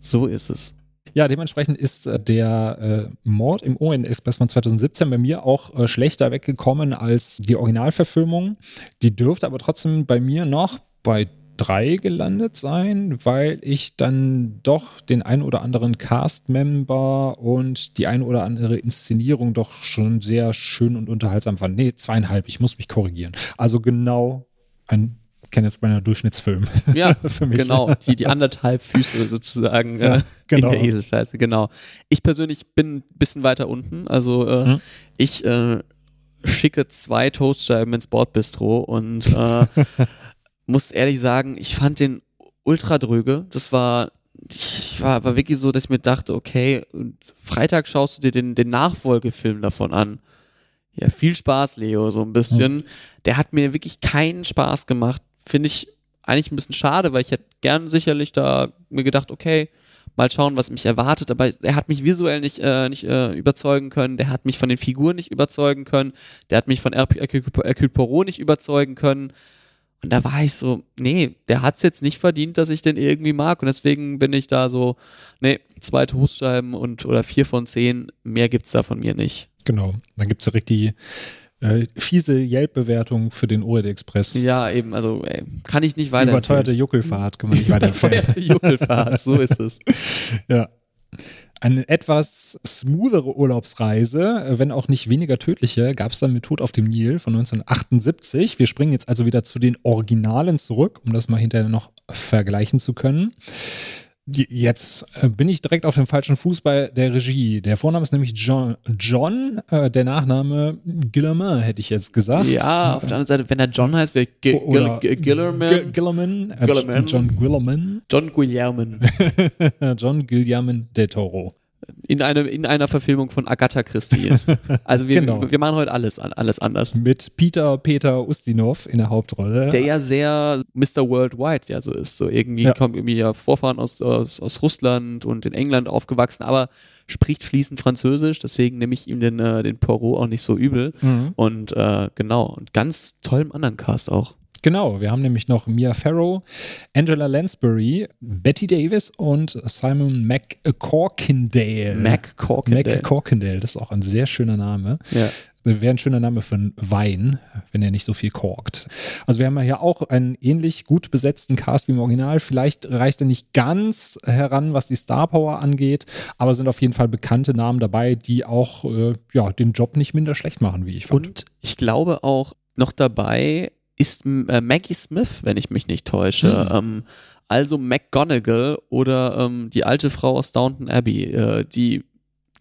so ist es. Ja, dementsprechend ist äh, der äh, Mord im Orient Express von 2017 bei mir auch äh, schlechter weggekommen als die Originalverfilmung. Die dürfte aber trotzdem bei mir noch bei drei gelandet sein, weil ich dann doch den ein oder anderen Cast-Member und die ein oder andere Inszenierung doch schon sehr schön und unterhaltsam fand. Nee, zweieinhalb, ich muss mich korrigieren. Also genau ein Kenneth Brenner Durchschnittsfilm. Ja, (laughs) für mich. genau. Die, die anderthalb Füße sozusagen ja, äh, genau. in der Eselscheiße, genau. Ich persönlich bin ein bisschen weiter unten. Also äh, mhm. ich äh, schicke zwei Toastscheiben ins Bordbistro und äh, (laughs) muss ehrlich sagen, ich fand den ultra dröge. Das war, ich war, war wirklich so, dass ich mir dachte, okay, Freitag schaust du dir den, den Nachfolgefilm davon an. Ja, viel Spaß, Leo, so ein bisschen. Mhm. Der hat mir wirklich keinen Spaß gemacht. Finde ich eigentlich ein bisschen schade, weil ich hätte gern sicherlich da mir gedacht, okay, mal schauen, was mich erwartet. Aber er hat mich visuell nicht, äh, nicht äh, überzeugen können. Der hat mich von den Figuren nicht überzeugen können. Der hat mich von Hercule Poirot nicht überzeugen können. Und da war ich so, nee, der hat es jetzt nicht verdient, dass ich den irgendwie mag. Und deswegen bin ich da so, nee, zwei Toastscheiben und oder vier von zehn, mehr gibt es da von mir nicht. Genau. Dann gibt es direkt die äh, fiese Yelp-Bewertung für den Orient Express. Ja, eben, also ey, kann ich nicht weiter. Überteuerte Juckelfahrt kann man nicht weiterempfehlen. Überteuerte Juckelfahrt, so ist es. (laughs) ja. Eine etwas smoothere Urlaubsreise, äh, wenn auch nicht weniger tödliche, gab es dann mit Tod auf dem Nil von 1978. Wir springen jetzt also wieder zu den Originalen zurück, um das mal hinterher noch vergleichen zu können. Jetzt äh, bin ich direkt auf dem falschen Fuß bei der Regie. Der Vorname ist nämlich John, John äh, der Nachname Gillerman, hätte ich jetzt gesagt. Ja, auf der anderen Seite, wenn er John heißt, wäre G Gillerman. Gillerman. Äh, John Guillerman. John Guillerman. (laughs) John Guillerman de Toro in, eine, in einer Verfilmung von Agatha Christie. (laughs) Also wir, genau. wir machen heute alles, alles anders. Mit Peter Peter Ustinov in der Hauptrolle. Der ja sehr Mr. Worldwide ja so ist. So irgendwie ja. kommt irgendwie ja Vorfahren aus, aus, aus Russland und in England aufgewachsen, aber spricht fließend Französisch, deswegen nehme ich ihm den, äh, den Poirot auch nicht so übel. Mhm. Und äh, genau, und ganz toll im anderen Cast auch. Genau, wir haben nämlich noch Mia Farrow, Angela Lansbury, Betty Davis und Simon McCorkindale. McCorkindale. McCorkindale, das ist auch ein sehr schöner Name. Ja. Wäre ein schöner Name für einen Wein, wenn er nicht so viel korkt. Also wir haben ja hier auch einen ähnlich gut besetzten Cast wie im Original. Vielleicht reicht er nicht ganz heran, was die Star Power angeht, aber sind auf jeden Fall bekannte Namen dabei, die auch äh, ja, den Job nicht minder schlecht machen, wie ich fand. Und ich glaube auch noch dabei ist äh, Maggie Smith, wenn ich mich nicht täusche. Mhm. Ähm, also McGonagall oder ähm, die alte Frau aus Downton Abbey, äh, die,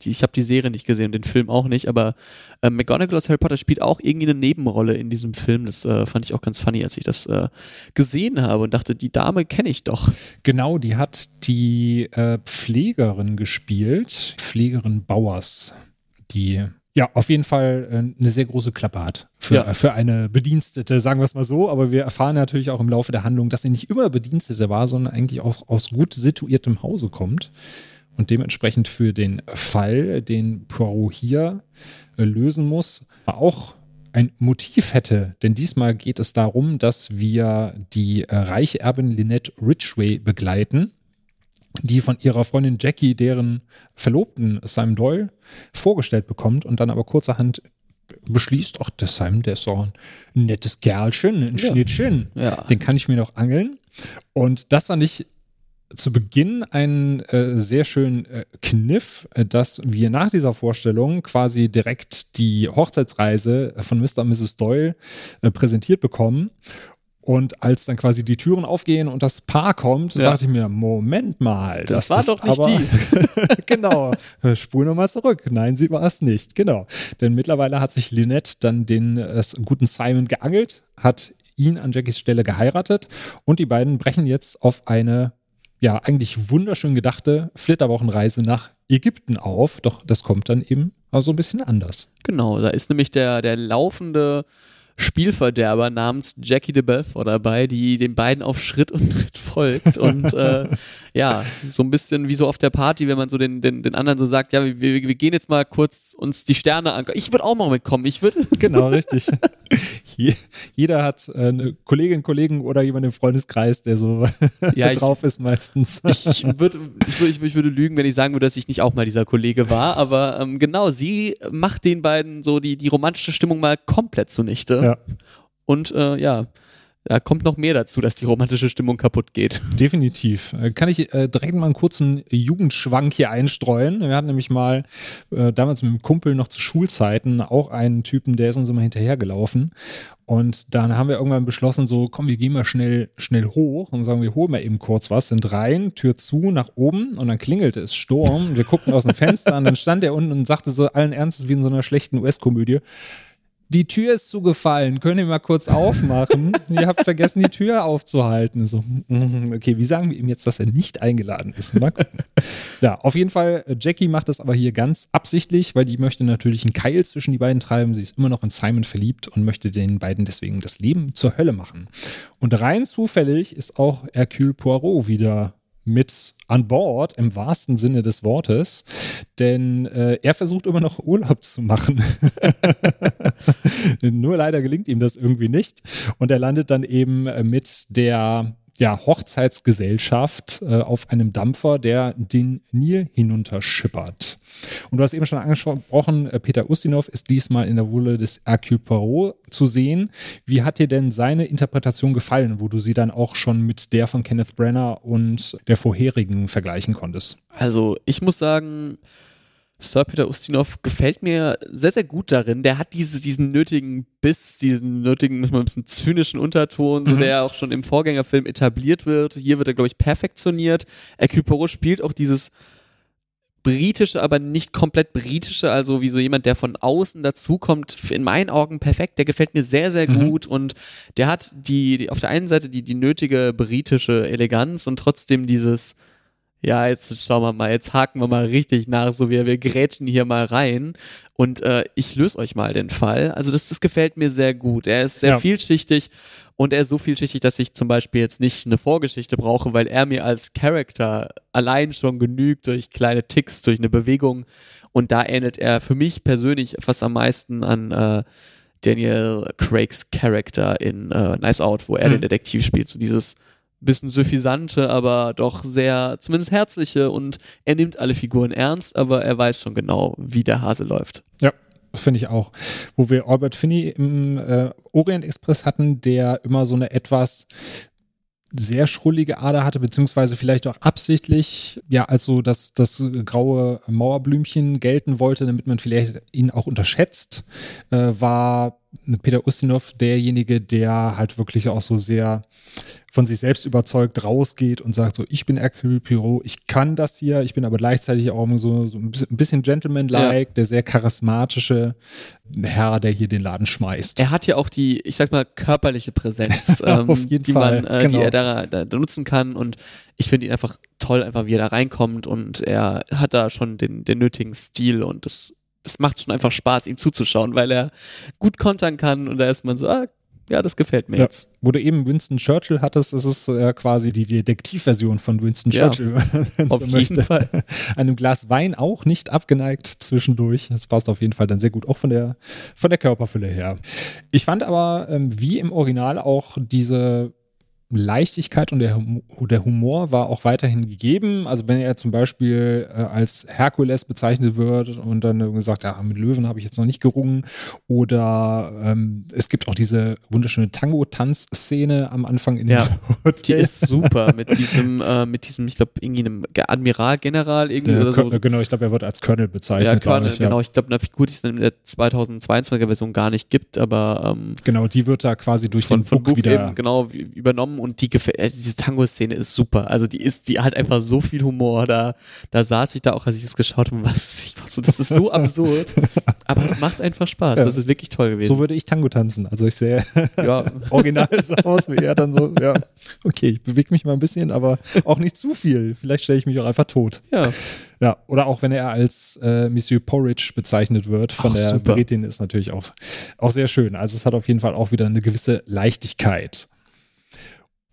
die ich habe die Serie nicht gesehen, den Film auch nicht, aber äh, McGonagall aus Harry Potter spielt auch irgendwie eine Nebenrolle in diesem Film. Das äh, fand ich auch ganz funny, als ich das äh, gesehen habe und dachte, die Dame kenne ich doch. Genau, die hat die äh, Pflegerin gespielt, Pflegerin Bauers, die ja, auf jeden Fall äh, eine sehr große Klappe hat für, ja. für eine Bedienstete, sagen wir es mal so. Aber wir erfahren natürlich auch im Laufe der Handlung, dass sie nicht immer Bedienstete war, sondern eigentlich auch aus gut situiertem Hause kommt und dementsprechend für den Fall, den Poirot hier äh, lösen muss, auch ein Motiv hätte. Denn diesmal geht es darum, dass wir die äh, reiche Erbin Lynette Ridgway begleiten die von ihrer Freundin Jackie deren Verlobten Simon Doyle vorgestellt bekommt und dann aber kurzerhand beschließt, ach, der Simon, der ist so ein nettes Kerlchen, ein ja. Schnittchen, ja. den kann ich mir noch angeln. Und das fand ich zu Beginn einen äh, sehr schönen äh, Kniff, äh, dass wir nach dieser Vorstellung quasi direkt die Hochzeitsreise von Mr. und Mrs. Doyle äh, präsentiert bekommen und als dann quasi die Türen aufgehen und das Paar kommt, ja. dachte ich mir, Moment mal. Das, das war doch nicht aber, die. (laughs) genau. Spur nochmal zurück. Nein, sie war es nicht. Genau. Denn mittlerweile hat sich Lynette dann den äh, guten Simon geangelt, hat ihn an Jackies Stelle geheiratet und die beiden brechen jetzt auf eine, ja, eigentlich wunderschön gedachte Flitterwochenreise nach Ägypten auf. Doch das kommt dann eben so ein bisschen anders. Genau, da ist nämlich der, der laufende Spielverderber namens Jackie de Belfort dabei, die den beiden auf Schritt und Tritt folgt und (laughs) äh, ja, so ein bisschen wie so auf der Party, wenn man so den, den, den anderen so sagt, ja, wir, wir gehen jetzt mal kurz uns die Sterne an. Ich würde auch mal mitkommen, ich würde. Genau, richtig. (laughs) Jeder hat äh, eine Kollegin, Kollegen oder jemand im Freundeskreis, der so (laughs) ja, drauf ist meistens. Ich, (laughs) ich, würd, ich, würd, ich, würde lügen, wenn ich sagen würde, dass ich nicht auch mal dieser Kollege war, aber ähm, genau, sie macht den beiden so die, die romantische Stimmung mal komplett zunichte. Ja. Und äh, ja, da kommt noch mehr dazu, dass die romantische Stimmung kaputt geht. Definitiv. Äh, kann ich äh, direkt mal einen kurzen Jugendschwank hier einstreuen? Wir hatten nämlich mal äh, damals mit einem Kumpel noch zu Schulzeiten auch einen Typen, der ist uns immer hinterhergelaufen. Und dann haben wir irgendwann beschlossen, so, komm, wir gehen mal schnell, schnell hoch und sagen, wir holen mal eben kurz was, sind rein, Tür zu, nach oben und dann klingelte es Sturm. Wir guckten aus dem Fenster und dann stand er unten und sagte so allen Ernstes wie in so einer schlechten US-Komödie, die Tür ist zugefallen, könnt ihr mal kurz aufmachen? (laughs) ihr habt vergessen, die Tür aufzuhalten. So, mm, okay, wie sagen wir ihm jetzt, dass er nicht eingeladen ist? Mal gucken. ja, auf jeden Fall, äh, Jackie macht das aber hier ganz absichtlich, weil die möchte natürlich einen Keil zwischen die beiden treiben. Sie ist immer noch in Simon verliebt und möchte den beiden deswegen das Leben zur Hölle machen. Und rein zufällig ist auch Hercule Poirot wieder mit an Bord im wahrsten Sinne des Wortes, denn äh, er versucht immer noch Urlaub zu machen. (laughs) Nur leider gelingt ihm das irgendwie nicht und er landet dann eben äh, mit der ja, Hochzeitsgesellschaft äh, auf einem Dampfer, der den Nil hinunterschippert. Und du hast eben schon angesprochen, äh, Peter Ustinov ist diesmal in der Rolle des Hercule Poirot zu sehen. Wie hat dir denn seine Interpretation gefallen, wo du sie dann auch schon mit der von Kenneth Brenner und der vorherigen vergleichen konntest? Also, ich muss sagen, Sir Peter Ustinov gefällt mir sehr, sehr gut darin. Der hat diese, diesen nötigen Biss, diesen nötigen, manchmal ein bisschen zynischen Unterton, mhm. so der auch schon im Vorgängerfilm etabliert wird. Hier wird er, glaube ich, perfektioniert. Poirot spielt auch dieses britische, aber nicht komplett britische, also wie so jemand, der von außen dazukommt, in meinen Augen perfekt. Der gefällt mir sehr, sehr mhm. gut und der hat die, die, auf der einen Seite die, die nötige britische Eleganz und trotzdem dieses, ja, jetzt schauen wir mal, jetzt haken wir mal richtig nach, so wie wir grätschen hier mal rein und äh, ich löse euch mal den Fall. Also das, das gefällt mir sehr gut. Er ist sehr ja. vielschichtig und er ist so vielschichtig, dass ich zum Beispiel jetzt nicht eine Vorgeschichte brauche, weil er mir als Charakter allein schon genügt durch kleine Ticks, durch eine Bewegung. Und da ähnelt er für mich persönlich fast am meisten an äh, Daniel Craigs Charakter in äh, Knives Out, wo er mhm. den Detektiv spielt. So dieses bisschen suffisante, aber doch sehr, zumindest herzliche und er nimmt alle Figuren ernst, aber er weiß schon genau, wie der Hase läuft. Ja, finde ich auch. Wo wir Albert Finney im äh, Orient Express hatten, der immer so eine etwas sehr schrullige Ader hatte, beziehungsweise vielleicht auch absichtlich, ja, also das, das graue Mauerblümchen gelten wollte, damit man vielleicht ihn auch unterschätzt, äh, war Peter Ustinov derjenige, der halt wirklich auch so sehr von sich selbst überzeugt rausgeht und sagt so, ich bin Hercule Poirot, ich kann das hier, ich bin aber gleichzeitig auch so, so ein bisschen Gentleman-like, ja. der sehr charismatische Herr, der hier den Laden schmeißt. Er hat ja auch die, ich sag mal, körperliche Präsenz, (laughs) ähm, die Fall. man, äh, genau. die er da, da, da, nutzen kann und ich finde ihn einfach toll, einfach wie er da reinkommt und er hat da schon den, den nötigen Stil und das es macht schon einfach Spaß, ihm zuzuschauen, weil er gut kontern kann und da ist man so, ah, ja, das gefällt mir ja. jetzt. Wo du eben Winston Churchill hattest, ist es äh, quasi die Detektivversion von Winston ja, Churchill, (laughs) wenn auf so jeden. Fall. (laughs) Einem Glas Wein auch nicht abgeneigt zwischendurch. Das passt auf jeden Fall dann sehr gut, auch von der, von der Körperfülle her. Ich fand aber, ähm, wie im Original, auch diese Leichtigkeit und der, der, Humor war auch weiterhin gegeben. Also wenn er zum Beispiel äh, als Herkules bezeichnet wird und dann gesagt, ja, mit Löwen habe ich jetzt noch nicht gerungen. Oder ähm, es gibt auch diese wunderschöne Tango-Tanz-Szene am Anfang in ja. Die ist super mit diesem, äh, mit diesem, ich glaube, irgendwie einem Admiral-General irgendwie oder so. Genau, ich glaube, er wird als Colonel bezeichnet. Ja, Colonel, ich, genau. Ja. Ich glaube, eine Figur, die es in der 2022er Version gar nicht gibt, aber ähm, genau, die wird da quasi durch von, den Book, Book wieder eben, genau übernommen und die also diese Tango-Szene ist super. Also die ist, die hat einfach so viel Humor. Da, da saß ich da auch, als ich das geschaut habe, was, ich war so, das ist so absurd. aber es macht einfach Spaß. Ja. Das ist wirklich toll gewesen. So würde ich Tango tanzen. Also ich sehe ja. (laughs) original so aus, wie er dann so, ja, okay, ich bewege mich mal ein bisschen, aber auch nicht zu viel. Vielleicht stelle ich mich auch einfach tot. Ja. Ja, oder auch wenn er als äh, Monsieur Porridge bezeichnet wird von Ach, der Britin, ist natürlich auch, auch sehr schön. Also es hat auf jeden Fall auch wieder eine gewisse Leichtigkeit.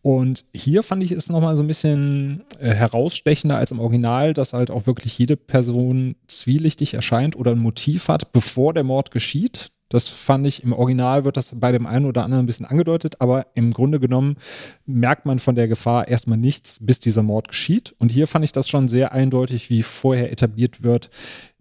Und hier fand ich es nochmal so ein bisschen äh, herausstechender als im Original, dass halt auch wirklich jede Person zwielichtig erscheint oder ein Motiv hat, bevor der Mord geschieht. Das fand ich im Original wird das bei dem einen oder anderen ein bisschen angedeutet, aber im Grunde genommen merkt man von der Gefahr erstmal nichts, bis dieser Mord geschieht. Und hier fand ich das schon sehr eindeutig, wie vorher etabliert wird.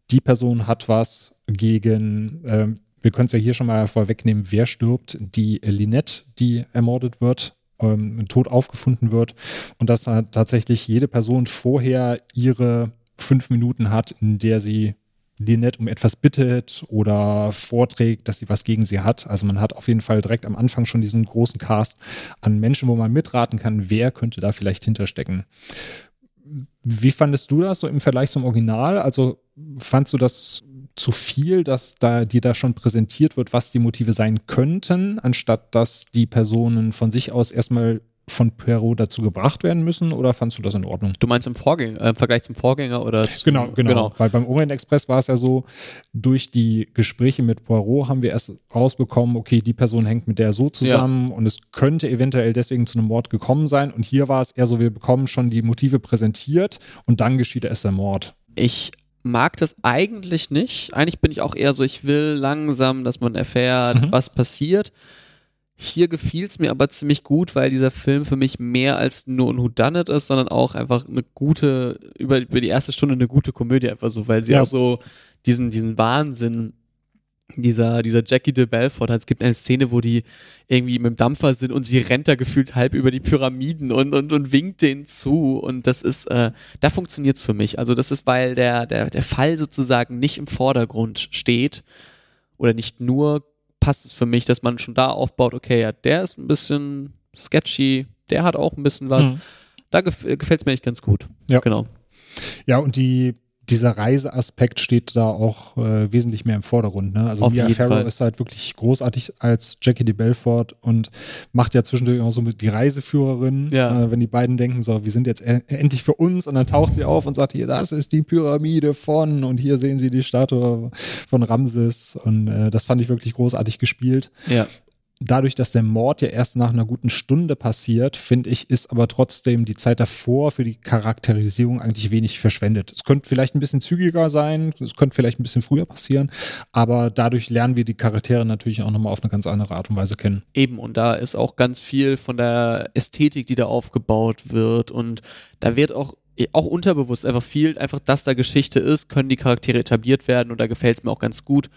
Die Person hat was gegen, äh, wir können es ja hier schon mal vorwegnehmen, wer stirbt, die Linette, die ermordet wird ähm, tot aufgefunden wird und dass tatsächlich jede Person vorher ihre fünf Minuten hat, in der sie Lynette um etwas bittet oder vorträgt, dass sie was gegen sie hat. Also man hat auf jeden Fall direkt am Anfang schon diesen großen Cast an Menschen, wo man mitraten kann, wer könnte da vielleicht hinterstecken. Wie fandest du das so im Vergleich zum Original? Also fandst du das zu viel, dass da dir da schon präsentiert wird, was die Motive sein könnten, anstatt dass die Personen von sich aus erstmal von Perot dazu gebracht werden müssen oder fandst du das in Ordnung? Du meinst im, Vorgänger, äh, im Vergleich zum Vorgänger oder? Zum, genau, genau, genau, Weil beim Orient Express war es ja so, durch die Gespräche mit Poirot haben wir erst rausbekommen, okay, die Person hängt mit der so zusammen ja. und es könnte eventuell deswegen zu einem Mord gekommen sein. Und hier war es eher so, wir bekommen schon die Motive präsentiert und dann geschieht erst der Mord. Ich mag das eigentlich nicht. Eigentlich bin ich auch eher so, ich will langsam, dass man erfährt, mhm. was passiert. Hier gefiel es mir aber ziemlich gut, weil dieser Film für mich mehr als nur ein Whodunit ist, sondern auch einfach eine gute, über, über die erste Stunde eine gute Komödie einfach so, weil sie ja. auch so diesen, diesen Wahnsinn dieser, dieser Jackie de Belfort, es gibt eine Szene, wo die irgendwie mit dem Dampfer sind und sie rennt da gefühlt halb über die Pyramiden und, und, und winkt denen zu und das ist, äh, da funktioniert es für mich. Also das ist, weil der, der, der Fall sozusagen nicht im Vordergrund steht oder nicht nur passt es für mich, dass man schon da aufbaut, okay, ja, der ist ein bisschen sketchy, der hat auch ein bisschen was. Mhm. Da gef gefällt es mir echt ganz gut. Ja. Genau. Ja, und die dieser Reiseaspekt steht da auch äh, wesentlich mehr im Vordergrund. Ne? Also Auf Mia Farrow ist halt wirklich großartig als Jackie de Belfort und macht ja zwischendurch auch so mit die Reiseführerin, ja. äh, wenn die beiden denken, so, wir sind jetzt e endlich für uns und dann taucht sie auf und sagt, hier, das ist die Pyramide von und hier sehen sie die Statue von Ramses und äh, das fand ich wirklich großartig gespielt. Ja dadurch, dass der Mord ja erst nach einer guten Stunde passiert, finde ich, ist aber trotzdem die Zeit davor für die Charakterisierung eigentlich wenig verschwendet. Es könnte vielleicht ein bisschen zügiger sein, es könnte vielleicht ein bisschen früher passieren, aber dadurch lernen wir die Charaktere natürlich auch nochmal auf eine ganz andere Art und Weise kennen. Eben, und da ist auch ganz viel von der Ästhetik, die da aufgebaut wird und da wird auch auch unterbewusst einfach viel, einfach, dass da Geschichte ist, können die Charaktere etabliert werden und da gefällt es mir auch ganz gut.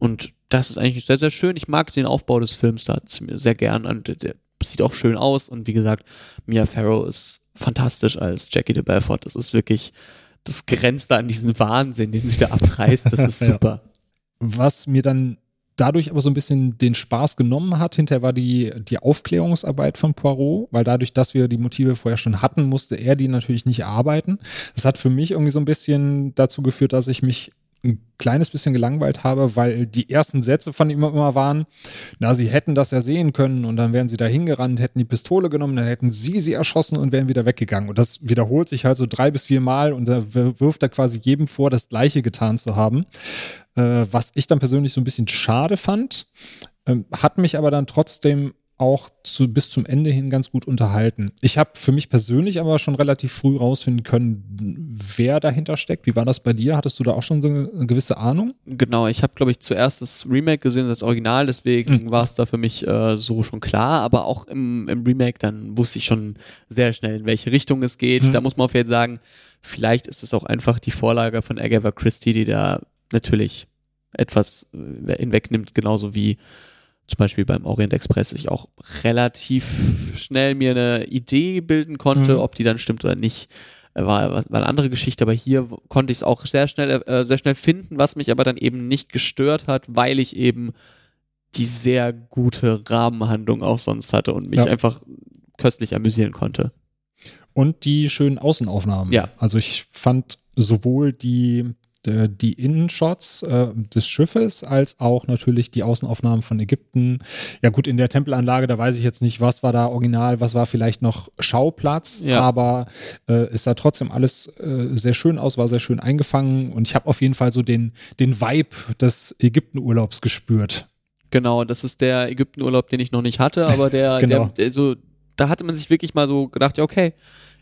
Und das ist eigentlich sehr, sehr schön. Ich mag den Aufbau des Films da sehr gern und der, sieht auch schön aus. Und wie gesagt, Mia Farrow ist fantastisch als Jackie de Belfort. Das ist wirklich, das grenzt da an diesen Wahnsinn, den sie da abreißt. Das ist (laughs) super. ja. Was mir dann dadurch aber so ein bisschen den Spaß genommen hat. Hinterher war die, die Aufklärungsarbeit von Poirot, weil dadurch, dass wir die Motive vorher schon hatten, musste er die natürlich nicht erarbeiten. Das hat für mich irgendwie so ein bisschen dazu geführt, dass ich mich ein kleines bisschen gelangweilt habe, weil die ersten Sätze von ihm immer waren, na, sie hätten das ja sehen können und dann wären sie da hingerannt, hätten die Pistole genommen, dann hätten sie sie erschossen und wären wieder weggegangen. Und das wiederholt sich halt so drei bis vier Mal und da wirft er quasi jedem vor, das Gleiche getan zu haben. Äh, was ich dann persönlich so ein bisschen schade fand, äh, hat mich aber dann trotzdem auch zu, bis zum Ende hin ganz gut unterhalten. Ich habe für mich persönlich aber schon relativ früh rausfinden können, wer dahinter steckt. Wie war das bei dir? Hattest du da auch schon so eine gewisse Ahnung? Genau, ich habe, glaube ich, zuerst das Remake gesehen, das Original, deswegen mhm. war es da für mich äh, so schon klar. Aber auch im, im, Remake, dann wusste ich schon sehr schnell, in welche Richtung es geht. Mhm. Da muss man auf jeden Fall sagen, vielleicht ist es auch einfach die Vorlage von Agatha Christie, die da natürlich etwas äh, hinwegnimmt, genauso wie zum Beispiel beim Orient Express ich auch relativ schnell mir eine Idee bilden konnte, mhm. ob die dann stimmt oder nicht. War, war eine andere Geschichte, aber hier konnte ich es auch sehr schnell, äh, sehr schnell finden, was mich aber dann eben nicht gestört hat, weil ich eben die sehr gute Rahmenhandlung auch sonst hatte und mich ja. einfach köstlich amüsieren konnte. Und die schönen Außenaufnahmen. Ja. Also ich fand sowohl die die Innenshots äh, des Schiffes als auch natürlich die Außenaufnahmen von Ägypten. Ja gut, in der Tempelanlage, da weiß ich jetzt nicht, was war da original, was war vielleicht noch Schauplatz, ja. aber äh, es sah trotzdem alles äh, sehr schön aus, war sehr schön eingefangen und ich habe auf jeden Fall so den, den Vibe des Ägyptenurlaubs gespürt. Genau, das ist der Ägyptenurlaub, den ich noch nicht hatte, aber der, (laughs) genau. der, der so, da hatte man sich wirklich mal so gedacht, ja okay,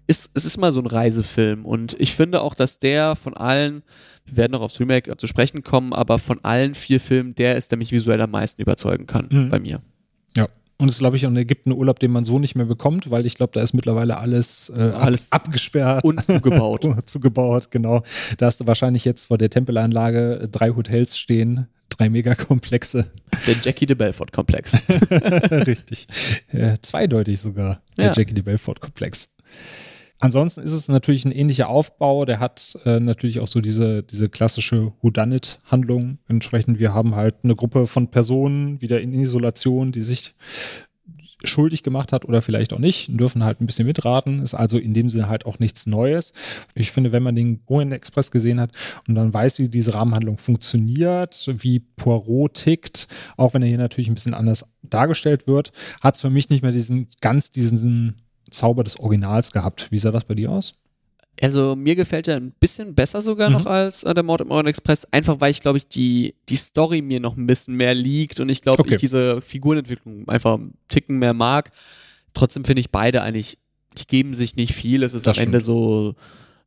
ist, es ist mal so ein Reisefilm und ich finde auch, dass der von allen wir werden noch aufs Remake zu sprechen kommen, aber von allen vier Filmen, der ist, der mich visuell am meisten überzeugen kann mhm. bei mir. Ja. Und es ist, glaube ich, auch in Ägypten ein Urlaub, den man so nicht mehr bekommt, weil ich glaube, da ist mittlerweile alles, äh, alles ab, abgesperrt. Und zugebaut. (laughs) zugebaut, genau. Da hast du wahrscheinlich jetzt vor der Tempelanlage drei Hotels stehen, drei Megakomplexe. Der Jackie de Belfort-Komplex. (laughs) Richtig. Äh, zweideutig sogar, der ja. Jackie de Belfort-Komplex. Ansonsten ist es natürlich ein ähnlicher Aufbau. Der hat äh, natürlich auch so diese, diese klassische Whodunit-Handlung. Entsprechend, wir haben halt eine Gruppe von Personen wieder in Isolation, die sich schuldig gemacht hat oder vielleicht auch nicht, dürfen halt ein bisschen mitraten. Ist also in dem Sinne halt auch nichts Neues. Ich finde, wenn man den Orient Express gesehen hat und dann weiß, wie diese Rahmenhandlung funktioniert, wie Poirot tickt, auch wenn er hier natürlich ein bisschen anders dargestellt wird, hat es für mich nicht mehr diesen ganz diesen Zauber des Originals gehabt. Wie sah das bei dir aus? Also mir gefällt er ein bisschen besser sogar mhm. noch als äh, der Mord im Orient Express, einfach weil ich glaube ich die, die Story mir noch ein bisschen mehr liegt und ich glaube okay. ich diese Figurenentwicklung einfach einen Ticken mehr mag. Trotzdem finde ich beide eigentlich, die geben sich nicht viel. Es ist das am stimmt. Ende so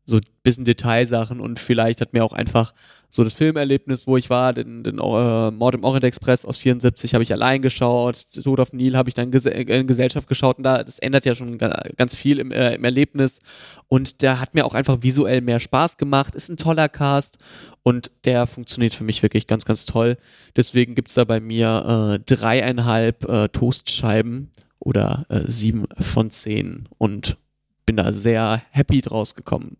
so ein bisschen Detailsachen und vielleicht hat mir auch einfach so das Filmerlebnis, wo ich war, den, den äh, Mord im Orient Express aus 74 habe ich allein geschaut, Tod auf Nil habe ich dann ges in Gesellschaft geschaut und da, das ändert ja schon ganz viel im, äh, im Erlebnis und der hat mir auch einfach visuell mehr Spaß gemacht, ist ein toller Cast und der funktioniert für mich wirklich ganz, ganz toll. Deswegen gibt es da bei mir äh, dreieinhalb äh, Toastscheiben oder äh, sieben von zehn und bin da sehr happy draus gekommen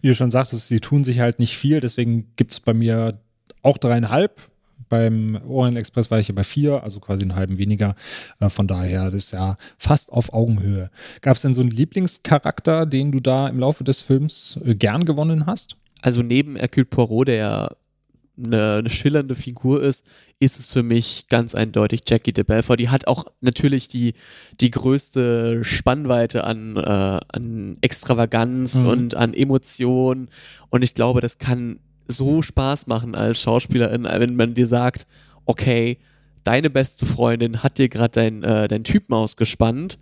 wie du schon sagtest, sie tun sich halt nicht viel, deswegen gibt es bei mir auch dreieinhalb. Beim Orient Express war ich ja bei vier, also quasi einen halben weniger. Äh, von daher, das ist ja fast auf Augenhöhe. Gab es denn so einen Lieblingscharakter, den du da im Laufe des Films äh, gern gewonnen hast? Also neben Hercule Poirot, der ja eine, eine, schillernde Figur ist, ist es für mich ganz eindeutig Jackie de Belfort. Die hat auch natürlich die, die größte Spannweite an, äh, an Extravaganz mhm. und an Emotionen. Und ich glaube, das kann so Spaß machen als Schauspielerin, wenn man dir sagt, okay, deine beste Freundin hat dir gerade dein, äh, dein Typen ausgespannt.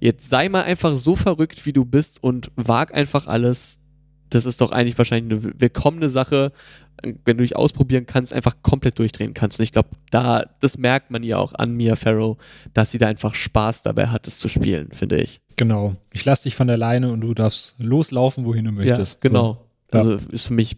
Jetzt sei mal einfach so verrückt, wie du bist und wag einfach alles. Das ist doch eigentlich wahrscheinlich eine willkommene Sache, wenn du dich ausprobieren kannst, einfach komplett durchdrehen kannst. Und ich glaube, da, das merkt man ja auch an Mia Farrow, dass sie da einfach Spaß dabei hat, es zu spielen, finde ich. Genau. Ich lasse dich von der Leine und du darfst loslaufen, wohin du möchtest. Ja, genau. So. Also ist für mich,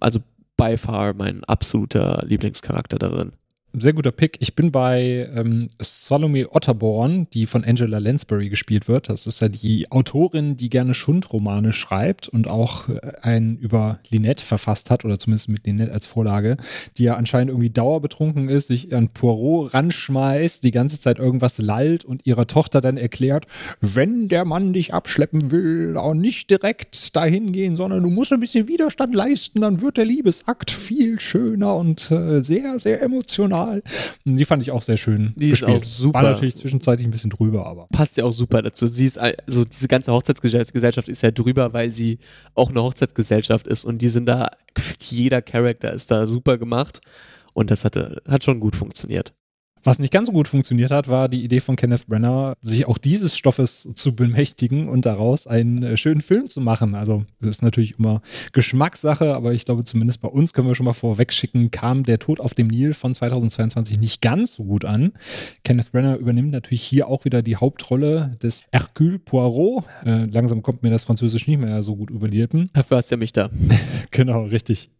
also by far mein absoluter Lieblingscharakter darin sehr guter Pick. Ich bin bei ähm, Salome Otterborn, die von Angela Lansbury gespielt wird. Das ist ja die Autorin, die gerne Schundromane schreibt und auch äh, einen über Linette verfasst hat, oder zumindest mit Linette als Vorlage, die ja anscheinend irgendwie dauerbetrunken ist, sich an Poirot ranschmeißt, die ganze Zeit irgendwas lallt und ihrer Tochter dann erklärt, wenn der Mann dich abschleppen will, auch nicht direkt dahin gehen, sondern du musst ein bisschen Widerstand leisten, dann wird der Liebesakt viel schöner und äh, sehr, sehr emotional Wahl. Die fand ich auch sehr schön. Die gespielt. ist auch super. War natürlich zwischenzeitlich ein bisschen drüber, aber. Passt ja auch super dazu. Sie ist, also diese ganze Hochzeitsgesellschaft ist ja drüber, weil sie auch eine Hochzeitsgesellschaft ist und die sind da, jeder Charakter ist da super gemacht und das hatte, hat schon gut funktioniert. Was nicht ganz so gut funktioniert hat, war die Idee von Kenneth Brenner, sich auch dieses Stoffes zu bemächtigen und daraus einen äh, schönen Film zu machen. Also, das ist natürlich immer Geschmackssache, aber ich glaube, zumindest bei uns können wir schon mal vorwegschicken, kam der Tod auf dem Nil von 2022 nicht ganz so gut an. Kenneth Brenner übernimmt natürlich hier auch wieder die Hauptrolle des Hercule Poirot. Äh, langsam kommt mir das Französisch nicht mehr so gut über die Lippen. Dafür hast du ja mich da. (laughs) genau, richtig.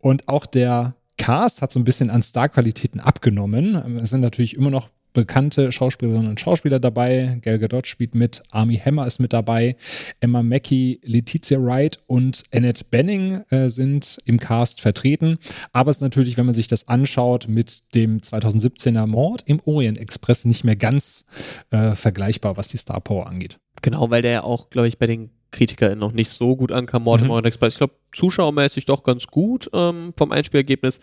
Und auch der Cast hat so ein bisschen an Starqualitäten abgenommen. Es sind natürlich immer noch bekannte Schauspielerinnen und Schauspieler dabei. Gal Gadot spielt mit, Army Hammer ist mit dabei, Emma Mackey, Letizia Wright und Annette Benning äh, sind im Cast vertreten. Aber es ist natürlich, wenn man sich das anschaut, mit dem 2017er Mord im Orient Express nicht mehr ganz äh, vergleichbar, was die Star Power angeht. Genau, weil der ja auch, glaube ich, bei den KritikerInnen noch nicht so gut ankam. Mord im mhm. Orient Express, ich glaube, zuschauermäßig doch ganz gut ähm, vom Einspielergebnis.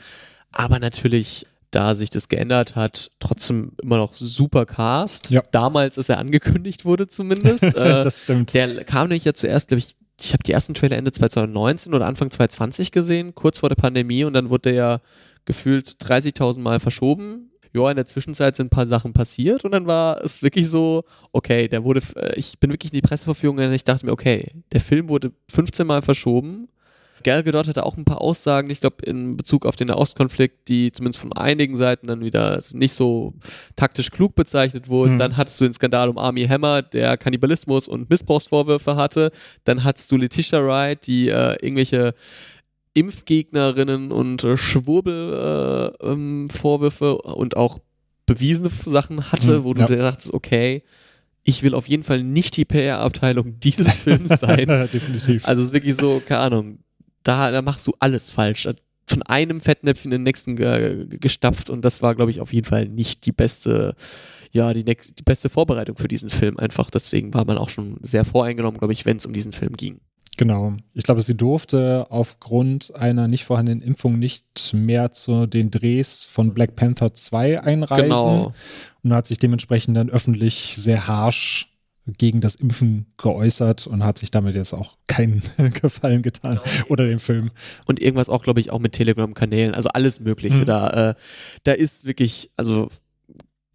Aber natürlich, da sich das geändert hat, trotzdem immer noch super Cast. Ja. Damals, als er angekündigt wurde zumindest. (laughs) äh, das stimmt. Der kam nämlich ja zuerst, glaube ich, ich habe die ersten Trailer Ende 2019 oder Anfang 2020 gesehen, kurz vor der Pandemie und dann wurde der ja gefühlt 30.000 Mal verschoben ja, in der Zwischenzeit sind ein paar Sachen passiert und dann war es wirklich so, okay, der wurde, äh, ich bin wirklich in die Presseverführung und ich dachte mir, okay, der Film wurde 15 Mal verschoben. Gal Gadot hatte auch ein paar Aussagen, ich glaube, in Bezug auf den Nahostkonflikt, die zumindest von einigen Seiten dann wieder nicht so taktisch klug bezeichnet wurden. Mhm. Dann hattest du den Skandal um Army Hammer, der Kannibalismus und Missbrauchsvorwürfe hatte. Dann hattest du Letitia Wright, die äh, irgendwelche Impfgegnerinnen und äh, Schwurbel-Vorwürfe äh, ähm, und auch bewiesene Sachen hatte, mhm, wo du ja. dir dachtest, okay, ich will auf jeden Fall nicht die PR-Abteilung dieses Films sein. (laughs) Definitiv. Also es ist wirklich so, keine Ahnung, da, da machst du alles falsch. von einem Fettnäpfchen in den nächsten gestapft und das war, glaube ich, auf jeden Fall nicht die beste, ja, die, nächste, die beste Vorbereitung für diesen Film. Einfach deswegen war man auch schon sehr voreingenommen, glaube ich, wenn es um diesen Film ging. Genau. Ich glaube, sie durfte aufgrund einer nicht vorhandenen Impfung nicht mehr zu den Drehs von Black Panther 2 einreisen genau. und hat sich dementsprechend dann öffentlich sehr harsch gegen das Impfen geäußert und hat sich damit jetzt auch keinen (laughs) Gefallen getan genau. oder den Film. Und irgendwas auch, glaube ich, auch mit Telegram-Kanälen, also alles Mögliche. Mhm. Da, äh, da ist wirklich, also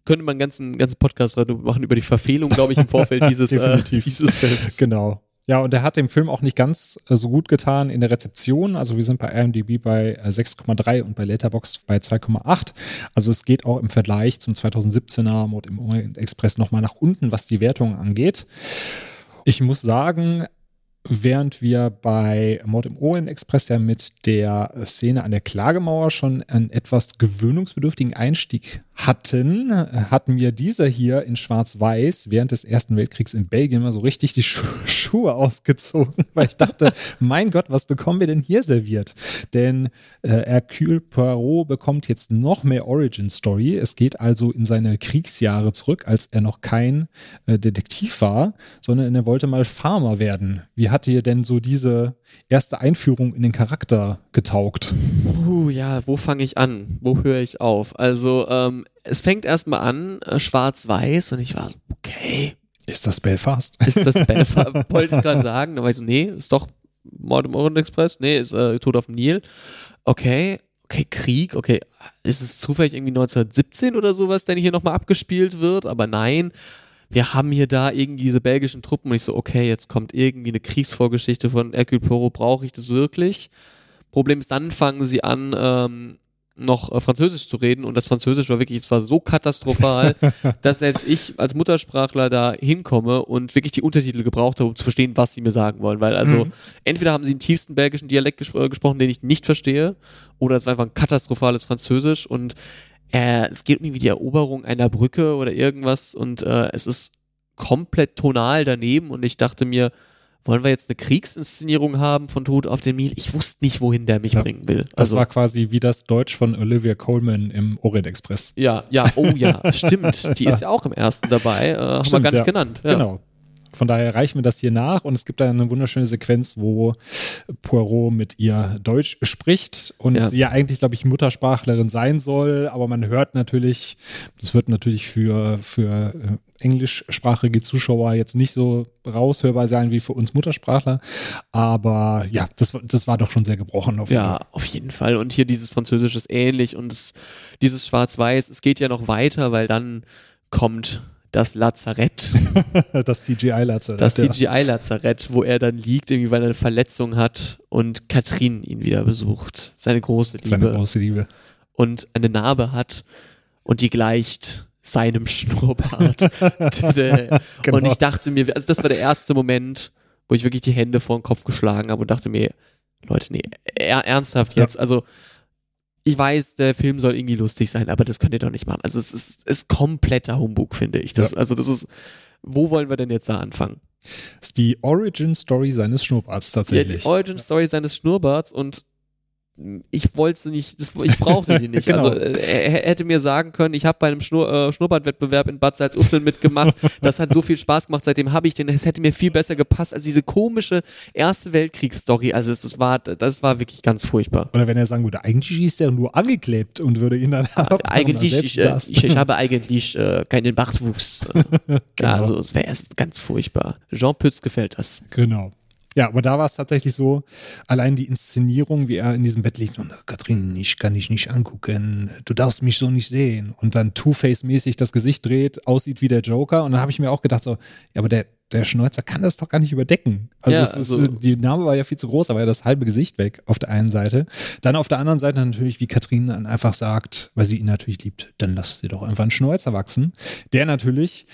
könnte man einen ganzen, ganzen Podcast machen über die Verfehlung, glaube ich, im Vorfeld (laughs) dieses, äh, dieses Films. Genau. Ja, und er hat dem Film auch nicht ganz äh, so gut getan in der Rezeption. Also wir sind bei IMDb bei 6,3 äh, und bei Letterboxd bei 2,8. Also es geht auch im Vergleich zum 2017er Mode im Orient Express nochmal nach unten, was die Wertung angeht. Ich muss sagen, während wir bei Mord im Orient Express ja mit der Szene an der Klagemauer schon einen etwas gewöhnungsbedürftigen Einstieg hatten, hatten mir dieser hier in Schwarz-Weiß während des Ersten Weltkriegs in Belgien mal so richtig die Schu (laughs) Schuhe ausgezogen, weil ich dachte, (laughs) mein Gott, was bekommen wir denn hier serviert? Denn äh, Hercule Poirot bekommt jetzt noch mehr Origin-Story. Es geht also in seine Kriegsjahre zurück, als er noch kein äh, Detektiv war, sondern er wollte mal Farmer werden. Wie hat dir denn so diese erste Einführung in den Charakter getaugt? Uh, ja, wo fange ich an? Wo höre ich auf? Also, ähm, es fängt erstmal an, äh, schwarz-weiß, und ich war so, okay. Ist das Belfast? Ist das (laughs) Belfast? Wollte ich gerade sagen. Da war ich so, nee, ist doch Mord im Orient Express, nee, ist äh, Tod auf dem Nil. Okay, okay, Krieg, okay, ist es zufällig irgendwie 1917 oder sowas, der hier nochmal abgespielt wird? Aber nein, wir haben hier da irgendwie diese belgischen Truppen und ich so, okay, jetzt kommt irgendwie eine Kriegsvorgeschichte von Hercule Poirot, brauche ich das wirklich? Problem ist, dann fangen sie an, ähm, noch äh, Französisch zu reden. Und das Französisch war wirklich, es war so katastrophal, (laughs) dass selbst ich als Muttersprachler da hinkomme und wirklich die Untertitel gebraucht habe, um zu verstehen, was sie mir sagen wollen, weil also mhm. entweder haben sie den tiefsten belgischen Dialekt ges äh, gesprochen, den ich nicht verstehe, oder es war einfach ein katastrophales Französisch. Und äh, es geht irgendwie die Eroberung einer Brücke oder irgendwas. Und äh, es ist komplett tonal daneben. Und ich dachte mir, wollen wir jetzt eine Kriegsinszenierung haben von Tod auf dem Nil? Ich wusste nicht, wohin der mich ja, bringen will. Das also, war quasi wie das Deutsch von Olivia Coleman im Orient Express. Ja, ja, oh ja, stimmt. Die ist ja auch im ersten dabei, äh, haben wir gar nicht ja. genannt. Ja. Genau. Von daher reichen wir das hier nach und es gibt da eine wunderschöne Sequenz, wo Poirot mit ihr Deutsch spricht und ja. sie ja eigentlich, glaube ich, Muttersprachlerin sein soll, aber man hört natürlich, das wird natürlich für, für äh, englischsprachige Zuschauer jetzt nicht so raushörbar sein wie für uns Muttersprachler. Aber ja, das, das war doch schon sehr gebrochen. Auf ja, auf jeden Fall. Und hier dieses Französische ist ähnlich und es, dieses Schwarz-Weiß, es geht ja noch weiter, weil dann kommt das Lazarett. (laughs) das CGI-Lazarett. Das CGI-Lazarett, wo er dann liegt, irgendwie weil er eine Verletzung hat und Katrin ihn wieder besucht. Seine große Liebe. Seine große Liebe. Und eine Narbe hat und die gleicht seinem (laughs) Schnurrbart. (laughs) genau. Und ich dachte mir, also das war der erste Moment, wo ich wirklich die Hände vor den Kopf geschlagen habe und dachte mir, Leute, nee, ernsthaft jetzt, ja. also ich weiß, der Film soll irgendwie lustig sein, aber das könnt ihr doch nicht machen. Also es ist, ist kompletter Humbug, finde ich. Das, ja. Also das ist, wo wollen wir denn jetzt da anfangen? Das ist die Origin Story seines Schnurrbarts tatsächlich. Ja, die Origin Story seines Schnurrbarts und ich wollte nicht, das, ich brauchte die nicht. (laughs) genau. Also äh, er, er, hätte mir sagen können, ich habe bei einem Schnur, äh, Schnurrbartwettbewerb in Bad Salzuflen mitgemacht. (laughs) Das hat so viel Spaß gemacht. Seitdem habe ich den. Es hätte mir viel besser gepasst als diese komische Erste Weltkriegsstory. Also es, das war, das war wirklich ganz furchtbar. Oder wenn er sagen würde, eigentlich ist er nur angeklebt und würde ihn dann (laughs) ab, Eigentlich, ich, äh, ich, ich, habe eigentlich äh, keinen Bartwuchs. genau. Also es wäre ganz furchtbar. Jean Pütz gefällt das. Genau. Ja, aber da war es tatsächlich so, allein die Inszenierung, wie er in diesem Bett liegt und Katrin, ich kann dich nicht angucken, du darfst mich so nicht sehen. Und dann Two-Face-mäßig das Gesicht dreht, aussieht wie der Joker. Und dann habe ich mir auch gedacht, so, ja, aber der, der Schnäuzer kann das doch gar nicht überdecken. Also, ja, ist, also die Narbe war ja viel zu groß, aber ja das halbe Gesicht weg auf der einen Seite. Dann auf der anderen Seite natürlich, wie Katrin dann einfach sagt, weil sie ihn natürlich liebt, dann lass sie doch einfach einen Schnäuzer wachsen. Der natürlich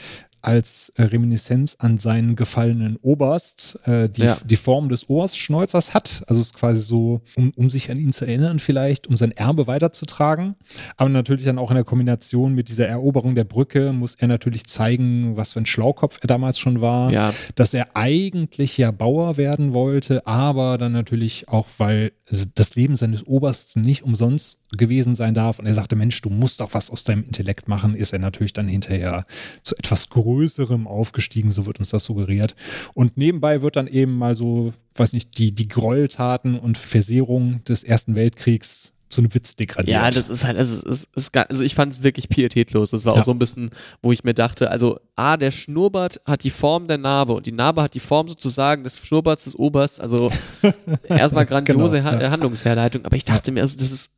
als äh, Reminiszenz an seinen gefallenen Oberst äh, die, ja. die Form des Oberstschneuzers hat. Also es ist quasi so, um, um sich an ihn zu erinnern vielleicht, um sein Erbe weiterzutragen. Aber natürlich dann auch in der Kombination mit dieser Eroberung der Brücke muss er natürlich zeigen, was für ein Schlaukopf er damals schon war. Ja. Dass er eigentlich ja Bauer werden wollte, aber dann natürlich auch, weil das Leben seines Obersts nicht umsonst gewesen sein darf. Und er sagte, Mensch, du musst doch was aus deinem Intellekt machen, ist er natürlich dann hinterher zu etwas Größerem aufgestiegen, so wird uns das suggeriert. Und nebenbei wird dann eben mal so, weiß nicht, die, die Gräueltaten und Versehrung des Ersten Weltkriegs zu einem Witz degradiert. Ja, das ist halt, also, es ist, also ich fand es wirklich pietätlos. Das war ja. auch so ein bisschen, wo ich mir dachte, also A, der Schnurrbart hat die Form der Narbe und die Narbe hat die Form sozusagen des Schnurrbarts des Oberst. Also (laughs) erstmal grandiose genau, ja. Handlungsherleitung. Aber ich dachte mir, also das ist,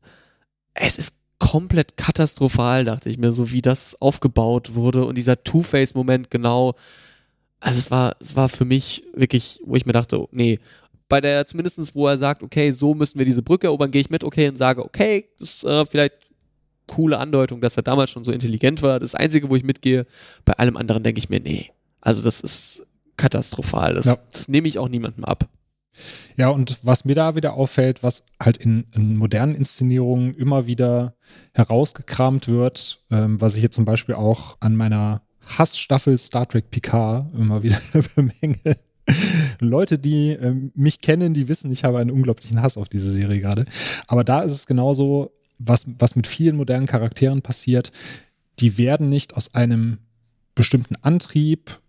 es ist komplett katastrophal, dachte ich mir, so wie das aufgebaut wurde und dieser Two-Face-Moment genau. Also es war, es war für mich wirklich, wo ich mir dachte, nee, bei der zumindestens, wo er sagt, okay, so müssen wir diese Brücke erobern, gehe ich mit, okay, und sage, okay, das ist äh, vielleicht coole Andeutung, dass er damals schon so intelligent war. Das Einzige, wo ich mitgehe, bei allem anderen denke ich mir, nee. Also das ist katastrophal. Das, ja. das nehme ich auch niemandem ab. Ja, und was mir da wieder auffällt, was halt in, in modernen Inszenierungen immer wieder herausgekramt wird, ähm, was ich jetzt zum Beispiel auch an meiner Hassstaffel Star Trek Picard immer wieder (laughs) bemänge. Leute, die ähm, mich kennen, die wissen, ich habe einen unglaublichen Hass auf diese Serie gerade. Aber da ist es genauso, was, was mit vielen modernen Charakteren passiert. Die werden nicht aus einem bestimmten Antrieb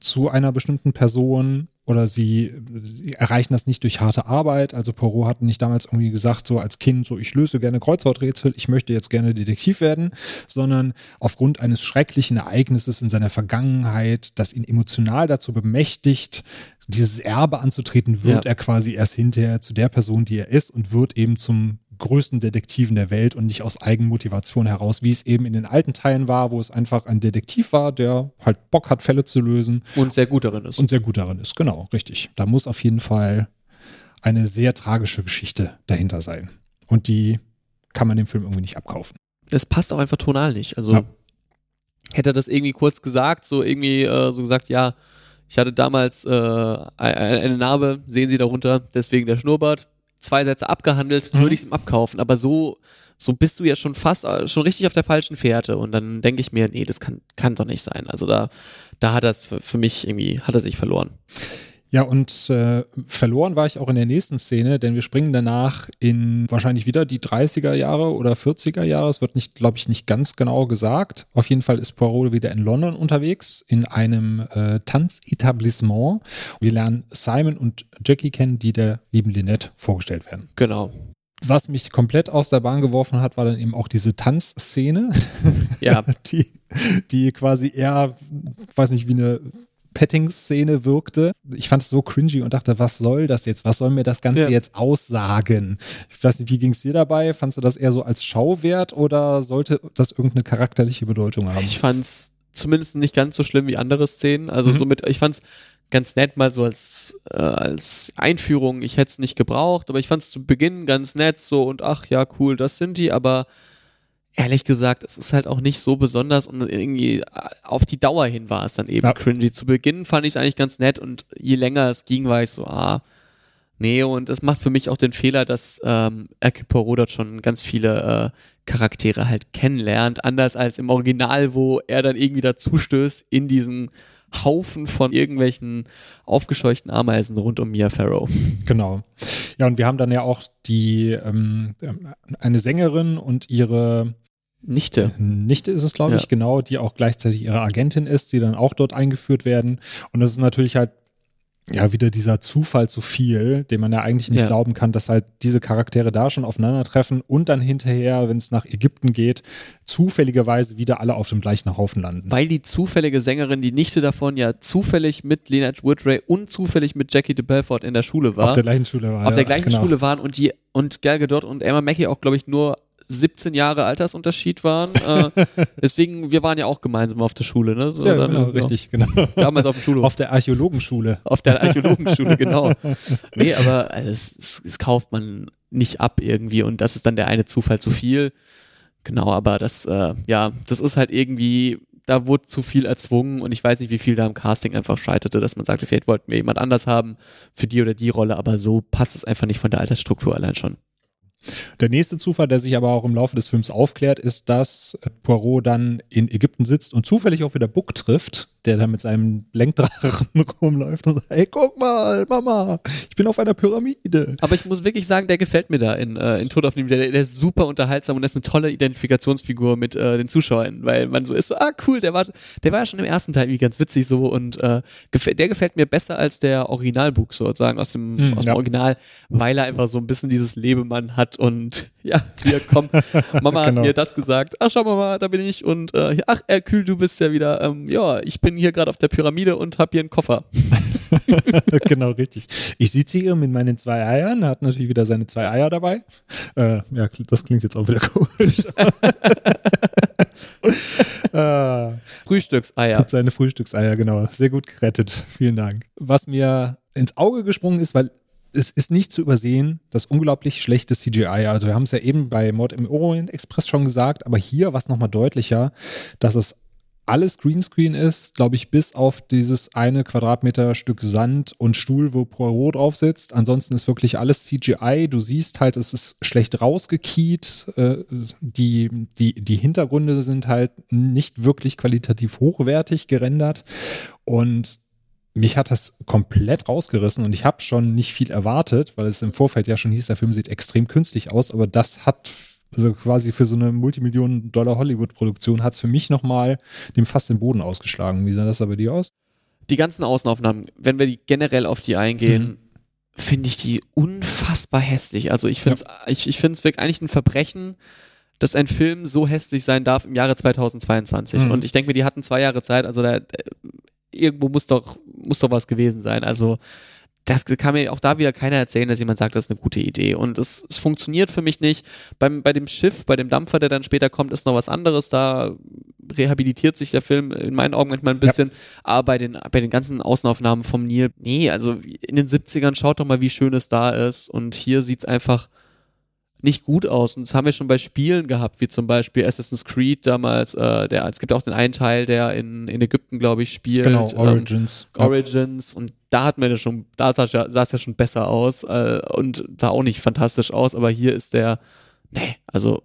zu einer bestimmten Person oder sie, sie, erreichen das nicht durch harte Arbeit. Also Poirot hat nicht damals irgendwie gesagt, so als Kind, so ich löse gerne Kreuzworträtsel, ich möchte jetzt gerne Detektiv werden, sondern aufgrund eines schrecklichen Ereignisses in seiner Vergangenheit, das ihn emotional dazu bemächtigt, dieses Erbe anzutreten, wird ja. er quasi erst hinterher zu der Person, die er ist und wird eben zum größten Detektiven der Welt und nicht aus Eigenmotivation heraus, wie es eben in den alten Teilen war, wo es einfach ein Detektiv war, der halt Bock hat, Fälle zu lösen. Und sehr gut darin ist. Und sehr gut darin ist, genau, richtig. Da muss auf jeden Fall eine sehr tragische Geschichte dahinter sein. Und die kann man dem Film irgendwie nicht abkaufen. Es passt auch einfach tonal nicht. Also ja. hätte er das irgendwie kurz gesagt, so irgendwie äh, so gesagt, ja, ich hatte damals äh, eine Narbe, sehen Sie darunter, deswegen der Schnurrbart zwei Sätze abgehandelt, mhm. würde ich es ihm abkaufen. Aber so, so bist du ja schon fast, äh, schon richtig auf der falschen Fährte. Und dann denke ich mir, nee, das kann, kann doch nicht sein. Also da, da hat er es für, für mich irgendwie, hat er sich verloren. Ja, und äh, verloren war ich auch in der nächsten Szene, denn wir springen danach in wahrscheinlich wieder die 30er Jahre oder 40er Jahre. Es wird nicht, glaube ich, nicht ganz genau gesagt. Auf jeden Fall ist Poirot wieder in London unterwegs, in einem äh, Tanzetablissement. Wir lernen Simon und Jackie kennen, die der lieben Lynette vorgestellt werden. Genau was mich komplett aus der Bahn geworfen hat, war dann eben auch diese Tanzszene. Ja. (laughs) die, die quasi eher, weiß nicht, wie eine Petting-Szene wirkte. Ich fand es so cringy und dachte, was soll das jetzt? Was soll mir das Ganze ja. jetzt aussagen? Ich weiß nicht, wie ging es dir dabei? Fandst du das eher so als Schauwert oder sollte das irgendeine charakterliche Bedeutung haben? Ich fand es zumindest nicht ganz so schlimm wie andere Szenen. Also mhm. somit, ich fand es ganz nett mal so als, äh, als Einführung. Ich hätte es nicht gebraucht, aber ich fand es zu Beginn ganz nett so und ach ja, cool, das sind die, aber ehrlich gesagt, es ist halt auch nicht so besonders und irgendwie äh, auf die Dauer hin war es dann eben ja. cringy. Zu Beginn fand ich es eigentlich ganz nett und je länger es ging, war ich so, ah, nee, und es macht für mich auch den Fehler, dass ähm, Hercule Poirot dort schon ganz viele äh, Charaktere halt kennenlernt, anders als im Original, wo er dann irgendwie dazustößt in diesen Haufen von irgendwelchen aufgescheuchten Ameisen rund um Mia Farrow. Genau. Ja, und wir haben dann ja auch die ähm, eine Sängerin und ihre Nichte. Nichte ist es, glaube ich, ja. genau, die auch gleichzeitig ihre Agentin ist, die dann auch dort eingeführt werden. Und das ist natürlich halt ja, wieder dieser Zufall zu viel, den man ja eigentlich nicht ja. glauben kann, dass halt diese Charaktere da schon aufeinandertreffen und dann hinterher, wenn es nach Ägypten geht, zufälligerweise wieder alle auf dem gleichen Haufen landen. Weil die zufällige Sängerin, die Nichte davon, ja zufällig mit Lynette Woodray und zufällig mit Jackie de Belfort in der Schule war. Auf der gleichen Schule war. Auf ja, der gleichen genau. Schule waren und die und Gal Gadot und Emma Mackey auch, glaube ich, nur 17 Jahre Altersunterschied waren. (laughs) äh, deswegen, wir waren ja auch gemeinsam auf der Schule, ne? So, ja, dann, genau, richtig, genau. Damals auf der Schule. Auf der Archäologenschule. Auf der Archäologenschule, genau. (laughs) Nee, aber also, es, es, es, kauft man nicht ab irgendwie und das ist dann der eine Zufall zu viel. Genau, aber das, äh, ja, das ist halt irgendwie da wurde zu viel erzwungen und ich weiß nicht, wie viel da im Casting einfach scheiterte, dass man sagte, vielleicht wollten wir jemand anders haben für die oder die Rolle, aber so passt es einfach nicht von der Altersstruktur allein schon. Der nächste Zufall, der sich aber auch im Laufe des Films aufklärt, ist, dass Poirot dann in Ägypten sitzt und zufällig auch wieder Buck trifft, der da mit seinem Lenkdrachen (laughs) rumläuft und sagt, hey, guck mal, Mama, ich bin auf einer Pyramide. Aber ich muss wirklich sagen, der gefällt mir da in, äh, in Tod auf dem der, der ist super unterhaltsam und das ist eine tolle Identifikationsfigur mit äh, den Zuschauern, weil man so ist, so, ah cool, der war, der war ja schon im ersten Teil wie ganz witzig so und äh, gefällt, der gefällt mir besser als der Originalbuch sozusagen aus dem, hm, aus dem ja. Original, weil er einfach so ein bisschen dieses Lebemann hat und (laughs) ja, hier komm, Mama (laughs) genau. hat mir das gesagt, ach schau mal, da bin ich und äh, ach Hercule, du bist ja wieder, ähm, ja, ich bin hier gerade auf der Pyramide und habe hier einen Koffer. (laughs) genau, richtig. Ich sitze hier mit meinen zwei Eiern, hat natürlich wieder seine zwei Eier dabei. Äh, ja, das klingt jetzt auch wieder komisch. ah, Frühstückseier. Hat seine Frühstückseier, genau. Sehr gut gerettet. Vielen Dank. Was mir ins Auge gesprungen ist, weil es ist nicht zu übersehen, das unglaublich schlechte CGI. Also wir haben es ja eben bei Mord im Orient Express schon gesagt, aber hier war es nochmal deutlicher, dass es alles Greenscreen ist, glaube ich, bis auf dieses eine Quadratmeter Stück Sand und Stuhl, wo Poirot drauf sitzt. Ansonsten ist wirklich alles CGI. Du siehst halt, es ist schlecht rausgekiet. Äh, die, die, die Hintergründe sind halt nicht wirklich qualitativ hochwertig gerendert. Und mich hat das komplett rausgerissen und ich habe schon nicht viel erwartet, weil es im Vorfeld ja schon hieß, der Film sieht extrem künstlich aus, aber das hat also quasi für so eine Multimillionen-Dollar Hollywood-Produktion hat es für mich nochmal dem fast den Boden ausgeschlagen. Wie sah das aber dir aus? Die ganzen Außenaufnahmen, wenn wir die generell auf die eingehen, mhm. finde ich die unfassbar hässlich. Also ich finde es ja. ich, ich find's wirklich eigentlich ein Verbrechen, dass ein Film so hässlich sein darf im Jahre 2022. Mhm. Und ich denke mir, die hatten zwei Jahre Zeit, also da, irgendwo muss doch, muss doch was gewesen sein. Also das kann mir auch da wieder keiner erzählen, dass jemand sagt, das ist eine gute Idee. Und es, es funktioniert für mich nicht. Beim, bei dem Schiff, bei dem Dampfer, der dann später kommt, ist noch was anderes. Da rehabilitiert sich der Film in meinen Augen manchmal ein bisschen. Ja. Aber bei den, bei den ganzen Außenaufnahmen vom Nil, nee, also in den 70ern schaut doch mal, wie schön es da ist. Und hier sieht's einfach nicht gut aus. Und das haben wir schon bei Spielen gehabt, wie zum Beispiel Assassin's Creed damals. Äh, der, es gibt auch den einen Teil, der in, in Ägypten, glaube ich, spielt. Genau, Origins. Ähm, Origins. Und da hat man ja schon, da sah es ja schon besser aus äh, und sah auch nicht fantastisch aus. Aber hier ist der, nee, also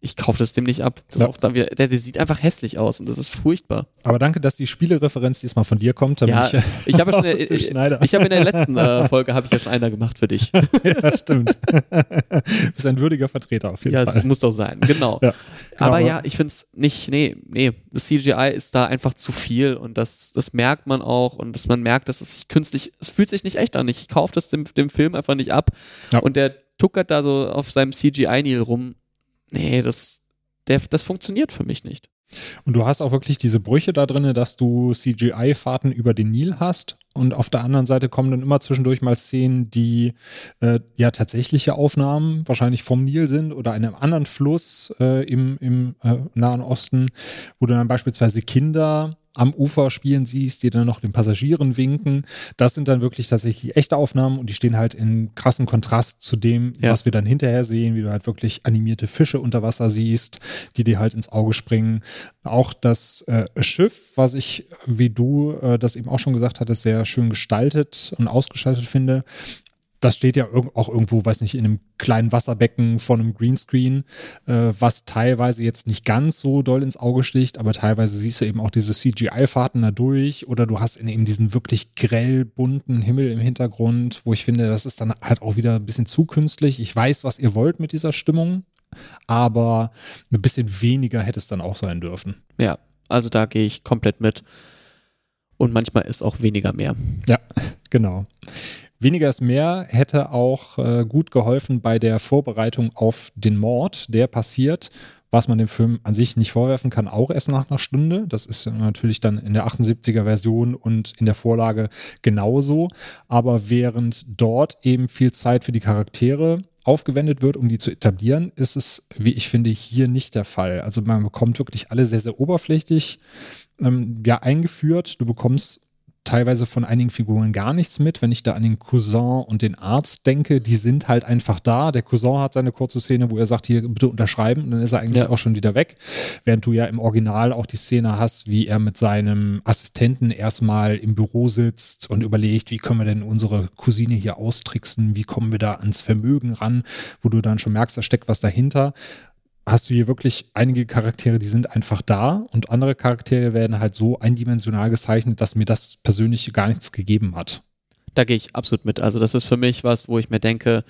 ich kaufe das dem nicht ab. Das ja. da, der, der, sieht einfach hässlich aus und das ist furchtbar. Aber danke, dass die Spielereferenz diesmal von dir kommt. Ja, ich, ich habe ja ich, (laughs) ich habe in der letzten äh, Folge habe ich ja schon einer gemacht für dich. (laughs) ja, stimmt. du (laughs) bist ein würdiger Vertreter auf jeden ja, Fall. Ja, das muss doch sein. Genau. Ja, genau aber, aber ja, ich finde es nicht. Nee, nee, das CGI ist da einfach zu viel und das, das merkt man auch und dass man merkt, dass es sich künstlich, es fühlt sich nicht echt an. Ich kaufe das dem, dem Film einfach nicht ab und der tuckert da so auf seinem CGI-Nil rum nee, das, der, das funktioniert für mich nicht. Und du hast auch wirklich diese Brüche da drin, dass du CGI-Fahrten über den Nil hast und auf der anderen Seite kommen dann immer zwischendurch mal Szenen, die äh, ja tatsächliche Aufnahmen wahrscheinlich vom Nil sind oder einem anderen Fluss äh, im, im äh, Nahen Osten, wo du dann beispielsweise Kinder am Ufer spielen siehst, die dann noch den Passagieren winken. Das sind dann wirklich tatsächlich echte Aufnahmen und die stehen halt in krassem Kontrast zu dem, ja. was wir dann hinterher sehen, wie du halt wirklich animierte Fische unter Wasser siehst, die dir halt ins Auge springen. Auch das äh, Schiff, was ich, wie du äh, das eben auch schon gesagt hattest, sehr schön gestaltet und ausgestaltet finde, das steht ja auch irgendwo, weiß nicht, in einem kleinen Wasserbecken von einem Greenscreen, äh, was teilweise jetzt nicht ganz so doll ins Auge sticht, aber teilweise siehst du eben auch diese CGI-Fahrten da durch oder du hast eben diesen wirklich grell bunten Himmel im Hintergrund, wo ich finde, das ist dann halt auch wieder ein bisschen zu künstlich. Ich weiß, was ihr wollt mit dieser Stimmung, aber ein bisschen weniger hätte es dann auch sein dürfen. Ja, also da gehe ich komplett mit. Und manchmal ist auch weniger mehr. Ja, (laughs) genau. Weniger ist mehr hätte auch äh, gut geholfen bei der Vorbereitung auf den Mord, der passiert, was man dem Film an sich nicht vorwerfen kann, auch erst nach einer Stunde. Das ist natürlich dann in der 78er Version und in der Vorlage genauso. Aber während dort eben viel Zeit für die Charaktere aufgewendet wird, um die zu etablieren, ist es, wie ich finde, hier nicht der Fall. Also man bekommt wirklich alle sehr, sehr oberflächlich ähm, ja, eingeführt. Du bekommst teilweise von einigen Figuren gar nichts mit. Wenn ich da an den Cousin und den Arzt denke, die sind halt einfach da. Der Cousin hat seine kurze Szene, wo er sagt, hier bitte unterschreiben, und dann ist er eigentlich ja. auch schon wieder weg. Während du ja im Original auch die Szene hast, wie er mit seinem Assistenten erstmal im Büro sitzt und überlegt, wie können wir denn unsere Cousine hier austricksen, wie kommen wir da ans Vermögen ran, wo du dann schon merkst, da steckt was dahinter hast du hier wirklich einige Charaktere, die sind einfach da und andere Charaktere werden halt so eindimensional gezeichnet, dass mir das persönlich gar nichts gegeben hat. Da gehe ich absolut mit. Also das ist für mich was, wo ich mir denke,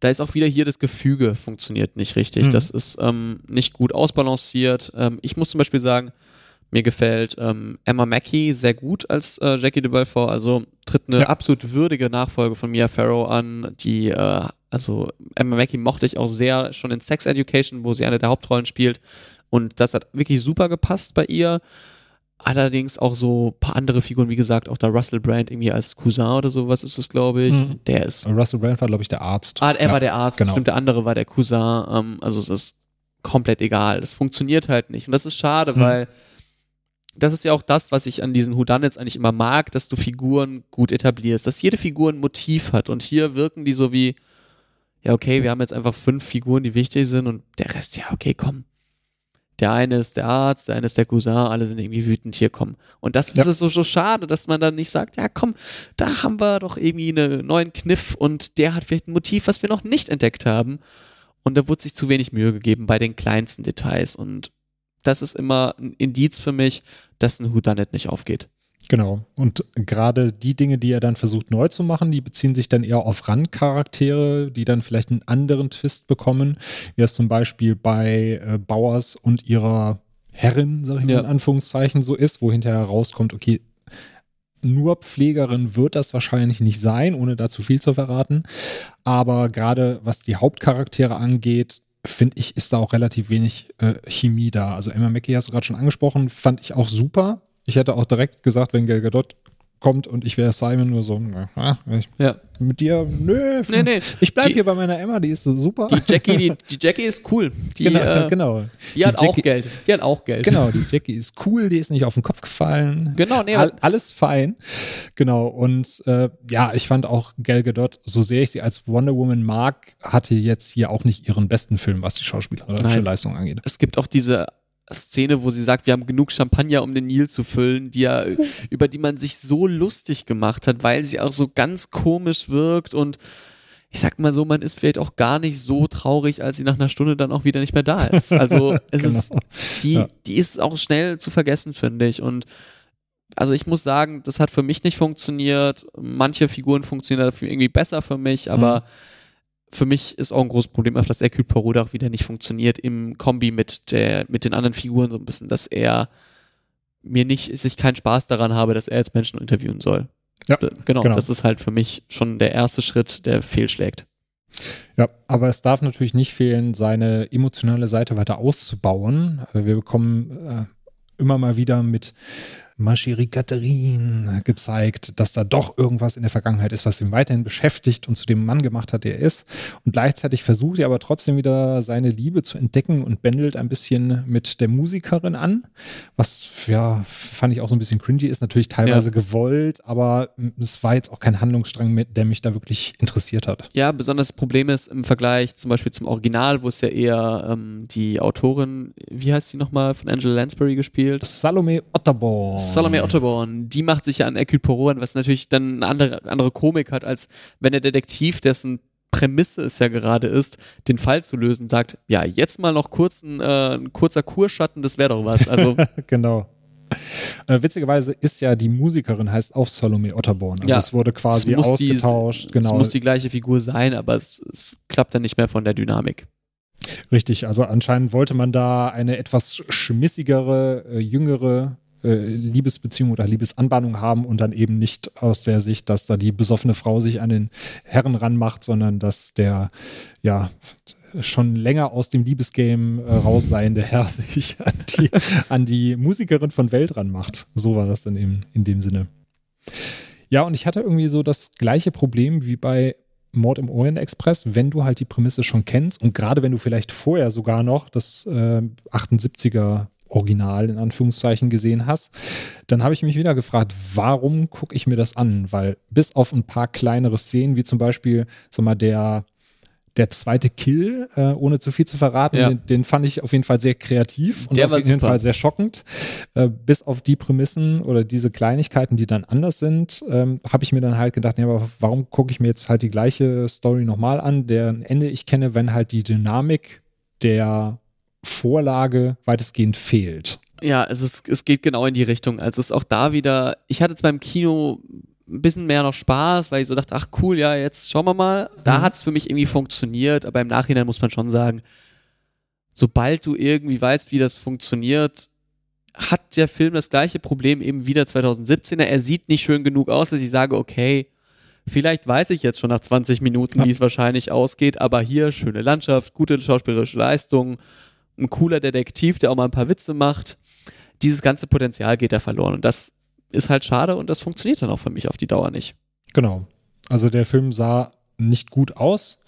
da ist auch wieder hier das Gefüge funktioniert nicht richtig. Mhm. Das ist ähm, nicht gut ausbalanciert. Ähm, ich muss zum Beispiel sagen, mir gefällt ähm, Emma Mackey sehr gut als äh, Jackie de Belfort. Also tritt eine ja. absolut würdige Nachfolge von Mia Farrow an, die äh, also Emma Mackey mochte ich auch sehr schon in Sex Education, wo sie eine der Hauptrollen spielt. Und das hat wirklich super gepasst bei ihr. Allerdings auch so ein paar andere Figuren, wie gesagt, auch der Russell Brand irgendwie als Cousin oder sowas ist es, glaube ich. Mhm. Der ist. Russell Brand war, glaube ich, der Arzt. Ah, er ja, war der Arzt, genau. stimmt, der andere war der Cousin. Ähm, also es ist komplett egal. Das funktioniert halt nicht. Und das ist schade, mhm. weil das ist ja auch das, was ich an diesen Whodunits eigentlich immer mag, dass du Figuren gut etablierst, dass jede Figur ein Motiv hat. Und hier wirken die so wie, ja, okay, wir haben jetzt einfach fünf Figuren, die wichtig sind und der Rest, ja, okay, komm. Der eine ist der Arzt, der eine ist der Cousin, alle sind irgendwie wütend, hier kommen. Und das ja. ist so, so schade, dass man dann nicht sagt, ja komm, da haben wir doch irgendwie einen neuen Kniff und der hat vielleicht ein Motiv, was wir noch nicht entdeckt haben. Und da wurde sich zu wenig Mühe gegeben bei den kleinsten Details. Und das ist immer ein Indiz für mich, dass ein Houdanet nicht aufgeht. Genau. Und gerade die Dinge, die er dann versucht neu zu machen, die beziehen sich dann eher auf Randcharaktere, die dann vielleicht einen anderen Twist bekommen, wie es zum Beispiel bei äh, Bauers und ihrer Herrin, sag ich mal ja. in Anführungszeichen, so ist, wo hinterher rauskommt, okay, nur Pflegerin wird das wahrscheinlich nicht sein, ohne da zu viel zu verraten. Aber gerade was die Hauptcharaktere angeht, finde ich, ist da auch relativ wenig äh, Chemie da. Also Emma Mackey hast du gerade schon angesprochen, fand ich auch super. Ich hätte auch direkt gesagt, wenn Gal Gadot kommt und ich wäre Simon nur so, na, ich, ja. mit dir, nö, nee, nee. ich bleibe hier bei meiner Emma, die ist super. Die Jackie, die, die Jackie ist cool. Die, genau, äh, genau. Die, die hat Jackie, auch Geld. Die hat auch Geld. Genau, die Jackie ist cool, die ist nicht auf den Kopf gefallen. Genau, nee. All, alles fein. Genau, und äh, ja, ich fand auch Gal Gadot, so sehr ich sie als Wonder Woman mag, hatte jetzt hier auch nicht ihren besten Film, was die schauspielerische Leistung angeht. Es gibt auch diese Szene, wo sie sagt, wir haben genug Champagner, um den Nil zu füllen, die ja, (laughs) über die man sich so lustig gemacht hat, weil sie auch so ganz komisch wirkt und ich sag mal so, man ist vielleicht auch gar nicht so traurig, als sie nach einer Stunde dann auch wieder nicht mehr da ist. Also (laughs) es genau. ist, die, ja. die ist auch schnell zu vergessen, finde ich. Und also ich muss sagen, das hat für mich nicht funktioniert. Manche Figuren funktionieren dafür irgendwie besser für mich, aber mhm für mich ist auch ein großes Problem, dass Hercule Poirot auch wieder nicht funktioniert im Kombi mit der, mit den anderen Figuren so ein bisschen, dass er mir nicht, dass ich keinen Spaß daran habe, dass er jetzt Menschen interviewen soll. Ja, genau, genau, das ist halt für mich schon der erste Schritt, der fehlschlägt. Ja, aber es darf natürlich nicht fehlen, seine emotionale Seite weiter auszubauen. Wir bekommen äh, immer mal wieder mit Maschiri Catherine gezeigt, dass da doch irgendwas in der Vergangenheit ist, was ihn weiterhin beschäftigt und zu dem Mann gemacht hat, der er ist. Und gleichzeitig versucht er aber trotzdem wieder seine Liebe zu entdecken und bändelt ein bisschen mit der Musikerin an, was ja, fand ich auch so ein bisschen cringy ist, natürlich teilweise ja. gewollt, aber es war jetzt auch kein Handlungsstrang, der mich da wirklich interessiert hat. Ja, besonders das Problem ist im Vergleich zum Beispiel zum Original, wo es ja eher ähm, die Autorin, wie heißt sie nochmal, von Angela Lansbury gespielt? Salome Otterborn. Salome Otterborn, die macht sich ja an Hercule Poirot was natürlich dann eine andere, andere Komik hat, als wenn der Detektiv, dessen Prämisse es ja gerade ist, den Fall zu lösen, sagt, ja, jetzt mal noch kurz ein, äh, ein kurzer Kurschatten, das wäre doch was. Also (laughs) genau. Äh, witzigerweise ist ja die Musikerin heißt auch Salome Otterborn. Also ja, es wurde quasi es ausgetauscht. Die, genau. Es muss die gleiche Figur sein, aber es, es klappt dann nicht mehr von der Dynamik. Richtig, also anscheinend wollte man da eine etwas schmissigere, äh, jüngere äh, Liebesbeziehung oder Liebesanbahnung haben und dann eben nicht aus der Sicht, dass da die besoffene Frau sich an den Herren ranmacht, sondern dass der, ja, schon länger aus dem Liebesgame äh, rausseiende Herr (laughs) sich an die, an die Musikerin von Welt ranmacht. So war das dann eben in dem Sinne. Ja, und ich hatte irgendwie so das gleiche Problem wie bei Mord im Orient Express, wenn du halt die Prämisse schon kennst und gerade wenn du vielleicht vorher sogar noch das äh, 78er Original in Anführungszeichen gesehen hast, dann habe ich mich wieder gefragt, warum gucke ich mir das an? Weil bis auf ein paar kleinere Szenen, wie zum Beispiel, sag mal, der der zweite Kill, äh, ohne zu viel zu verraten, ja. den, den, fand ich auf jeden Fall sehr kreativ und der auf jeden super. Fall sehr schockend. Äh, bis auf die Prämissen oder diese Kleinigkeiten, die dann anders sind, ähm, habe ich mir dann halt gedacht, ja, aber warum gucke ich mir jetzt halt die gleiche Story nochmal an, deren Ende ich kenne, wenn halt die Dynamik der Vorlage weitestgehend fehlt. Ja, es, ist, es geht genau in die Richtung. Also es ist auch da wieder, ich hatte zwar im Kino ein bisschen mehr noch Spaß, weil ich so dachte, ach cool, ja, jetzt schauen wir mal. Da mhm. hat es für mich irgendwie funktioniert, aber im Nachhinein muss man schon sagen, sobald du irgendwie weißt, wie das funktioniert, hat der Film das gleiche Problem eben wieder 2017. Er sieht nicht schön genug aus, dass ich sage, okay, vielleicht weiß ich jetzt schon nach 20 Minuten, ja. wie es wahrscheinlich ausgeht, aber hier schöne Landschaft, gute schauspielerische Leistung, ein cooler Detektiv, der auch mal ein paar Witze macht. Dieses ganze Potenzial geht da verloren und das ist halt schade und das funktioniert dann auch für mich auf die Dauer nicht. Genau. Also der Film sah nicht gut aus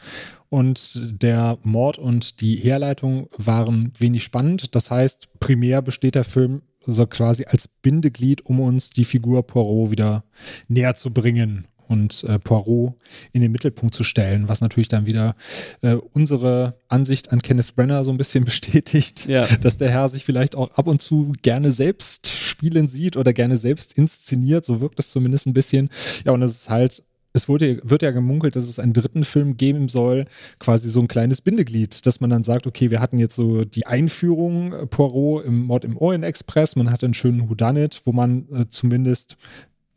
und der Mord und die Herleitung waren wenig spannend. Das heißt, primär besteht der Film so quasi als Bindeglied, um uns die Figur Poirot wieder näher zu bringen und äh, Poirot in den Mittelpunkt zu stellen, was natürlich dann wieder äh, unsere Ansicht an Kenneth Brenner so ein bisschen (laughs) bestätigt, ja. dass der Herr sich vielleicht auch ab und zu gerne selbst spielen sieht oder gerne selbst inszeniert, so wirkt es zumindest ein bisschen. Ja, und es ist halt es wurde, wird ja gemunkelt, dass es einen dritten Film geben soll, quasi so ein kleines Bindeglied, dass man dann sagt, okay, wir hatten jetzt so die Einführung äh, Poirot im Mord im Orient Express, man hatte einen schönen Whodunit, wo man äh, zumindest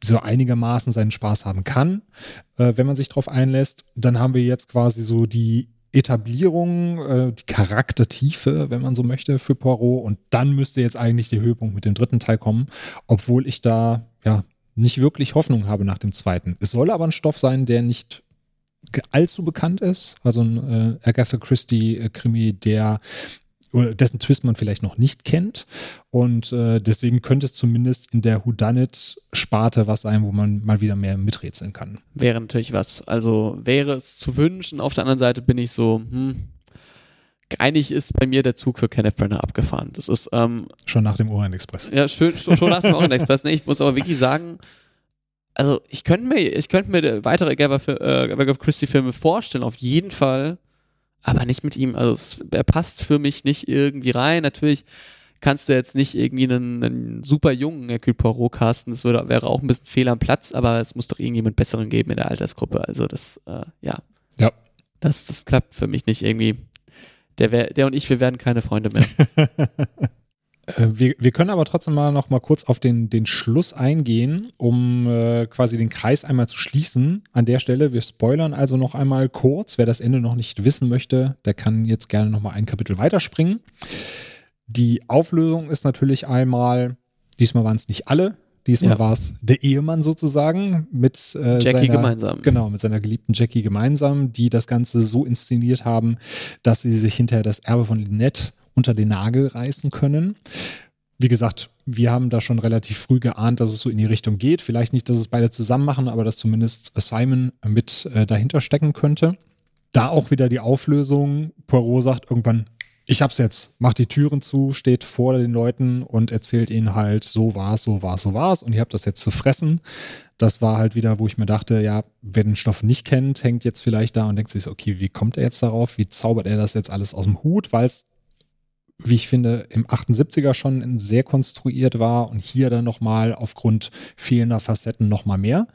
so einigermaßen seinen Spaß haben kann, äh, wenn man sich darauf einlässt. Dann haben wir jetzt quasi so die Etablierung, äh, die Charaktertiefe, wenn man so möchte, für Poirot. Und dann müsste jetzt eigentlich der Höhepunkt mit dem dritten Teil kommen, obwohl ich da ja nicht wirklich Hoffnung habe nach dem zweiten. Es soll aber ein Stoff sein, der nicht allzu bekannt ist. Also ein äh, Agatha Christie-Krimi, der oder dessen Twist man vielleicht noch nicht kennt. Und äh, deswegen könnte es zumindest in der Whodunit-Sparte was sein, wo man mal wieder mehr miträtseln kann. Wäre natürlich was. Also wäre es zu wünschen. Auf der anderen Seite bin ich so, hm, eigentlich ist bei mir der Zug für Kenneth Brenner abgefahren. Das ist ähm, schon nach dem Orient Express. Ja, schön, schon, schon nach dem Orient Express. Nee, ich muss aber wirklich sagen, also ich könnte mir, ich könnte mir weitere Agatha äh, Christie Filme vorstellen, auf jeden Fall aber nicht mit ihm. Also es, er passt für mich nicht irgendwie rein. Natürlich kannst du jetzt nicht irgendwie einen, einen super jungen Hercule Poirot casten. Das würde, wäre auch ein bisschen fehl am Platz, aber es muss doch irgendjemand Besseren geben in der Altersgruppe. Also das, äh, ja. Ja. Das, das klappt für mich nicht irgendwie. Der, wär, der und ich, wir werden keine Freunde mehr. (laughs) Äh, wir, wir können aber trotzdem mal noch mal kurz auf den, den Schluss eingehen, um äh, quasi den Kreis einmal zu schließen. An der Stelle, wir spoilern also noch einmal kurz. Wer das Ende noch nicht wissen möchte, der kann jetzt gerne noch mal ein Kapitel weiterspringen. Die Auflösung ist natürlich einmal, diesmal waren es nicht alle, Diesmal ja. war es der Ehemann sozusagen mit äh, Jackie seiner, gemeinsam. Genau, mit seiner geliebten Jackie gemeinsam, die das Ganze so inszeniert haben, dass sie sich hinterher das Erbe von Lynette unter den Nagel reißen können. Wie gesagt, wir haben da schon relativ früh geahnt, dass es so in die Richtung geht. Vielleicht nicht, dass es beide zusammen machen, aber dass zumindest Simon mit äh, dahinter stecken könnte. Da auch wieder die Auflösung. Poirot sagt irgendwann, ich hab's jetzt, macht die Türen zu, steht vor den Leuten und erzählt ihnen halt, so war's, so war's, so war's und ihr habt das jetzt zu fressen. Das war halt wieder, wo ich mir dachte, ja, wer den Stoff nicht kennt, hängt jetzt vielleicht da und denkt sich, okay, wie kommt er jetzt darauf? Wie zaubert er das jetzt alles aus dem Hut? Weil es wie ich finde, im 78er schon sehr konstruiert war und hier dann nochmal aufgrund fehlender Facetten nochmal mehr.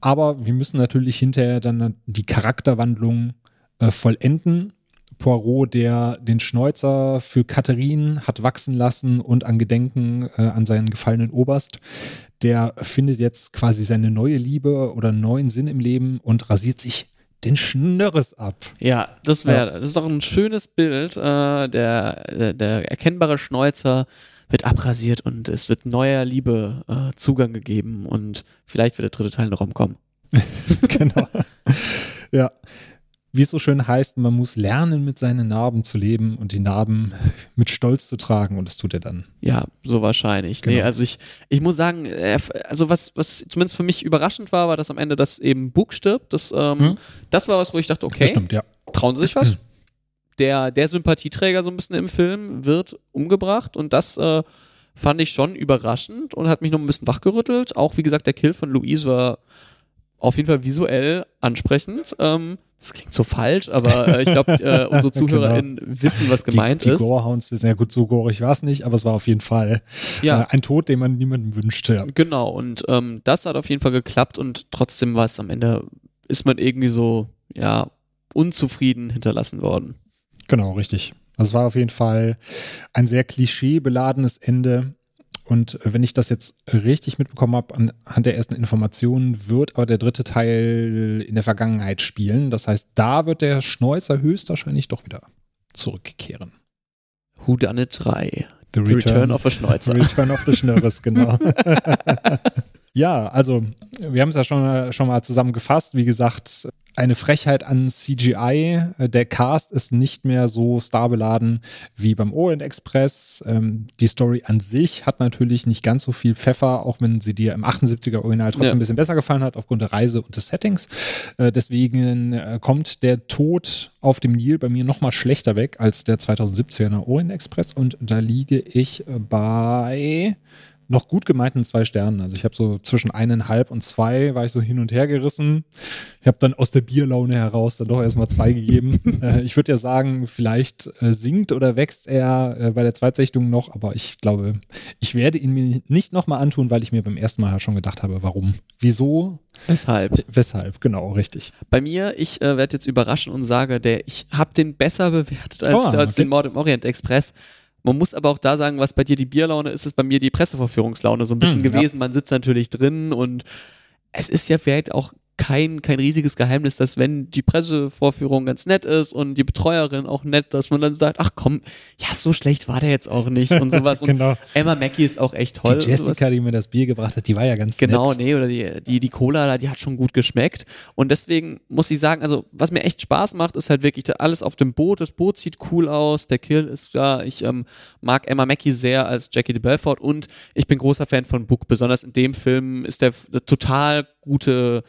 Aber wir müssen natürlich hinterher dann die Charakterwandlung äh, vollenden. Poirot, der den Schnäuzer für Katharine hat wachsen lassen und an Gedenken äh, an seinen gefallenen Oberst, der findet jetzt quasi seine neue Liebe oder neuen Sinn im Leben und rasiert sich den Schnörres ab. Ja, das wäre, ja. das ist doch ein schönes Bild. Äh, der, der, der, erkennbare Schnäuzer wird abrasiert und es wird neuer Liebe äh, Zugang gegeben und vielleicht wird der dritte Teil noch umkommen. (laughs) genau. ja wie es so schön heißt, man muss lernen, mit seinen Narben zu leben und die Narben mit Stolz zu tragen und das tut er dann. Ja, so wahrscheinlich. Genau. Nee, also ich, ich muss sagen, also was, was zumindest für mich überraschend war, war, dass am Ende das eben Bug stirbt. Das, ähm, hm? das war was, wo ich dachte, okay, stimmt, ja. trauen Sie sich was? (clears throat) der, der Sympathieträger so ein bisschen im Film wird umgebracht und das äh, fand ich schon überraschend und hat mich noch ein bisschen wachgerüttelt. Auch wie gesagt, der Kill von Louise war auf jeden Fall visuell ansprechend. Ähm, das klingt so falsch, aber äh, ich glaube, äh, (laughs) unsere genau. ZuhörerInnen genau. wissen, was gemeint die, die ist. Die Gorehounds wissen ja gut, so gorig war es nicht, aber es war auf jeden Fall ja. äh, ein Tod, den man niemandem wünschte. Ja. Genau, und ähm, das hat auf jeden Fall geklappt und trotzdem war es am Ende, ist man irgendwie so, ja, unzufrieden hinterlassen worden. Genau, richtig. Also es war auf jeden Fall ein sehr klischeebeladenes Ende. Und wenn ich das jetzt richtig mitbekommen habe, anhand der ersten Informationen wird aber der dritte Teil in der Vergangenheit spielen. Das heißt, da wird der Schnäuzer höchstwahrscheinlich doch wieder zurückkehren. Who Done It 3. The Return, the Return of the (laughs) Schnäuzer. Return of the Schnörres, genau. (laughs) ja, also wir haben es ja schon, schon mal zusammengefasst. Wie gesagt, eine Frechheit an CGI. Äh, der Cast ist nicht mehr so starbeladen wie beim Orient Express. Ähm, die Story an sich hat natürlich nicht ganz so viel Pfeffer, auch wenn sie dir im 78er Original trotzdem ja. ein bisschen besser gefallen hat, aufgrund der Reise und des Settings. Äh, deswegen äh, kommt der Tod auf dem Nil bei mir nochmal schlechter weg als der 2017er Orient Express und da liege ich bei noch gut gemeinten zwei Sternen. Also ich habe so zwischen eineinhalb und zwei war ich so hin und her gerissen. Ich habe dann aus der Bierlaune heraus dann doch erstmal zwei gegeben. (laughs) äh, ich würde ja sagen, vielleicht äh, sinkt oder wächst er äh, bei der Zweitsichtung noch, aber ich glaube, ich werde ihn mir nicht nochmal antun, weil ich mir beim ersten Mal ja schon gedacht habe, warum, wieso, weshalb. Äh, weshalb, genau, richtig. Bei mir, ich äh, werde jetzt überraschen und sage, der, ich habe den besser bewertet als, oh, als okay. den Mord im Orient Express man muss aber auch da sagen, was bei dir die Bierlaune ist, ist bei mir die Pressevorführungslaune so ein bisschen hm, gewesen. Ja. Man sitzt natürlich drin und es ist ja vielleicht auch kein, kein riesiges Geheimnis, dass wenn die Pressevorführung ganz nett ist und die Betreuerin auch nett, dass man dann sagt, ach komm, ja, so schlecht war der jetzt auch nicht und sowas. (laughs) genau. Und Emma Mackey ist auch echt toll. Die Jessica, die mir das Bier gebracht hat, die war ja ganz genau, nett. Genau, nee, oder die, die, die Cola, die hat schon gut geschmeckt. Und deswegen muss ich sagen, also was mir echt Spaß macht, ist halt wirklich alles auf dem Boot. Das Boot sieht cool aus, der Kill ist da. Ich ähm, mag Emma Mackey sehr als Jackie de Belfort und ich bin großer Fan von Book. Besonders in dem Film ist der total gute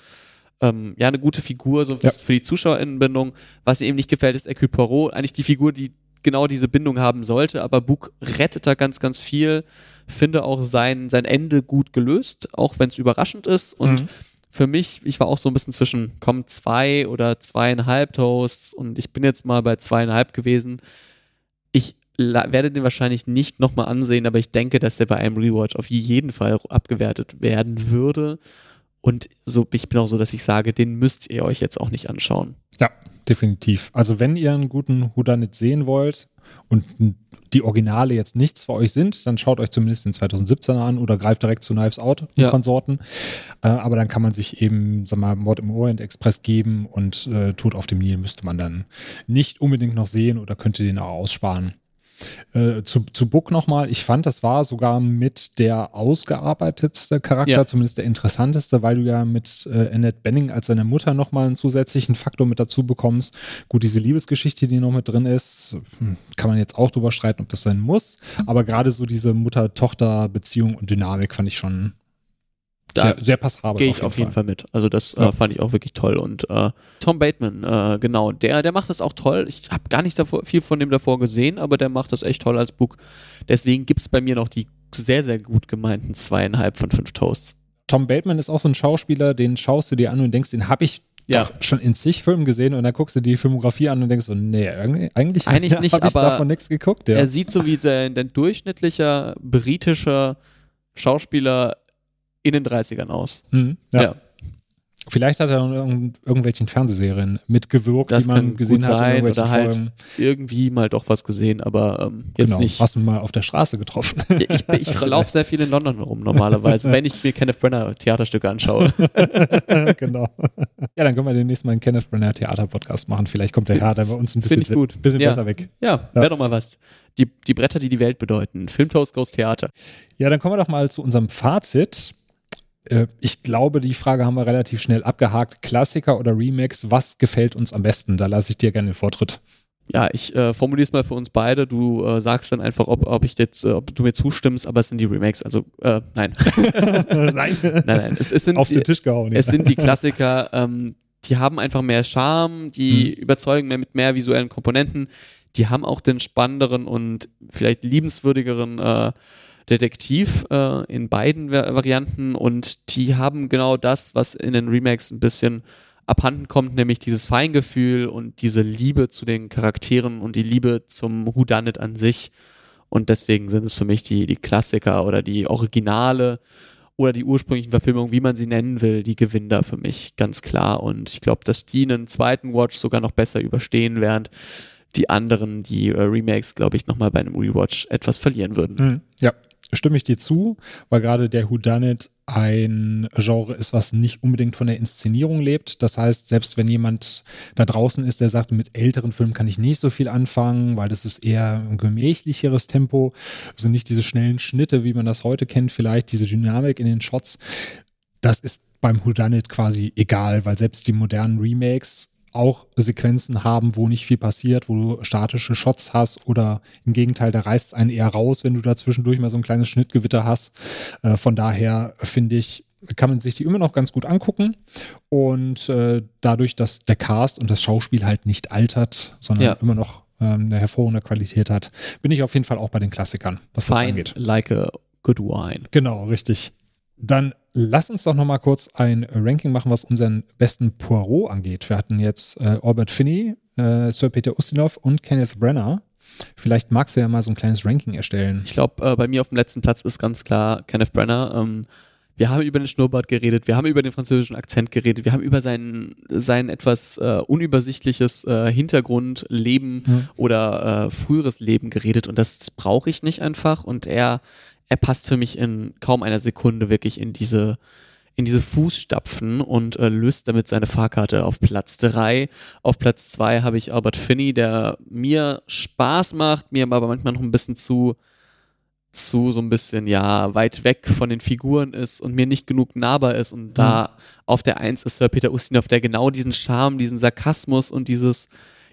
ähm, ja, eine gute Figur, so ja. für die ZuschauerInnenbindung. Was mir eben nicht gefällt, ist Hercule Poirot, eigentlich die Figur, die genau diese Bindung haben sollte, aber Book rettet da ganz, ganz viel. Finde auch sein, sein Ende gut gelöst, auch wenn es überraschend ist. Und mhm. für mich, ich war auch so ein bisschen zwischen, kommen zwei oder zweieinhalb Toasts und ich bin jetzt mal bei zweieinhalb gewesen. Ich werde den wahrscheinlich nicht nochmal ansehen, aber ich denke, dass der bei einem Rewatch auf jeden Fall abgewertet werden würde. Und so, ich bin auch so, dass ich sage, den müsst ihr euch jetzt auch nicht anschauen. Ja, definitiv. Also wenn ihr einen guten Houdanit sehen wollt und die Originale jetzt nichts für euch sind, dann schaut euch zumindest den 2017er an oder greift direkt zu Knives Out und ja. Konsorten. Äh, aber dann kann man sich eben, sag mal, Mord im Orient Express geben und äh, Tod auf dem Nil müsste man dann nicht unbedingt noch sehen oder könnte den auch aussparen. Äh, zu, zu Book nochmal, ich fand, das war sogar mit der ausgearbeitetste Charakter, ja. zumindest der interessanteste, weil du ja mit äh, Annette Benning als seine Mutter nochmal einen zusätzlichen Faktor mit dazu bekommst. Gut, diese Liebesgeschichte, die noch mit drin ist, hm, kann man jetzt auch drüber streiten, ob das sein muss, aber gerade so diese Mutter-Tochter-Beziehung und Dynamik fand ich schon sehr, sehr passabel. Gehe ich auf jeden, Fall. Fall. mit. Also das äh, ja. äh, fand ich auch wirklich toll. Und äh, Tom Bateman, äh, genau, der, der macht das auch toll. Ich habe gar nicht davor, viel von dem davor gesehen, aber der macht das echt toll als Book. Deswegen gibt es bei mir noch die sehr, sehr gut gemeinten zweieinhalb von fünf Toasts. Tom Bateman ist auch so ein Schauspieler, den schaust du dir an und denkst, den habe ich ja. schon in zig Filmen gesehen und dann guckst du die Filmografie an und denkst so, nee, eigentlich, eigentlich (laughs) nicht, habe ich davon nichts geguckt. Ja. Er sieht so wie der, der durchschnittlicher britischer Schauspieler in den 30ern aus. Mhm, ja. ja. Vielleicht hat er in irgend, irgendwelchen Fernsehserien mitgewirkt, das die man gesehen hat. Sein, oder halt Folgen. irgendwie mal doch was gesehen, aber ähm, jetzt genau. nicht. Hast du mal auf der Straße getroffen? Ich, ich, ich (laughs) laufe sehr viel in London rum normalerweise, wenn ich mir Kenneth Brenner Theaterstücke anschaue. (laughs) genau. Ja, dann können wir demnächst mal einen Kenneth Brenner Theater-Podcast machen. Vielleicht kommt der Herr da bei uns ein bisschen, gut. bisschen ja. besser weg. Ja, ja. wäre doch mal was. Die, die Bretter, die die Welt bedeuten. Filmtoast Goes Theater. Ja, dann kommen wir doch mal zu unserem Fazit. Äh, ich glaube, die Frage haben wir relativ schnell abgehakt. Klassiker oder Remix, was gefällt uns am besten? Da lasse ich dir gerne den Vortritt. Ja, ich äh, formuliere es mal für uns beide. Du äh, sagst dann einfach, ob, ob ich jetzt, äh, ob du mir zustimmst, aber es sind die Remakes. Also äh, nein. (laughs) nein. nein, nein. Es, es sind Auf die, den Tisch gehauen. Es sind die Klassiker. Ähm, die haben einfach mehr Charme, die mhm. überzeugen mehr mit mehr visuellen Komponenten. Die haben auch den spannenderen und vielleicht liebenswürdigeren äh, Detektiv äh, in beiden Varianten und die haben genau das, was in den Remakes ein bisschen abhanden kommt, nämlich dieses Feingefühl und diese Liebe zu den Charakteren und die Liebe zum Whodunit an sich. Und deswegen sind es für mich die, die Klassiker oder die Originale oder die ursprünglichen Verfilmungen, wie man sie nennen will, die gewinnen da für mich ganz klar. Und ich glaube, dass die einen zweiten Watch sogar noch besser überstehen, während die anderen, die äh, Remakes, glaube ich, nochmal bei einem Rewatch etwas verlieren würden. Mhm. Ja, stimme ich dir zu, weil gerade der Whodunit ein Genre ist, was nicht unbedingt von der Inszenierung lebt. Das heißt, selbst wenn jemand da draußen ist, der sagt, mit älteren Filmen kann ich nicht so viel anfangen, weil das ist eher ein gemächlicheres Tempo, also nicht diese schnellen Schnitte, wie man das heute kennt, vielleicht diese Dynamik in den Shots. Das ist beim Whodunit quasi egal, weil selbst die modernen Remakes auch Sequenzen haben, wo nicht viel passiert, wo du statische Shots hast oder im Gegenteil, da reißt es einen eher raus, wenn du da zwischendurch mal so ein kleines Schnittgewitter hast. Äh, von daher finde ich, kann man sich die immer noch ganz gut angucken. Und äh, dadurch, dass der Cast und das Schauspiel halt nicht altert, sondern ja. immer noch ähm, eine hervorragende Qualität hat, bin ich auf jeden Fall auch bei den Klassikern, was Fine, das angeht. Like a good wine. Genau, richtig. Dann lass uns doch noch mal kurz ein Ranking machen, was unseren besten Poirot angeht. Wir hatten jetzt äh, Albert Finney, äh, Sir Peter Ustinov und Kenneth Brenner. Vielleicht magst du ja mal so ein kleines Ranking erstellen. Ich glaube, äh, bei mir auf dem letzten Platz ist ganz klar Kenneth Brenner. Ähm, wir haben über den Schnurrbart geredet, wir haben über den französischen Akzent geredet, wir haben über sein, sein etwas äh, unübersichtliches äh, Hintergrundleben mhm. oder äh, früheres Leben geredet und das, das brauche ich nicht einfach und er er passt für mich in kaum einer Sekunde wirklich in diese in diese Fußstapfen und äh, löst damit seine Fahrkarte auf Platz drei. Auf Platz zwei habe ich Albert Finney, der mir Spaß macht, mir aber manchmal noch ein bisschen zu zu so ein bisschen, ja, weit weg von den Figuren ist und mir nicht genug nahbar ist. Und da mhm. auf der Eins ist Sir Peter Ustinov, der genau diesen Charme, diesen Sarkasmus und dieses,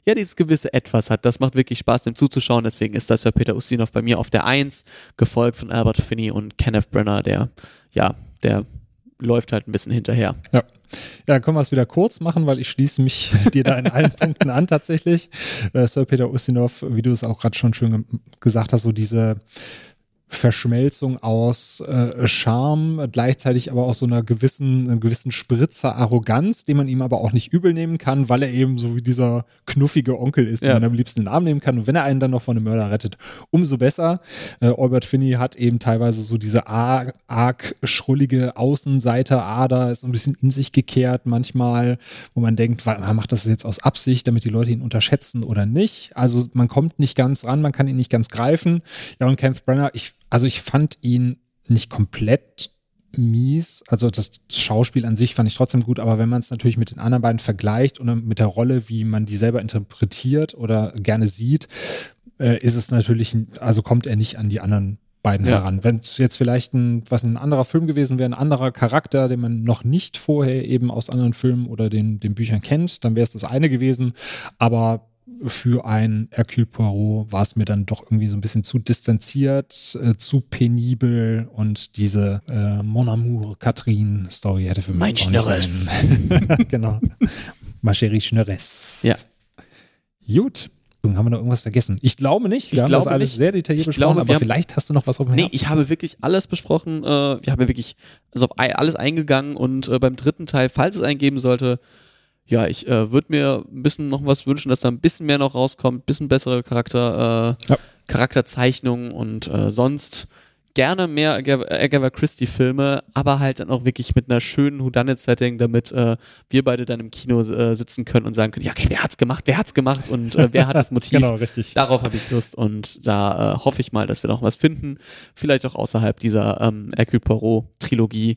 ja, dieses gewisse Etwas hat. Das macht wirklich Spaß, dem zuzuschauen. Deswegen ist das Sir Peter Ustinov bei mir auf der Eins, gefolgt von Albert Finney und Kenneth Brenner, der, ja, der läuft halt ein bisschen hinterher. Ja. Ja, dann können wir es wieder kurz machen, weil ich schließe mich (laughs) dir da in allen Punkten an tatsächlich. Äh, Sir Peter Ustinov, wie du es auch gerade schon schön gesagt hast, so diese Verschmelzung aus äh, Charme, gleichzeitig aber auch so einer gewissen, einem gewissen Spritzer Arroganz, den man ihm aber auch nicht übel nehmen kann, weil er eben so wie dieser knuffige Onkel ist, den ja. man am liebsten in den Arm nehmen kann. Und wenn er einen dann noch von einem Mörder rettet, umso besser. Äh, Albert Finney hat eben teilweise so diese arg, arg schrullige Außenseiter-Ader, ist so ein bisschen in sich gekehrt manchmal, wo man denkt, man macht das jetzt aus Absicht, damit die Leute ihn unterschätzen oder nicht. Also man kommt nicht ganz ran, man kann ihn nicht ganz greifen. Ja, und Kenneth Brenner, ich also ich fand ihn nicht komplett mies. Also das Schauspiel an sich fand ich trotzdem gut, aber wenn man es natürlich mit den anderen beiden vergleicht und mit der Rolle, wie man die selber interpretiert oder gerne sieht, äh, ist es natürlich, also kommt er nicht an die anderen beiden ja. heran. Wenn es jetzt vielleicht ein, was ein anderer Film gewesen wäre, ein anderer Charakter, den man noch nicht vorher eben aus anderen Filmen oder den, den Büchern kennt, dann wäre es das eine gewesen. Aber für ein Hercule Poirot war es mir dann doch irgendwie so ein bisschen zu distanziert, äh, zu penibel und diese äh, Mon Amour Catherine Story hätte für mich mein Schnörres. (laughs) genau. Ma chérie Schnörres. Ja. Gut. Haben wir noch irgendwas vergessen? Ich glaube nicht. Wir ich haben das alles nicht. sehr detailliert ich besprochen, glaube, aber haben, vielleicht hast du noch was auf dem Nee, Herzen. ich habe wirklich alles besprochen. Äh, wir haben ja wirklich also auf alles eingegangen und äh, beim dritten Teil, falls es eingeben sollte, ja, ich äh, würde mir ein bisschen noch was wünschen, dass da ein bisschen mehr noch rauskommt, ein bisschen bessere Charakter, äh, ja. Charakterzeichnungen und äh, sonst gerne mehr Agatha Christie Filme, aber halt dann auch wirklich mit einer schönen Whodunit-Setting, damit äh, wir beide dann im Kino äh, sitzen können und sagen können, ja, okay, wer hat's gemacht, wer hat's gemacht und äh, wer hat das (laughs) Motiv? genau, richtig. Darauf habe ich Lust und da äh, hoffe ich mal, dass wir noch was finden, vielleicht auch außerhalb dieser ähm, Hercule Poirot Trilogie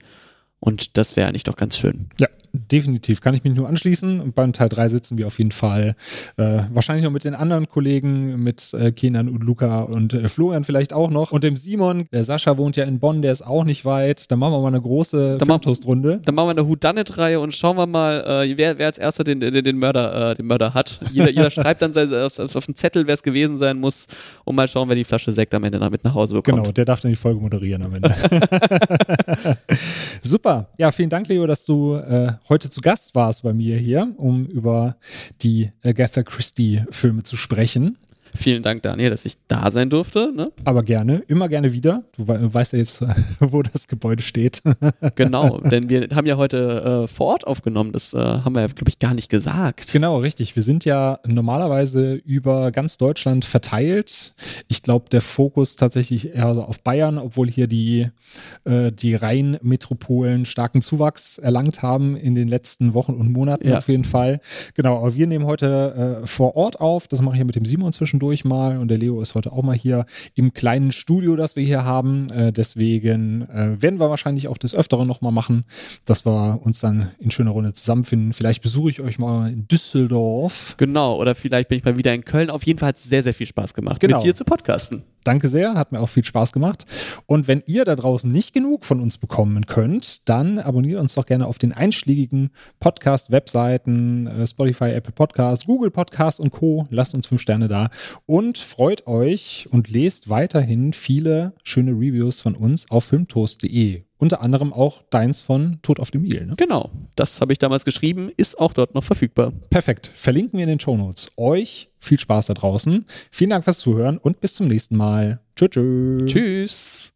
und das wäre eigentlich doch ganz schön. Ja, definitiv. Kann ich mich nur anschließen. Und beim Teil 3 sitzen wir auf jeden Fall äh, wahrscheinlich noch mit den anderen Kollegen, mit äh, Kenan und Luca und äh, Florian vielleicht auch noch. Und dem Simon, der Sascha wohnt ja in Bonn, der ist auch nicht weit. Dann machen wir mal eine große Filmtoastrunde. Dann machen wir eine Whodunit-Reihe und schauen wir mal, äh, wer, wer als erster den, den, den Mörder, äh, den Mörder hat. Jeder, jeder (laughs) schreibt dann auf, auf, auf den Zettel, wer es gewesen sein muss und mal schauen, wer die Flasche Sekt am Ende mit nach Hause bekommt. Genau, der darf dann die Folge moderieren am Ende. (laughs) (laughs) Super. Ja, vielen Dank, Leo, dass du äh, heute zu Gast warst bei mir hier, um über die Agatha Christie-Filme zu sprechen. Vielen Dank, Daniel, dass ich da sein durfte. Ne? Aber gerne, immer gerne wieder. Du weißt ja jetzt, (laughs) wo das Gebäude steht. (laughs) genau, denn wir haben ja heute äh, vor Ort aufgenommen. Das äh, haben wir ja, glaube ich, gar nicht gesagt. Genau, richtig. Wir sind ja normalerweise über ganz Deutschland verteilt. Ich glaube, der Fokus tatsächlich eher auf Bayern, obwohl hier die, äh, die Rheinmetropolen starken Zuwachs erlangt haben in den letzten Wochen und Monaten ja. auf jeden Fall. Genau, aber wir nehmen heute äh, vor Ort auf. Das mache ich ja mit dem Simon zwischendurch zwischendurch mal und der Leo ist heute auch mal hier im kleinen Studio, das wir hier haben. Äh, deswegen äh, werden wir wahrscheinlich auch des Öfteren nochmal machen, dass wir uns dann in schöner Runde zusammenfinden. Vielleicht besuche ich euch mal in Düsseldorf. Genau, oder vielleicht bin ich mal wieder in Köln. Auf jeden Fall hat es sehr, sehr viel Spaß gemacht, genau. mit dir zu podcasten. Danke sehr, hat mir auch viel Spaß gemacht. Und wenn ihr da draußen nicht genug von uns bekommen könnt, dann abonniert uns doch gerne auf den einschlägigen Podcast-Webseiten, äh, Spotify, Apple Podcast, Google Podcast und Co. Lasst uns fünf Sterne da und freut euch und lest weiterhin viele schöne Reviews von uns auf filmtoast.de. Unter anderem auch deins von Tod auf dem Nil. Ne? Genau, das habe ich damals geschrieben, ist auch dort noch verfügbar. Perfekt, verlinken wir in den Show Notes. Euch viel Spaß da draußen. Vielen Dank fürs Zuhören und bis zum nächsten Mal. Tschüss. Tschüss.